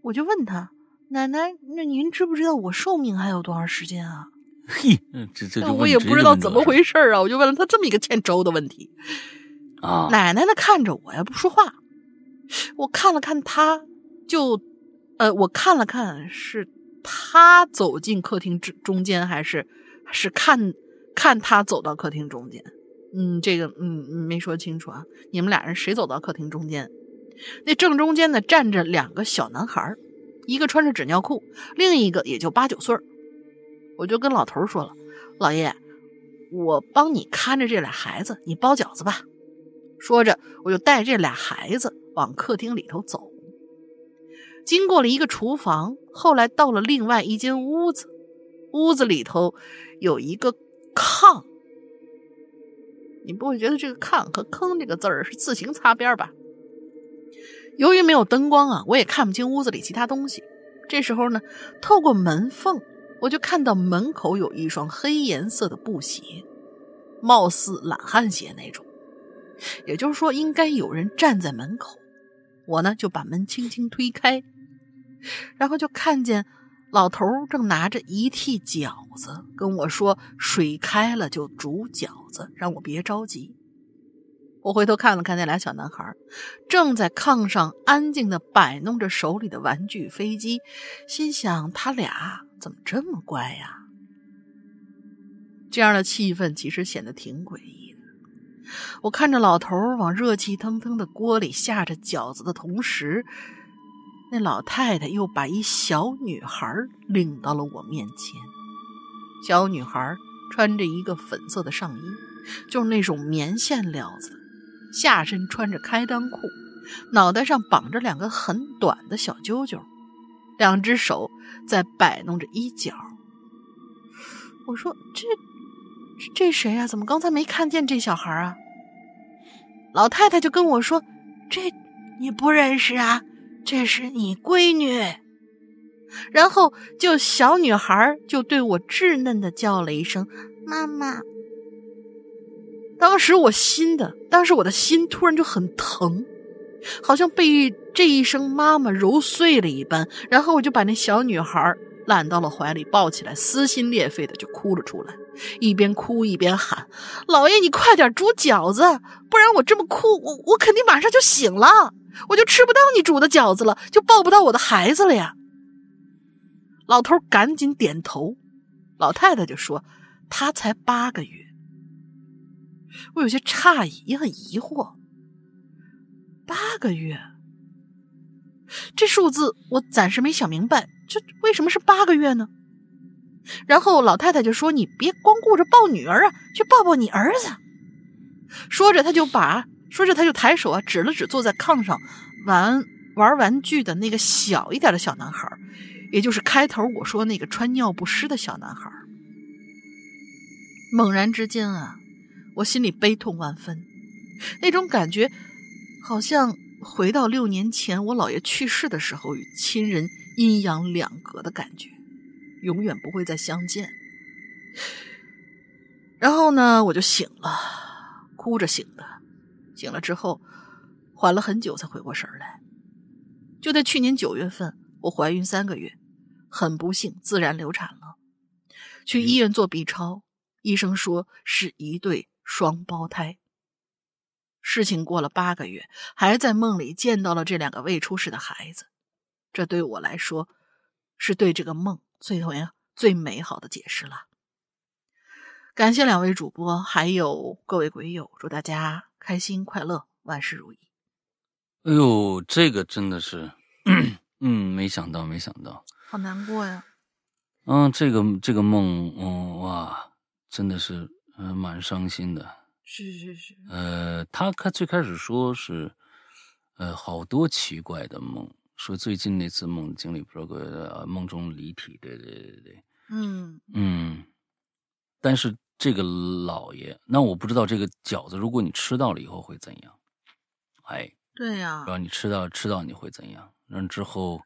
我就问他：“奶奶，那您知不知道我寿命还有多长时间啊？”嘿，这这我也不知道怎么回事啊，我就问了他这么一个欠周的问题。啊，奶奶呢看着我呀不说话，我看了看他，就呃，我看了看是他走进客厅中中间，还是是看看他走到客厅中间？嗯，这个嗯没说清楚啊。你们俩人谁走到客厅中间？那正中间呢站着两个小男孩，一个穿着纸尿裤，另一个也就八九岁我就跟老头说了：“老爷，我帮你看着这俩孩子，你包饺子吧。”说着，我就带这俩孩子往客厅里头走。经过了一个厨房，后来到了另外一间屋子，屋子里头有一个炕。你不会觉得这个“炕”和“坑”这个字儿是自行擦边吧？由于没有灯光啊，我也看不清屋子里其他东西。这时候呢，透过门缝，我就看到门口有一双黑颜色的布鞋，貌似懒汉鞋那种。也就是说，应该有人站在门口。我呢，就把门轻轻推开，然后就看见老头正拿着一屉饺子，跟我说：“水开了就煮饺子，让我别着急。”我回头看了看那俩小男孩，正在炕上安静的摆弄着手里的玩具飞机，心想：他俩怎么这么乖呀？这样的气氛其实显得挺诡异。我看着老头往热气腾腾的锅里下着饺子的同时，那老太太又把一小女孩领到了我面前。小女孩穿着一个粉色的上衣，就是那种棉线料子，下身穿着开裆裤，脑袋上绑着两个很短的小揪揪，两只手在摆弄着衣角。我说：“这……”这谁呀？怎么刚才没看见这小孩啊？老太太就跟我说：“这你不认识啊？这是你闺女。”然后就小女孩就对我稚嫩的叫了一声“妈妈”。当时我心的，当时我的心突然就很疼，好像被这一声“妈妈”揉碎了一般。然后我就把那小女孩揽到了怀里，抱起来，撕心裂肺的就哭了出来。一边哭一边喊：“老爷，你快点煮饺子，不然我这么哭，我我肯定马上就醒了，我就吃不到你煮的饺子了，就抱不到我的孩子了呀！”老头赶紧点头，老太太就说：“他才八个月。”我有些诧异，也很疑惑。八个月，这数字我暂时没想明白，这为什么是八个月呢？然后老太太就说：“你别光顾着抱女儿啊，去抱抱你儿子。”说着，他就把说着他就抬手啊，指了指坐在炕上玩玩玩具的那个小一点的小男孩，也就是开头我说那个穿尿不湿的小男孩。猛然之间啊，我心里悲痛万分，那种感觉好像回到六年前我姥爷去世的时候，与亲人阴阳两隔的感觉。永远不会再相见。然后呢，我就醒了，哭着醒的。醒了之后，缓了很久才回过神来。就在去年九月份，我怀孕三个月，很不幸自然流产了。去医院做 B 超，医生说是一对双胞胎。事情过了八个月，还在梦里见到了这两个未出世的孩子。这对我来说，是对这个梦最后呀最美好的解释了。感谢两位主播，还有各位鬼友，祝大家开心快乐，万事如意。哎呦，这个真的是，*clears throat* 嗯，没想到，没想到，好难过呀。嗯，这个这个梦，嗯，哇，真的是，嗯，蛮伤心的。是是是。呃，他开最开始说是，呃，好多奇怪的梦，说最近那次梦经历，不是个梦中离体，对对对对。嗯嗯，但是。这个老爷，那我不知道这个饺子，如果你吃到了以后会怎样？哎，对呀，然后你吃到吃到你会怎样？然后之后，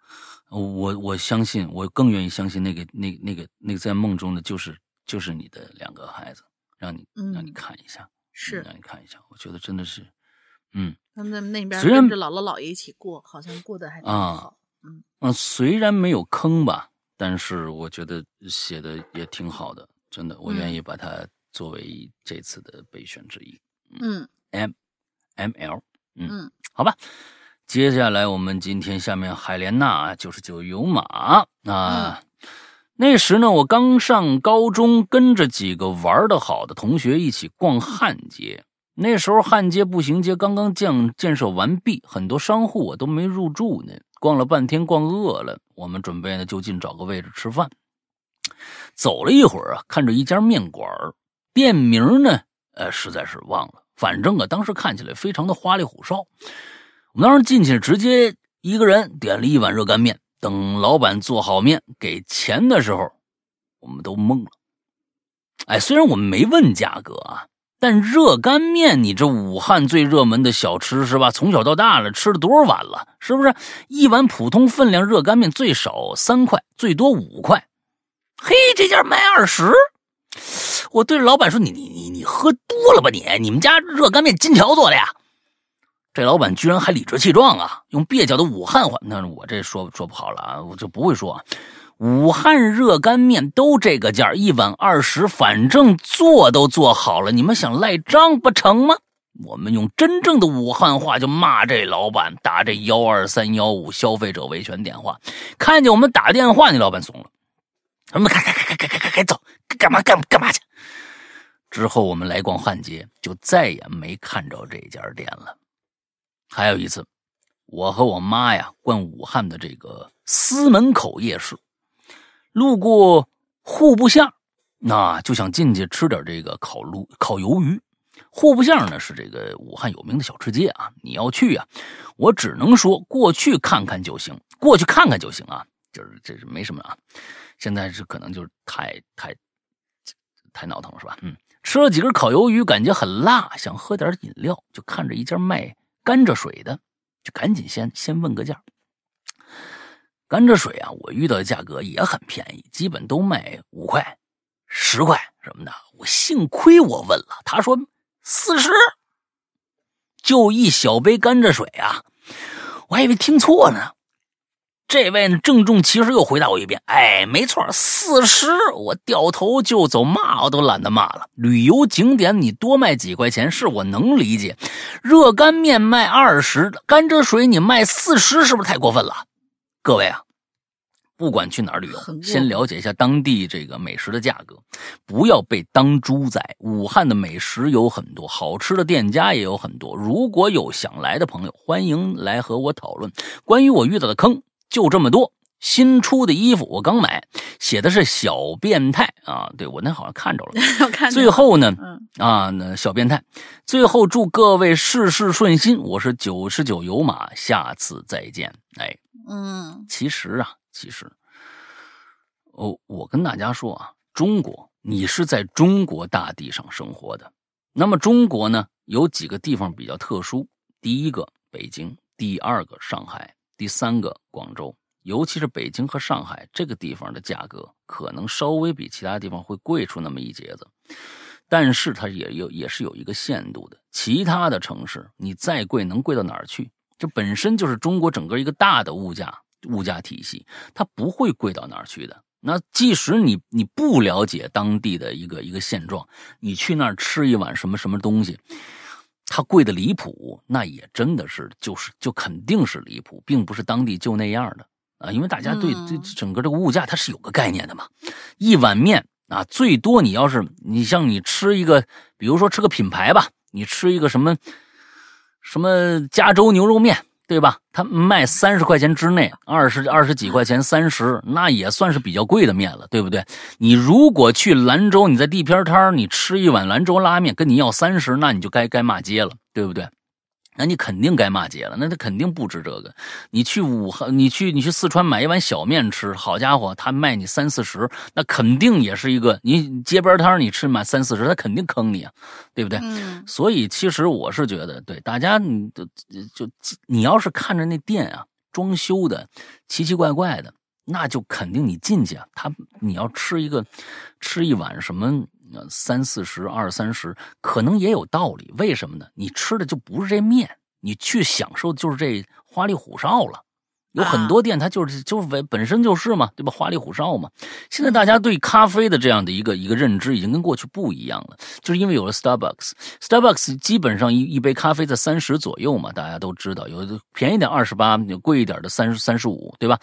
我我相信，我更愿意相信那个那那个那个在梦中的就是就是你的两个孩子，让你让你看一下，是让你看一下，我觉得真的是，嗯，他们在那边跟着姥姥姥爷一起过，好像过得还挺好，嗯嗯，虽然没有坑吧，但是我觉得写的也挺好的。真的，我愿意把它作为这次的备选之一。嗯，M M L，嗯，好吧。接下来我们今天下面海莲娜九十九有马啊。那时呢，我刚上高中，跟着几个玩的好的同学一起逛汉街。那时候汉街步行街刚刚建建设完毕，很多商户我都没入住呢。逛了半天，逛饿了，我们准备呢就近找个位置吃饭。走了一会儿啊，看着一家面馆店名呢，呃，实在是忘了。反正啊，当时看起来非常的花里胡哨。我们当时进去，直接一个人点了一碗热干面。等老板做好面给钱的时候，我们都懵了。哎，虽然我们没问价格啊，但热干面，你这武汉最热门的小吃是吧？从小到大了，吃了多少碗了？是不是？一碗普通分量热干面最少三块，最多五块。嘿，这家卖二十，我对着老板说：“你你你你喝多了吧你？你们家热干面金条做的呀？”这老板居然还理直气壮啊，用蹩脚的武汉话，那我这说说不好了啊，我就不会说。武汉热干面都这个价，一碗二十，反正做都做好了，你们想赖账不成吗？我们用真正的武汉话就骂这老板，打这幺二三幺五消费者维权电话。看见我们打电话，你老板怂了，什么开开开开开开开走，干嘛干干嘛去？之后我们来逛汉街，就再也没看着这家店了。还有一次，我和我妈呀逛武汉的这个司门口夜市。路过户部巷，那就想进去吃点这个烤炉烤鱿鱼。户部巷呢是这个武汉有名的小吃街啊，你要去啊，我只能说过去看看就行，过去看看就行啊，就是这是没什么啊。现在是可能就是太太太闹腾了，是吧？嗯，吃了几根烤鱿鱼，感觉很辣，想喝点饮料，就看着一家卖甘蔗水的，就赶紧先先问个价。甘蔗水啊，我遇到的价格也很便宜，基本都卖五块、十块什么的。我幸亏我问了，他说四十，就一小杯甘蔗水啊，我还以为听错呢。这位呢，郑重其事又回答我一遍：“哎，没错，四十。”我掉头就走，骂我都懒得骂了。旅游景点你多卖几块钱是我能理解，热干面卖二十，甘蔗水你卖四十，是不是太过分了？各位啊，不管去哪儿旅游，先了解一下当地这个美食的价格，不要被当猪宰。武汉的美食有很多，好吃的店家也有很多。如果有想来的朋友，欢迎来和我讨论关于我遇到的坑。就这么多，新出的衣服我刚买，写的是小变态啊，对我那好像看着了。*laughs* 最后呢，啊，那小变态，最后祝各位事事顺心。我是九十九有马，下次再见。哎，嗯，其实啊，其实，哦，我跟大家说啊，中国，你是在中国大地上生活的，那么中国呢，有几个地方比较特殊，第一个北京，第二个上海。第三个，广州，尤其是北京和上海这个地方的价格，可能稍微比其他地方会贵出那么一截子。但是它也有也是有一个限度的。其他的城市你再贵，能贵到哪儿去？这本身就是中国整个一个大的物价物价体系，它不会贵到哪儿去的。那即使你你不了解当地的一个一个现状，你去那儿吃一碗什么什么东西，它贵的离谱，那也真的是就是就肯定是离谱，并不是当地就那样的啊。因为大家对对整个这个物价它是有个概念的嘛。一碗面啊，最多你要是你像你吃一个，比如说吃个品牌吧，你吃一个什么什么加州牛肉面。对吧？他卖三十块钱之内，二十二十几块钱，三十，那也算是比较贵的面了，对不对？你如果去兰州，你在地片摊你吃一碗兰州拉面，跟你要三十，那你就该该骂街了，对不对？那你肯定该骂街了，那他肯定不值这个。你去武汉，你去你去四川买一碗小面吃，好家伙，他卖你三四十，那肯定也是一个你街边摊你吃满三四十，他肯定坑你啊，对不对？嗯所以其实我是觉得，对大家，你就就你要是看着那店啊，装修的奇奇怪怪的，那就肯定你进去啊，他你要吃一个吃一碗什么。三四十、二三十，可能也有道理。为什么呢？你吃的就不是这面，你去享受的就是这花里胡哨了。有很多店，它就是就是本本身就是嘛，对吧？花里胡哨嘛。现在大家对咖啡的这样的一个一个认知，已经跟过去不一样了，就是因为有了 Starbucks。Starbucks 基本上一一杯咖啡在三十左右嘛，大家都知道，有的便宜点二十八，有贵一点的三十三十五，对吧？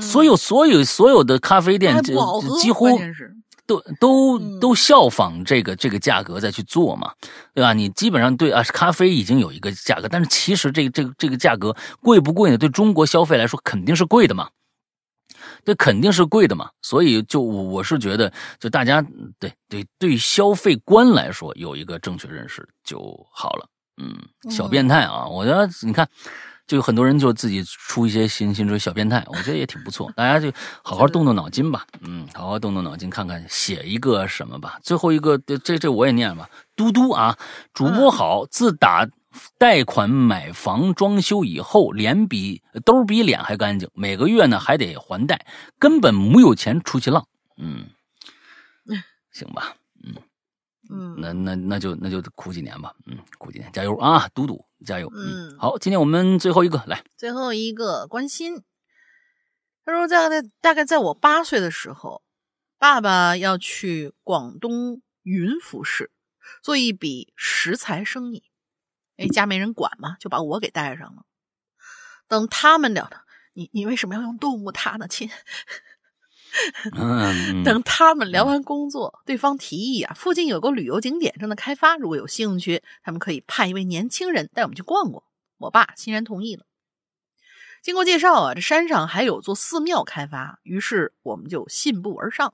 所有所有所有的咖啡店几乎。都都都效仿这个这个价格再去做嘛，对吧？你基本上对啊，咖啡已经有一个价格，但是其实这个这个这个价格贵不贵呢？对中国消费来说肯定是贵的嘛，这肯定是贵的嘛。所以就我是觉得，就大家对对对消费观来说有一个正确认识就好了。嗯，小变态啊，我觉得你看。就有很多人就自己出一些新新这小变态，我觉得也挺不错。大家就好好动动脑筋吧，嗯，好好动动脑筋，看看写一个什么吧。最后一个，这这我也念吧。嘟嘟啊，主播好，自打贷款买房装修以后，脸比兜比脸还干净，每个月呢还得还贷，根本没有钱出去浪。嗯，行吧，嗯嗯，那那那就那就苦几年吧，嗯，苦几年，加油啊，嘟嘟。加油！嗯，好，今天我们最后一个来，最后一个关心。他说，在在大概在我八岁的时候，爸爸要去广东云浮市做一笔石材生意，哎，家没人管嘛，就把我给带上了。等他们聊的，你你为什么要用动物他呢，亲？*laughs* 等他们聊完工作，对方提议啊，附近有个旅游景点正在开发，如果有兴趣，他们可以派一位年轻人带我们去逛逛。我爸欣然同意了。经过介绍啊，这山上还有座寺庙开发，于是我们就信步而上。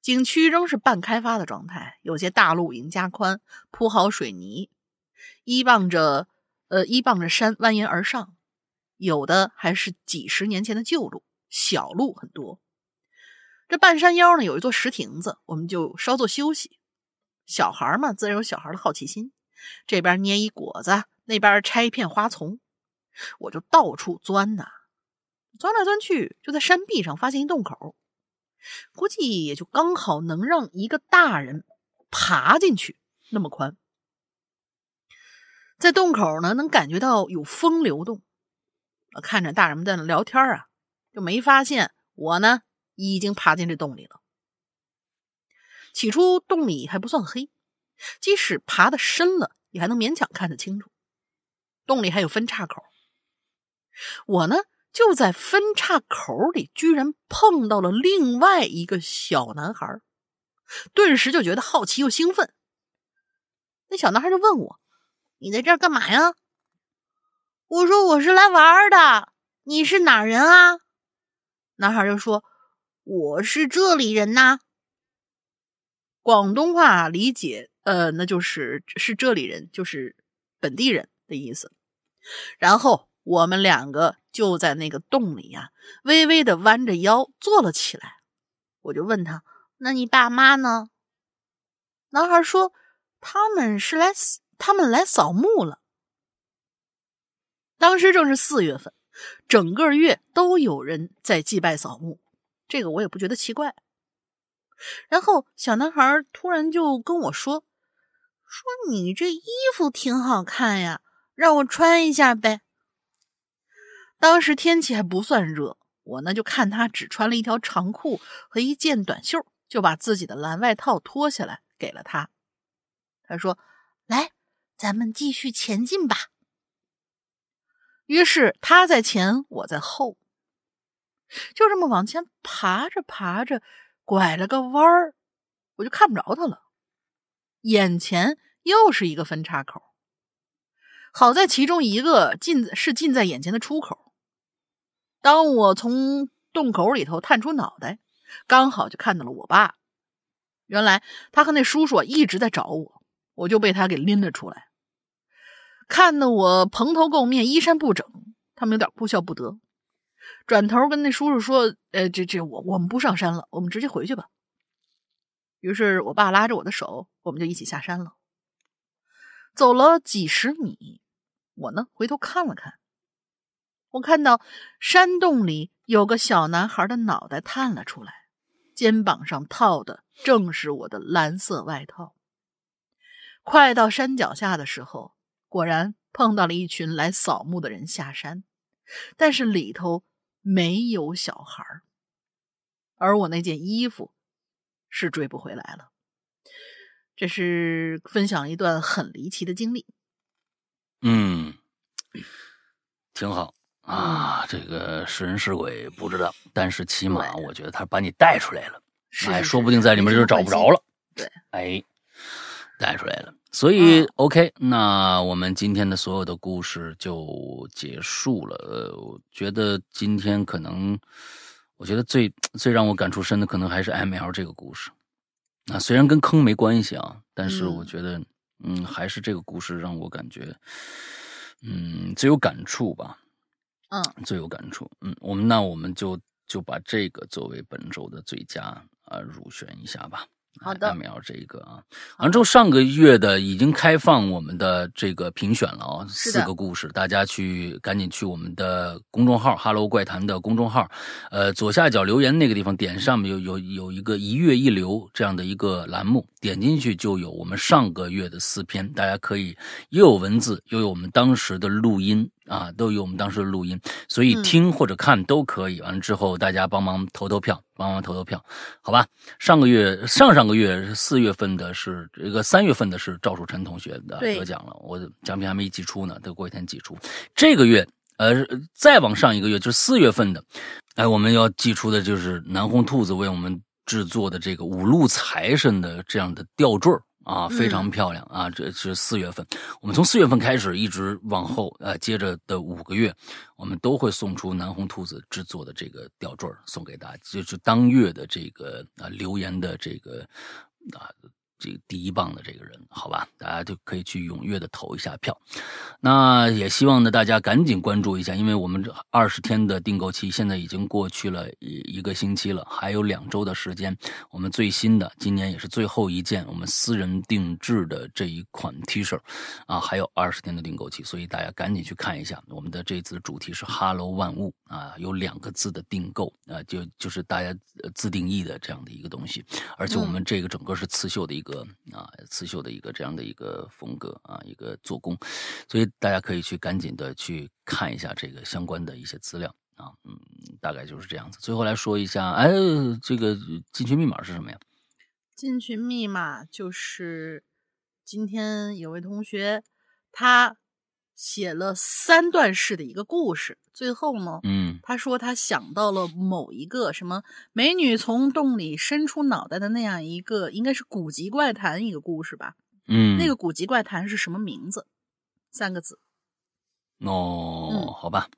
景区仍是半开发的状态，有些大路已经加宽，铺好水泥，依傍着呃依傍着山蜿蜒而上，有的还是几十年前的旧路，小路很多。这半山腰呢，有一座石亭子，我们就稍作休息。小孩嘛，自然有小孩的好奇心，这边捏一果子，那边拆一片花丛，我就到处钻呐，钻来钻去，就在山壁上发现一洞口，估计也就刚好能让一个大人爬进去，那么宽。在洞口呢，能感觉到有风流动，看着大人们在那聊天啊，就没发现我呢。已经爬进这洞里了。起初洞里还不算黑，即使爬的深了，也还能勉强看得清楚。洞里还有分叉口，我呢就在分叉口里，居然碰到了另外一个小男孩，顿时就觉得好奇又兴奋。那小男孩就问我：“你在这儿干嘛呀？”我说：“我是来玩的。”你是哪人啊？男孩就说。我是这里人呐，广东话理解，呃，那就是是这里人，就是本地人的意思。然后我们两个就在那个洞里呀，微微的弯着腰坐了起来。我就问他：“那你爸妈呢？”男孩说：“他们是来，他们来扫墓了。”当时正是四月份，整个月都有人在祭拜扫墓。这个我也不觉得奇怪。然后小男孩突然就跟我说：“说你这衣服挺好看呀，让我穿一下呗。”当时天气还不算热，我呢就看他只穿了一条长裤和一件短袖，就把自己的蓝外套脱下来给了他。他说：“来，咱们继续前进吧。”于是他在前，我在后，就这么往前爬着爬着，拐了个弯儿，我就看不着他了。眼前又是一个分叉口，好在其中一个近是近在眼前的出口。当我从洞口里头探出脑袋，刚好就看到了我爸。原来他和那叔叔一直在找我，我就被他给拎了出来。看得我蓬头垢面、衣衫不整，他们有点哭笑不得。转头跟那叔叔说：“呃，这这，我我们不上山了，我们直接回去吧。”于是我爸拉着我的手，我们就一起下山了。走了几十米，我呢回头看了看，我看到山洞里有个小男孩的脑袋探了出来，肩膀上套的正是我的蓝色外套。快到山脚下的时候。果然碰到了一群来扫墓的人下山，但是里头没有小孩而我那件衣服是追不回来了。这是分享一段很离奇的经历。嗯，挺好啊，这个是人是鬼不知道，但是起码我觉得他把你带出来了，哎，说不定在里面就找不着了。对，哎，带出来了。所以，OK，那我们今天的所有的故事就结束了。呃，我觉得今天可能，我觉得最最让我感触深的，可能还是 ML 这个故事。啊，虽然跟坑没关系啊，但是我觉得，嗯，还是这个故事让我感觉，嗯，最有感触吧。嗯，最有感触。嗯，我们那我们就就把这个作为本周的最佳啊入选一下吧。好的。下面要这一个啊，完之后上个月的已经开放我们的这个评选了啊，四个故事，大家去赶紧去我们的公众号 “Hello 怪谈”的公众号，呃，左下角留言那个地方点上面有有有一个一月一流这样的一个栏目，点进去就有我们上个月的四篇，大家可以又有文字又有我们当时的录音。啊，都有我们当时的录音，所以听或者看都可以。完了之后，大家帮忙投投票，帮忙投投票，好吧？上个月、上上个月四月份的是这个，三月份的是赵树臣同学的得奖了，我的奖品还没寄出呢，得过一天寄出。这个月，呃，再往上一个月就是四月份的，哎，我们要寄出的就是南红兔子为我们制作的这个五路财神的这样的吊坠啊，非常漂亮啊！这是四月份，我们从四月份开始一直往后，呃，接着的五个月，我们都会送出南红兔子制作的这个吊坠送给大家，就是当月的这个啊留言的这个啊。这个第一棒的这个人，好吧，大家就可以去踊跃的投一下票。那也希望呢，大家赶紧关注一下，因为我们这二十天的订购期现在已经过去了一一个星期了，还有两周的时间。我们最新的，今年也是最后一件我们私人定制的这一款 T 恤，啊，还有二十天的订购期，所以大家赶紧去看一下。我们的这次主题是 “Hello 万物”啊，有两个字的订购啊，就就是大家自定义的这样的一个东西，而且我们这个整个是刺绣的一个。个啊，刺绣的一个这样的一个风格啊，一个做工，所以大家可以去赶紧的去看一下这个相关的一些资料啊，嗯，大概就是这样子。最后来说一下，哎，这个进群密码是什么呀？进群密码就是今天有位同学他。写了三段式的一个故事，最后呢，嗯，他说他想到了某一个什么美女从洞里伸出脑袋的那样一个，应该是古籍怪谈一个故事吧，嗯，那个古籍怪谈是什么名字？三个字。哦，好吧。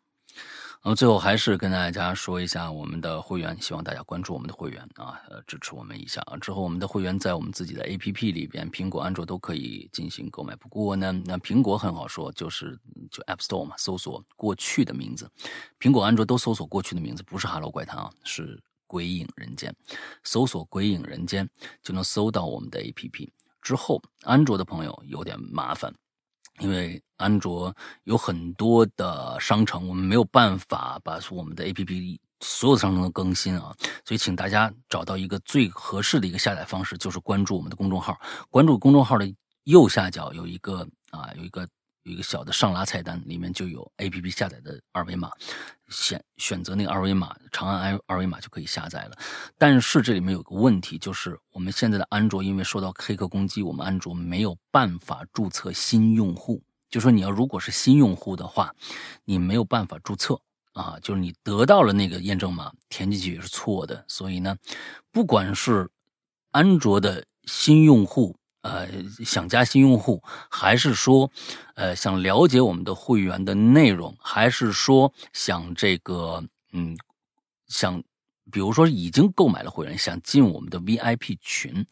那么最后还是跟大家说一下我们的会员，希望大家关注我们的会员啊，呃，支持我们一下啊。之后我们的会员在我们自己的 APP 里边，苹果、安卓都可以进行购买。不过呢，那苹果很好说，就是就 App Store 嘛，搜索过去的名字。苹果、安卓都搜索过去的名字，不是 Hello 怪谈啊，是鬼影人间。搜索鬼影人间就能搜到我们的 APP。之后，安卓的朋友有点麻烦。因为安卓有很多的商城，我们没有办法把我们的 APP 所有的商城都更新啊，所以请大家找到一个最合适的一个下载方式，就是关注我们的公众号。关注公众号的右下角有一个啊，有一个有一个小的上拉菜单，里面就有 APP 下载的二维码，选选择那个二维码，长按二二维码就可以下载了。但是这里面有个问题，就是我们现在的安卓因为受到黑客攻击，我们安卓没有办法注册新用户。就说你要如果是新用户的话，你没有办法注册。啊，就是你得到了那个验证码，填进去也是错的。所以呢，不管是安卓的新用户，呃，想加新用户，还是说，呃，想了解我们的会员的内容，还是说想这个，嗯，想，比如说已经购买了会员，想进我们的 VIP 群，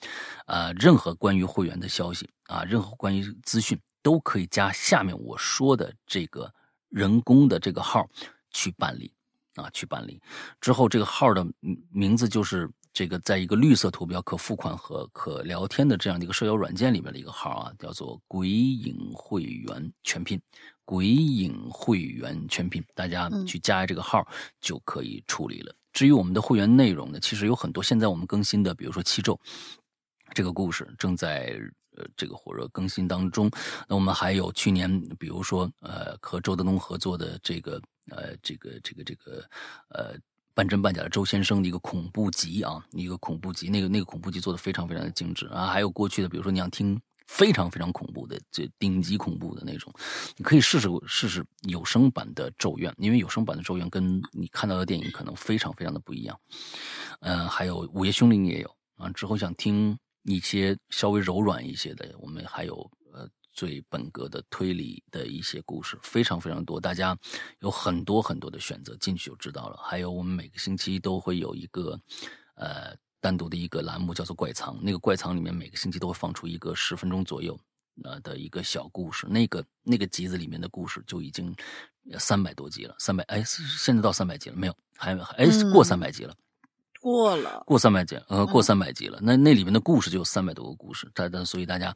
呃，任何关于会员的消息啊，任何关于资讯，都可以加下面我说的这个人工的这个号。去办理，啊，去办理之后，这个号的名字就是这个，在一个绿色图标可付款和可聊天的这样的一个社交软件里面的一个号啊，叫做“鬼影会员全拼”，“鬼影会员全拼”，大家去加这个号就可以处理了。至于我们的会员内容呢，其实有很多，现在我们更新的，比如说七咒这个故事正在。呃，这个火热更新当中，那我们还有去年，比如说，呃，和周德东合作的这个，呃，这个，这个，这个，呃，半真半假的周先生的一个恐怖集啊，一个恐怖集，那个那个恐怖集做的非常非常的精致啊，还有过去的，比如说你想听非常非常恐怖的，这顶级恐怖的那种，你可以试试试试有声版的《咒怨》，因为有声版的《咒怨》跟你看到的电影可能非常非常的不一样。嗯，还有《午夜凶铃》也有啊，之后想听。一些稍微柔软一些的，我们还有最本格的推理的一些故事，非常非常多，大家有很多很多的选择，进去就知道了。还有我们每个星期都会有一个呃单独的一个栏目，叫做怪藏。那个怪藏里面每个星期都会放出一个十分钟左右呃的一个小故事，那个那个集子里面的故事就已经三百多集了，三百哎现在到三百集了没有？还哎过三百集了。过了，过三百集，呃，过三百集了。那那里面的故事就有三百多个故事，但但所以大家，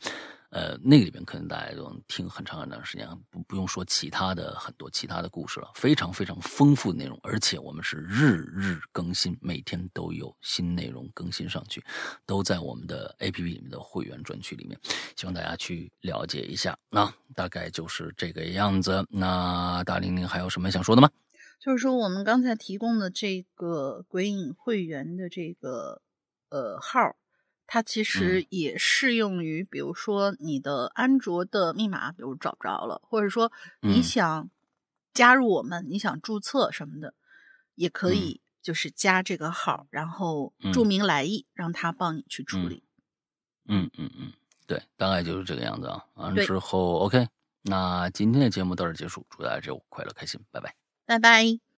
呃，那个里面可能大家都听很长很长时间，不不用说其他的很多其他的故事了，非常非常丰富的内容，而且我们是日日更新，每天都有新内容更新上去，都在我们的 A P P 里面的会员专区里面，希望大家去了解一下。那大概就是这个样子。那大玲玲还有什么想说的吗？就是说，我们刚才提供的这个鬼影会员的这个呃号，它其实也适用于，比如说你的安卓的密码，比如找不着了，或者说你想加入我们，你想注册什么的，也可以就是加这个号，然后注明来意，让他帮你去处理。嗯嗯嗯，对，大概就是这个样子啊。完了之后，OK，那今天的节目到这结束，祝大家周五快乐开心，拜拜。拜拜。